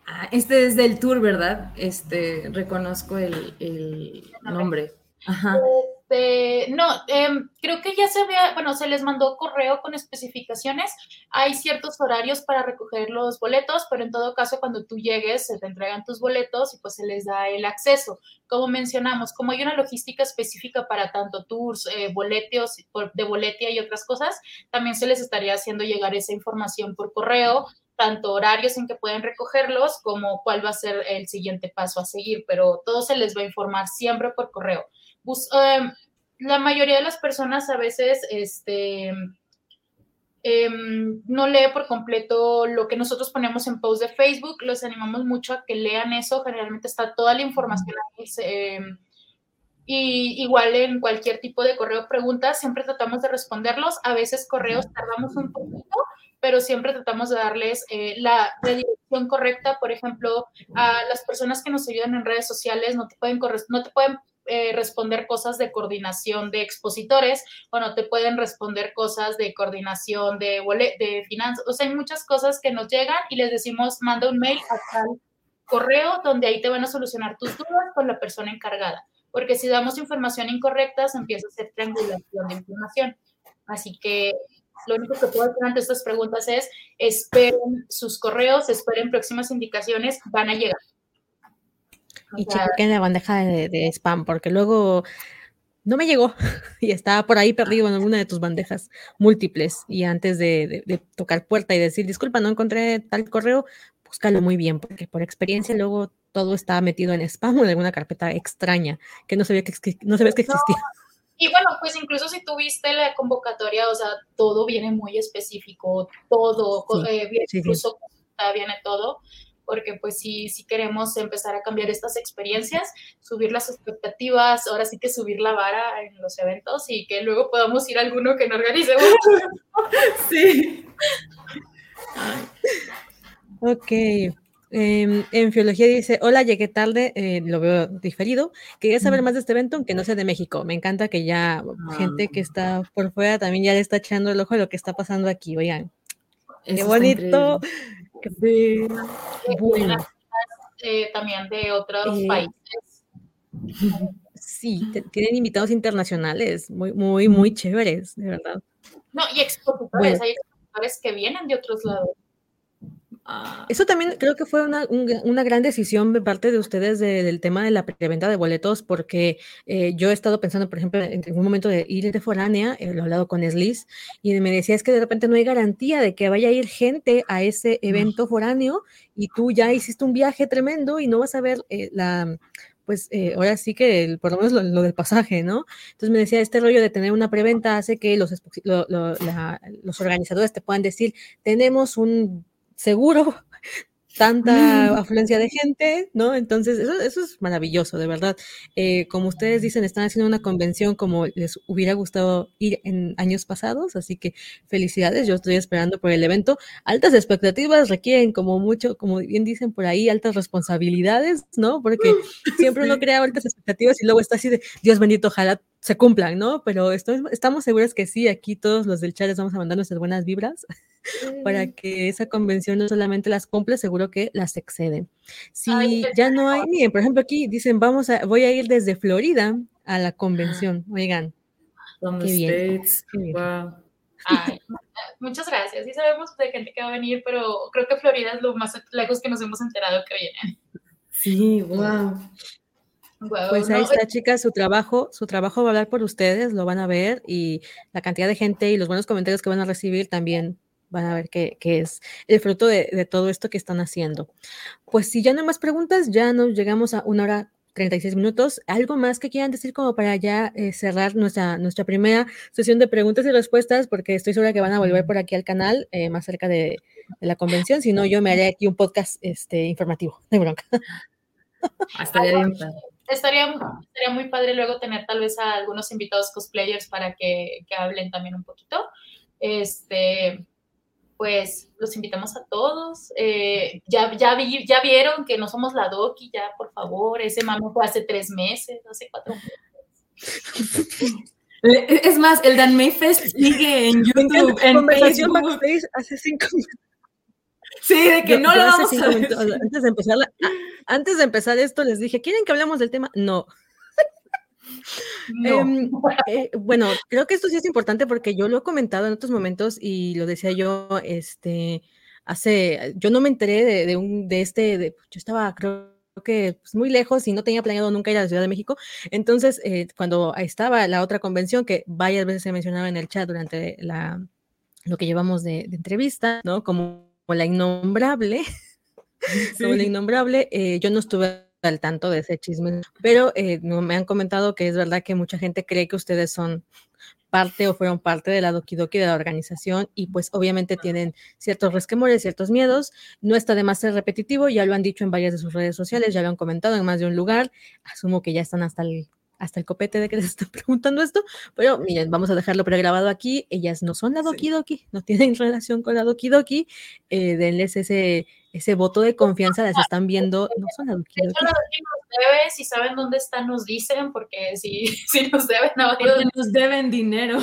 Ah, este es del tour, ¿verdad? Este, reconozco el, el nombre. Este, no, em, creo que ya se había, bueno, se les mandó correo con especificaciones. Hay ciertos horarios para recoger los boletos, pero en todo caso, cuando tú llegues, se te entregan tus boletos y pues se les da el acceso. Como mencionamos, como hay una logística específica para tanto tours, eh, boletos de boletia y otras cosas, también se les estaría haciendo llegar esa información por correo tanto horarios en que pueden recogerlos como cuál va a ser el siguiente paso a seguir, pero todo se les va a informar siempre por correo. Em, la mayoría de las personas a veces este, em, no lee por completo lo que nosotros ponemos en post de Facebook. Los animamos mucho a que lean eso. Generalmente está toda la información ahí. Em, y igual en cualquier tipo de correo preguntas, siempre tratamos de responderlos. A veces correos tardamos un poquito, pero siempre tratamos de darles eh, la, dirección correcta. Por ejemplo, a las personas que nos ayudan en redes sociales no te pueden, no te pueden eh, responder cosas de coordinación de expositores, bueno, te pueden responder cosas de coordinación de, de finanzas, o sea, hay muchas cosas que nos llegan y les decimos, manda un mail a correo donde ahí te van a solucionar tus dudas con la persona encargada, porque si damos información incorrecta, se empieza a hacer triangulación de información. Así que lo único que puedo hacer ante estas preguntas es esperen sus correos, esperen próximas indicaciones, van a llegar. Y chequen la bandeja de, spam, porque luego no me llegó [laughs] y estaba por ahí perdido en alguna de tus bandejas múltiples. Y antes de, de, tocar puerta y decir, disculpa, no encontré tal correo, búscalo muy bien, porque por experiencia luego todo está metido en spam o en alguna carpeta extraña que no sabía que, no sabías que existía. Y bueno, pues incluso si tuviste la convocatoria, o sea, todo viene muy específico, todo, eh, incluso viene todo, porque pues sí, sí queremos empezar a cambiar estas experiencias, subir las expectativas, ahora sí que subir la vara en los eventos y que luego podamos ir a alguno que no organice. [laughs] sí. Ok, Em, en Fiología dice, hola, llegué tarde, eh, lo veo diferido. Quería saber más de este evento, aunque no sea de México. Me encanta que ya gente que ah. está por fuera también ya le está echando el ojo a lo que está pasando aquí. Oigan, qué bonito. Bueno. Eh, también de otros eh, países. Sí, tienen invitados internacionales, muy, muy, muy chéveres, de verdad. No, y expositores, hay expositores que vienen de otros lados. Ah. Eso también creo que fue una, gran decisión de parte de ustedes del tema de la preventa de boletos, porque eh, yo he estado pensando, por ejemplo, en un momento de ir de foránea, eh, lo he hablado con Sliss, y me decía es que de repente no hay garantía de que vaya a ir gente a ese evento foráneo y tú ya hiciste un viaje tremendo y no vas a ver eh, la, pues ahora sí que por lo menos lo, del pasaje, ¿no? Entonces me decía, este rollo de tener una preventa hace que los, los organizadores te puedan decir, tenemos un seguro [laughs] tanta afluencia de gente, ¿no? Entonces, eso, eso es maravilloso, de verdad. Eh, como ustedes dicen, están haciendo una convención como les hubiera gustado ir en años pasados, así que felicidades, yo estoy esperando por el evento. Altas expectativas requieren como mucho, como bien dicen por ahí, altas responsabilidades, ¿no? Porque [laughs] siempre uno crea altas expectativas y luego está así de, Dios bendito, ojalá se cumplan, ¿no? Pero estoy, estamos seguros que sí, aquí todos los del chat les vamos a mandar nuestras buenas vibras [laughs] para que esa convención no solamente las cumple, seguro que las excede. Si ya no hay, miren, por ejemplo, aquí dicen, vamos a, voy a ir desde Florida a la convención. Oigan, qué bien, [laughs] muchas gracias. Sí sabemos de gente que va a venir, pero creo que Florida es lo más lejos que nos hemos enterado que viene. Sí, wow pues ahí está, chicas, su trabajo, su trabajo va a hablar por ustedes, lo van a ver y la cantidad de gente y los buenos comentarios que van a recibir también van a ver que, es el fruto de, todo esto que están haciendo. Pues si ya no hay más preguntas, ya nos llegamos a una hora 36 minutos. ¿Algo más que quieran decir como para ya eh, cerrar nuestra, nuestra primera sesión de preguntas y respuestas? Porque estoy segura que van a volver por aquí al canal eh, más cerca de, la convención. Si no, yo me haré aquí un podcast este, informativo. De bronca. Hasta ya estaría, estaría muy padre luego tener tal vez a algunos invitados cosplayers para que, que hablen también un poquito. Este, pues los invitamos a todos. Eh, ya, ya, vi, ya vieron que no somos la Doki, ya por favor, ese mamo fue hace tres meses, hace cuatro meses. Es más, el Dan Mayfest sigue en YouTube, en Facebook. hace cinco minutos. Sí, de que no lo vamos a antes de empezar antes de empezar esto les dije, ¿quieren que hablemos del tema? No. Em, eh, bueno, creo que esto sí es importante porque yo lo he comentado en otros momentos y lo decía yo, este, hace, yo no me enteré de, un, de este, de, yo estaba, creo que pues, muy lejos y no tenía planeado nunca ir a la Ciudad de México. Entonces, eh, cuando estaba la otra convención que varias veces se mencionaba en el chat durante la, lo que llevamos de, de entrevista, ¿no? Como la innombrable, [laughs] como la innombrable, eh, yo no estuve al tanto de ese chisme, pero eh, no, me han comentado que es verdad que mucha gente cree que ustedes son parte o fueron parte de la Doki Doki de la organización y pues obviamente tienen ciertos resquemores, ciertos miedos. No está de más ser repetitivo, ya lo han dicho en varias de sus redes sociales, ya lo han comentado en más de un lugar. Asumo que ya están hasta el hasta el copete de que les están [laughs] preguntando esto, pero miren, vamos a dejarlo pregrabado aquí. Ellas no son la Doki Doki, no tienen [laughs] relación con la Doki Doki. Eh, denles ese, ese voto de confianza, las están viendo, no son la Doki Doki. si saben dónde están, nos dicen, porque si, [laughs] si nos deben, no, nos deben dinero.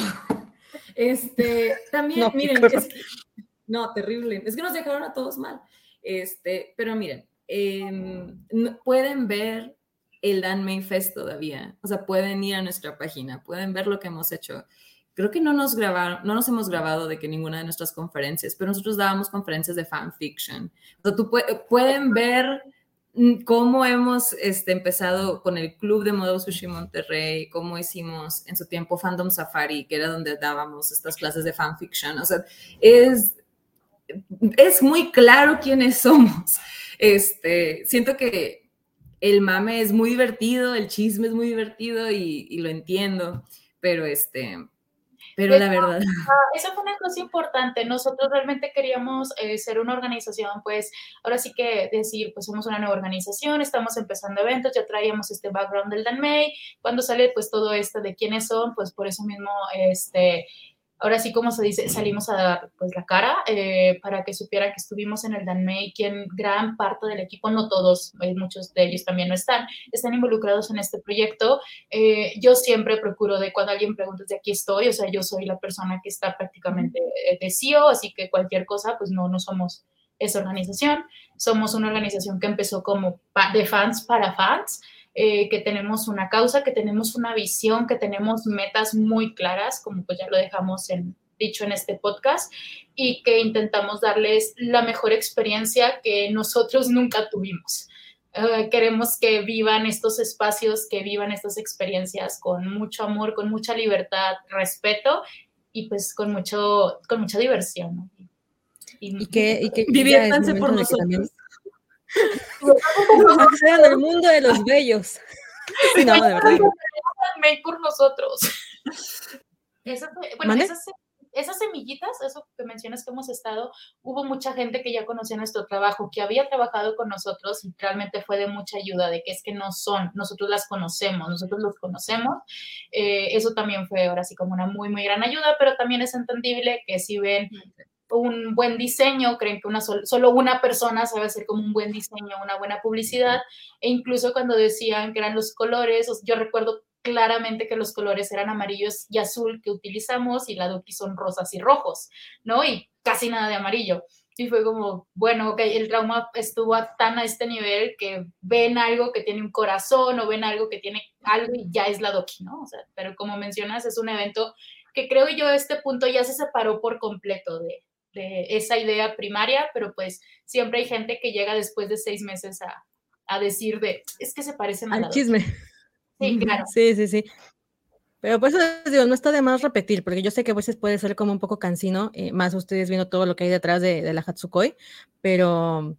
Este, también, no, miren, no, terrible. Es que nos dejaron a todos mal. Este, pero miren, em, pueden ver el Dan Main Fest todavía. O sea, pueden ir a nuestra página, pueden ver lo que hemos hecho. creo que no nos grabaron, no nos hemos grabado de que ninguna de nuestras conferencias, pero nosotros dábamos conferencias de fanfiction. O tú pueden ver mm, cómo hemos este, empezado con el Club de Modo Sushi Monterrey, cómo hicimos en su tiempo Fandom Safari, que era donde dábamos estas clases de fanfiction. O sea, es, es muy claro quiénes somos. Este, siento que el mame es muy divertido, el chisme es muy divertido y, y lo entiendo, pero este, pero la verdad. Esa fue una cosa importante. Nosotros realmente queríamos eh, ser una organización, pues ahora sí que decir, pues somos una nueva organización, estamos empezando eventos, ya traíamos este background del Dan May. Cuando sale pues todo esto de quiénes son, pues por eso mismo este ahora sí, como se dice, salimos a dar pues la cara eh, para que supieran que estuvimos en el Danmei, quien gran parte del equipo, no todos, eh, muchos de ellos también no están, están involucrados en este proyecto. Eh, yo siempre procuro de cuando alguien pregunta de aquí estoy, o sea, yo soy la persona que está prácticamente de CEO, así que cualquier cosa, pues no, no somos esa organización. Somos una organización que empezó como de fans para fans. Eh, que tenemos una causa, que tenemos una visión, que tenemos metas muy claras, como pues ya lo dejamos en, dicho en este podcast, y que intentamos darles la mejor experiencia que nosotros nunca tuvimos. Eh, queremos que vivan estos espacios, que vivan estas experiencias con mucho amor, con mucha libertad, respeto y pues con, mucho, con mucha diversión. Y, que, y que por nosotros. [laughs] en el mundo de los bellos. no, de verdad. por nosotros. bueno, esas, semillitas, eso que mencionas que hemos estado, hubo mucha gente que ya conocía nuestro trabajo, que había trabajado con nosotros y realmente fue de mucha ayuda, de que es que no son, nosotros las conocemos, nosotros los conocemos. Eh, eso también fue ahora sí como una muy, muy gran ayuda, pero también es entendible que si ven un buen diseño, creen que una solo una persona sabe hacer como un buen diseño, una buena publicidad, e incluso cuando decían que eran los colores, yo recuerdo claramente que los colores eran amarillos y azul que utilizamos y la Doki son rosas y rojos, ¿no? Y casi nada de amarillo. Y fue como, bueno, ok, el trauma estuvo tan a este nivel que ven algo que tiene un corazón o ven algo que tiene algo y ya es la Doki, ¿no? Pero como mencionas, es un evento que creo yo a este punto ya se separó por completo de, de esa idea primaria, pero pues siempre hay gente que llega después de seis meses a, a decir de, es que se parece Al chisme. Sí, claro. Sí, sí, sí. Pero pues digo, no está de más repetir, porque yo sé que a veces puede ser como un poco cansino, eh, más ustedes viendo todo lo que hay detrás de, de, la Hatsukoi, pero,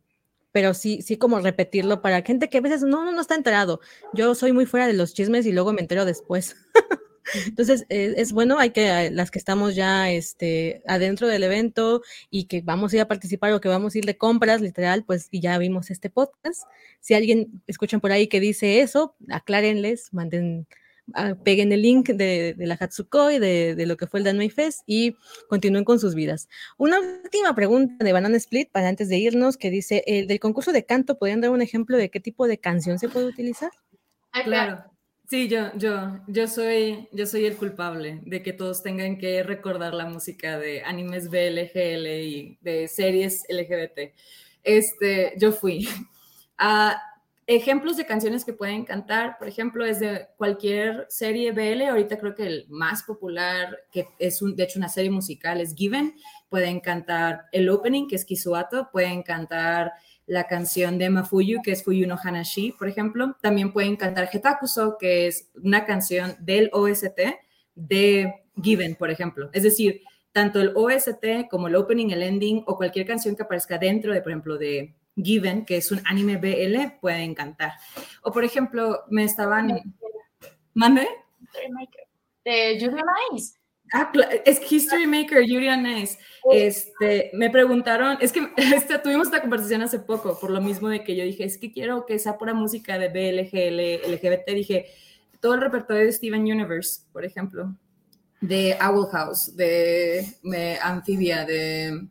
pero sí, sí como repetirlo para gente que a veces no, no está enterado. Yo soy muy fuera de los chismes y luego me entero después. [laughs] Entonces, eh, es bueno, hay que, eh, las que estamos ya este, adentro del evento y que vamos a ir a participar o que vamos a ir de compras, literal, pues y ya vimos este podcast. Si alguien escuchan por ahí que dice eso, aclárenles, manden, ah, peguen el link de, de la Hatsukoi, de, de, lo que fue el Danmei Fest y continúen con sus vidas. Una última pregunta de Banana Split para antes de irnos, que dice, el del concurso de canto, ¿podrían dar un ejemplo de qué tipo de canción se puede utilizar? Ah, claro. Sí, yo, yo, yo soy, yo soy el culpable de que todos tengan que recordar la música de animes BLGL y de series LGBT. Este, yo fui. a [laughs] ejemplos de canciones que pueden cantar, por ejemplo, es de cualquier serie BL. Ahorita creo que el más popular, que es un, de hecho una serie musical, es Given. Pueden cantar el opening, que es Kisuato. Pueden cantar la canción de Mafuyu, que es Fuyu no Hanashi, por ejemplo. También pueden cantar Hetakuso, que es una canción del OST de Given, por ejemplo. Es decir, tanto el OST como el opening, el ending o cualquier canción que aparezca dentro de, por ejemplo, de Given, que es un anime BL, pueden cantar. O, por ejemplo, me estaban... ¿Mande? De Julia Nice. Ah, es History Maker, Yuri Nice. Este, me preguntaron, es que [laughs] este, tuvimos esta conversación hace poco, por lo mismo de que yo dije, es que quiero que sea pura música de BLGL, LGBT, dije, todo el repertorio de Steven Universe, por ejemplo, de Owl House, de, Amphibia, de,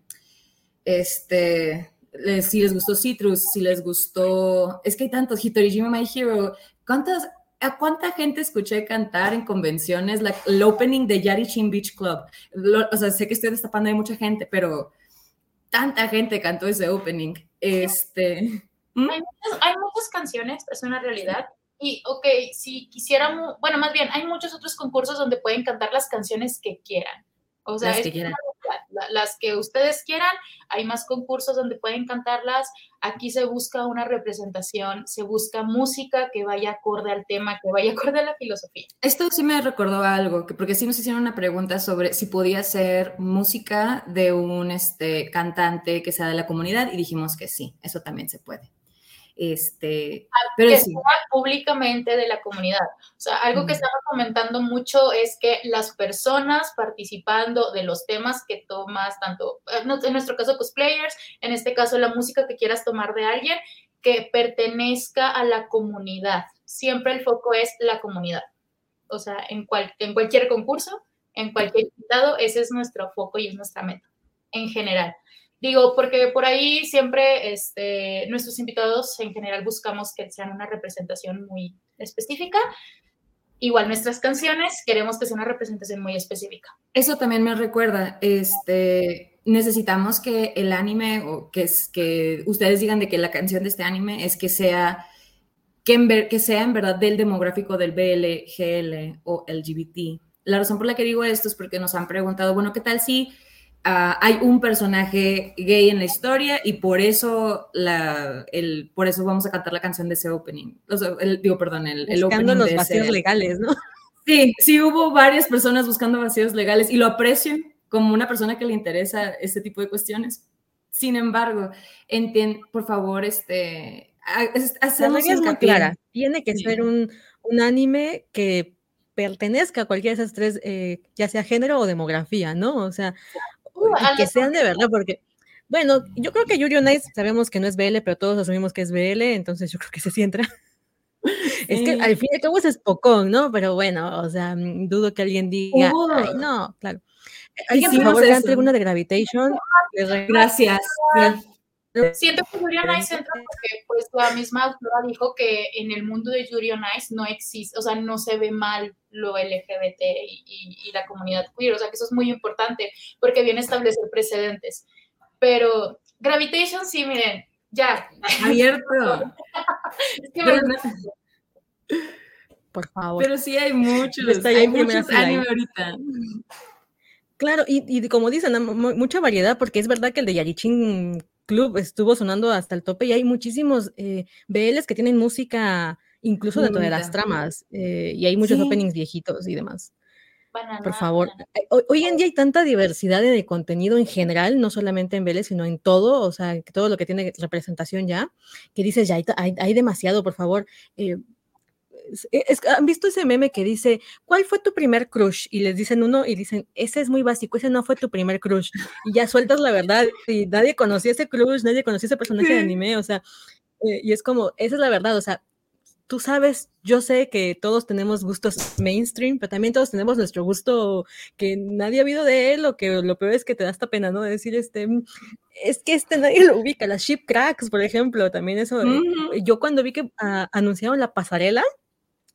este, si les gustó Citrus, si les gustó, es que hay tantos, Hitorijima My Hero, ¿cuántas, ¿A cuánta gente escuché cantar en convenciones el opening de Yarichin Beach Club? o sea, sé que estoy destapando a mucha gente, pero tanta gente cantó ese opening. Este, ¿Mm? hay, muchas, canciones, es una realidad, Y, ok, si quisiéramos, bueno, más bien, hay muchos otros concursos donde pueden cantar las canciones que quieran. O sea, las que, ustedes quieran, hay más concursos donde pueden cantarlas. Aquí se busca una representación, se busca música que vaya acorde al tema, que vaya acorde a la filosofía. Esto sí me recordó algo, porque sí nos hicieron una pregunta sobre si podía ser música de un este, cantante que sea de la comunidad y dijimos que sí, eso también se puede. Este, pero que públicamente de la comunidad. O sea, algo que estaba comentando mucho es que las personas participando de los temas que tomas, tanto eh, en nuestro caso cosplayers, en este caso la música que quieras tomar de alguien, que pertenezca a la comunidad. Siempre el foco es la comunidad. O sea, en, cual, en cualquier concurso, en cualquier invitado, ese es nuestro foco y es nuestra meta en general. Digo, porque por ahí siempre este, nuestros invitados en general buscamos que sean una representación muy específica. Igual nuestras canciones queremos que sea una representación muy específica. Eso también me recuerda, este, necesitamos que el anime o que, es, que ustedes digan de que la canción de este anime es que sea que, en ver, que sea en verdad del demográfico del BL, GL o LGBT. La razón por la que digo esto es porque nos han preguntado, bueno, ¿qué tal si Ah, hay un personaje gay en la historia y por eso, la, el, por eso vamos a cantar la canción de ese opening. el, digo, perdón, el, el buscando los vacíos legales, ¿no? Sí, sí hubo varias personas buscando vacíos legales y lo aprecio como una persona que le interesa este tipo de cuestiones. Sin embargo, entiend, por favor, este, hacemos es muy clara. Tiene que ser un, un anime que pertenezca a cualquiera de esas tres, eh, ya sea género o demografía, ¿no? O sea, que sean de verdad, porque, bueno, yo creo que Yuri on sabemos que no es BL, pero todos asumimos que es BL, entonces yo creo que se sí entra. [laughs] Es que al fin y al cabo es Pocón, ¿no? Pero bueno, o sea, dudo que alguien diga, ay, no, claro. Alguien, por favor, alguna de Gravitation. Gracias. Siento que Yuri on entra porque pues la misma autora dijo que en el mundo de Yuri on no existe, o sea, no se ve mal lo LGBT y, la comunidad queer, o sea, que eso es muy importante porque viene a establecer precedentes. Pero Gravitation, sí, miren, ya. Abierto. [laughs] es que Por favor. Pero sí hay muchos, hay muchos anime ahorita. Claro, y, y, como dicen, mucha variedad, porque es verdad que el de Yarichin Club estuvo sonando hasta el tope y hay muchísimos eh, BLs que tienen música incluso dentro de las tramas eh, y hay muchos openings viejitos y demás. Por favor, eh, hoy, en día hay tanta diversidad de contenido en general, no solamente en BL, sino en todo, o sea, todo lo que tiene representación ya, que dices, ya hay, hay, demasiado, por favor. Eh, ¿Han visto ese meme que dice, ¿cuál fue tu primer crush? Y les dicen uno y dicen, ese es muy básico, ese no fue tu primer crush. Y ya sueltas la verdad y nadie conocía ese crush, nadie conocía ese personaje de anime, o sea, eh, y es como, esa es la verdad, o sea, tú sabes, yo sé que todos tenemos gustos mainstream, pero también todos tenemos nuestro gusto que nadie ha habido de él, o que lo peor es que te da esta pena, ¿no? Decir, este, mm, es que este nadie lo ubica, las ship cracks, por ejemplo, también eso. Eh, yo cuando vi que ah, anunciaron la pasarela,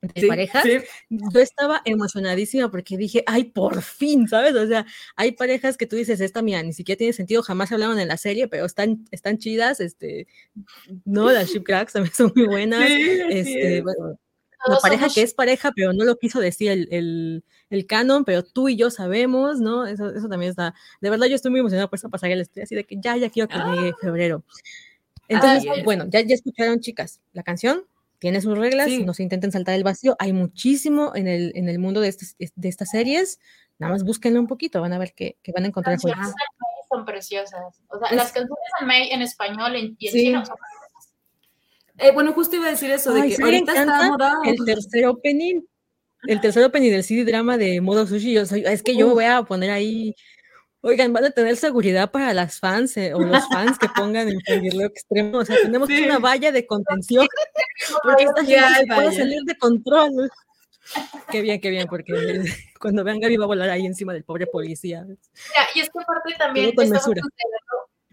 de parejas, yo estaba emocionadísima porque dije, ay, por fin, ¿sabes? O sea, hay parejas que tú dices, esta mía ni siquiera tiene sentido, jamás hablaron en la serie, pero están, están chidas, este, no, las [laughs] ship cracks también son muy buenas, este, la pareja que es pareja, pero no lo quiso decir el, el, el, canon, pero tú y yo sabemos, ¿no? Eso, eso también está, de verdad yo estoy muy emocionada por esa pasarela, estoy así de que ya, ya quiero que llegue ¡Ah! febrero. Entonces, bueno, ya, ya escucharon, chicas, la canción, tiene sus reglas, no se intenten saltar el vacío. Hay muchísimo en el, en el mundo de, estas, de estas series. Nada más búsquenlo un poquito, van a ver que, que van a encontrar Las canciones son preciosas. O sea, las canciones de May en español y en chino son preciosas. Eh, bueno, justo iba a decir eso, de que ahorita está El tercer opening, el tercer opening del CD drama de Modo Sushi, yo soy, es que yo voy a poner ahí Oigan, van a tener seguridad para las fans eh, o los fans que pongan en lo extremo. O sea, tenemos una valla de contención porque esta gente puede salir de control. Qué bien, qué bien, porque [laughs] cuando vean Gaby va a volar ahí encima del pobre policía. y es que aparte también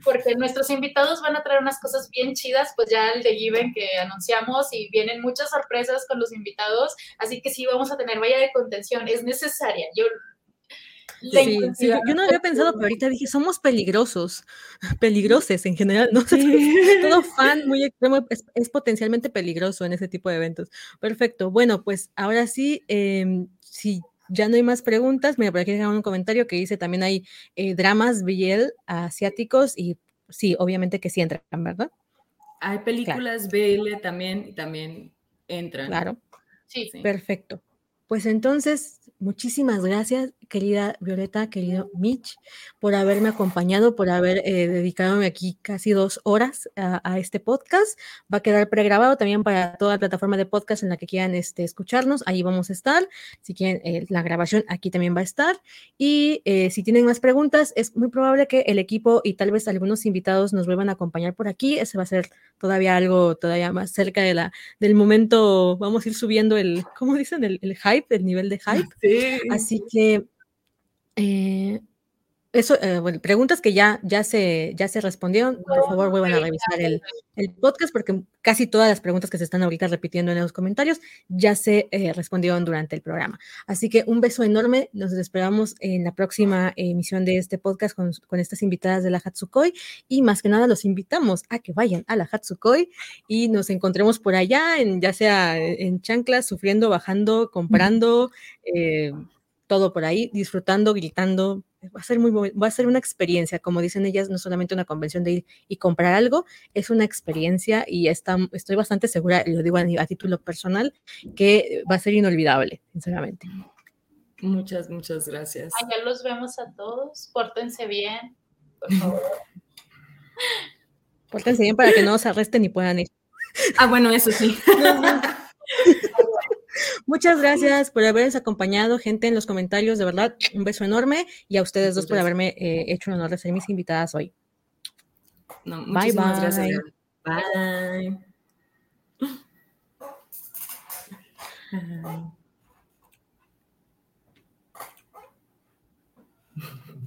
porque nuestros invitados van a traer unas cosas bien chidas, pues ya el de Given que anunciamos y vienen muchas sorpresas con los invitados, así que sí vamos a tener valla de contención, es necesaria. Yo Sí, sí, yo, no había pensado, pero ahorita dije, somos peligrosos, [laughs] peligroses en general, ¿no? [laughs] Todo fan muy extremo es, potencialmente peligroso en ese tipo de eventos. Perfecto. Bueno, pues ahora sí, em, si ya no hay más preguntas, mira, por aquí hay un comentario que dice también hay eh, dramas BL asiáticos y sí, obviamente que sí entran, ¿verdad? Hay películas BL también y también entran. Claro. Sí. Perfecto. Pues entonces, muchísimas gracias, querida Violeta, querido Mitch, por haberme acompañado, por haber eh, dedicado aquí casi dos horas a, este podcast. Va a quedar pregrabado también para toda la plataforma de podcast en la que quieran este, escucharnos. Ahí vamos a estar. Si quieren eh, la grabación, aquí también va a estar. Y eh, si tienen más preguntas, es muy probable que el equipo y tal vez algunos invitados nos vuelvan a acompañar por aquí. Ese va a ser todavía algo todavía más cerca de la, del momento. Vamos a ir subiendo el, ¿cómo dicen? El, el hype el nivel de hype. Así que eh, eso, eh, bueno, preguntas que ya, ya, se, ya se respondieron, por favor vuelvan a revisar el, el, podcast porque casi todas las preguntas que se están ahorita repitiendo en los comentarios ya se eh, respondieron durante el programa. Así que un beso enorme, nos esperamos en la próxima emisión de este podcast con, con estas invitadas de la Hatsukoi y más que nada los invitamos a que vayan a la Hatsukoi y nos encontremos por allá, en, ya sea en chanclas, sufriendo, bajando, comprando. Eh, todo por ahí, disfrutando, gritando. Va a ser muy va a ser una experiencia, como dicen ellas, no solamente una convención de ir y comprar algo, es una experiencia y está, estoy bastante segura, lo digo a, título personal, que va a ser inolvidable, sinceramente. Muchas, muchas gracias. Allá los vemos a todos, pórtense bien, por [laughs] favor. Pórtense bien para que no se arresten y puedan ir. Ah, bueno, eso sí. [laughs] Muchas gracias por habernos acompañado, gente, en los comentarios. De verdad, un beso enorme y a ustedes dos por haberme eh, hecho el honor de ser mis invitadas hoy. bye, bye. Gracias. Bye.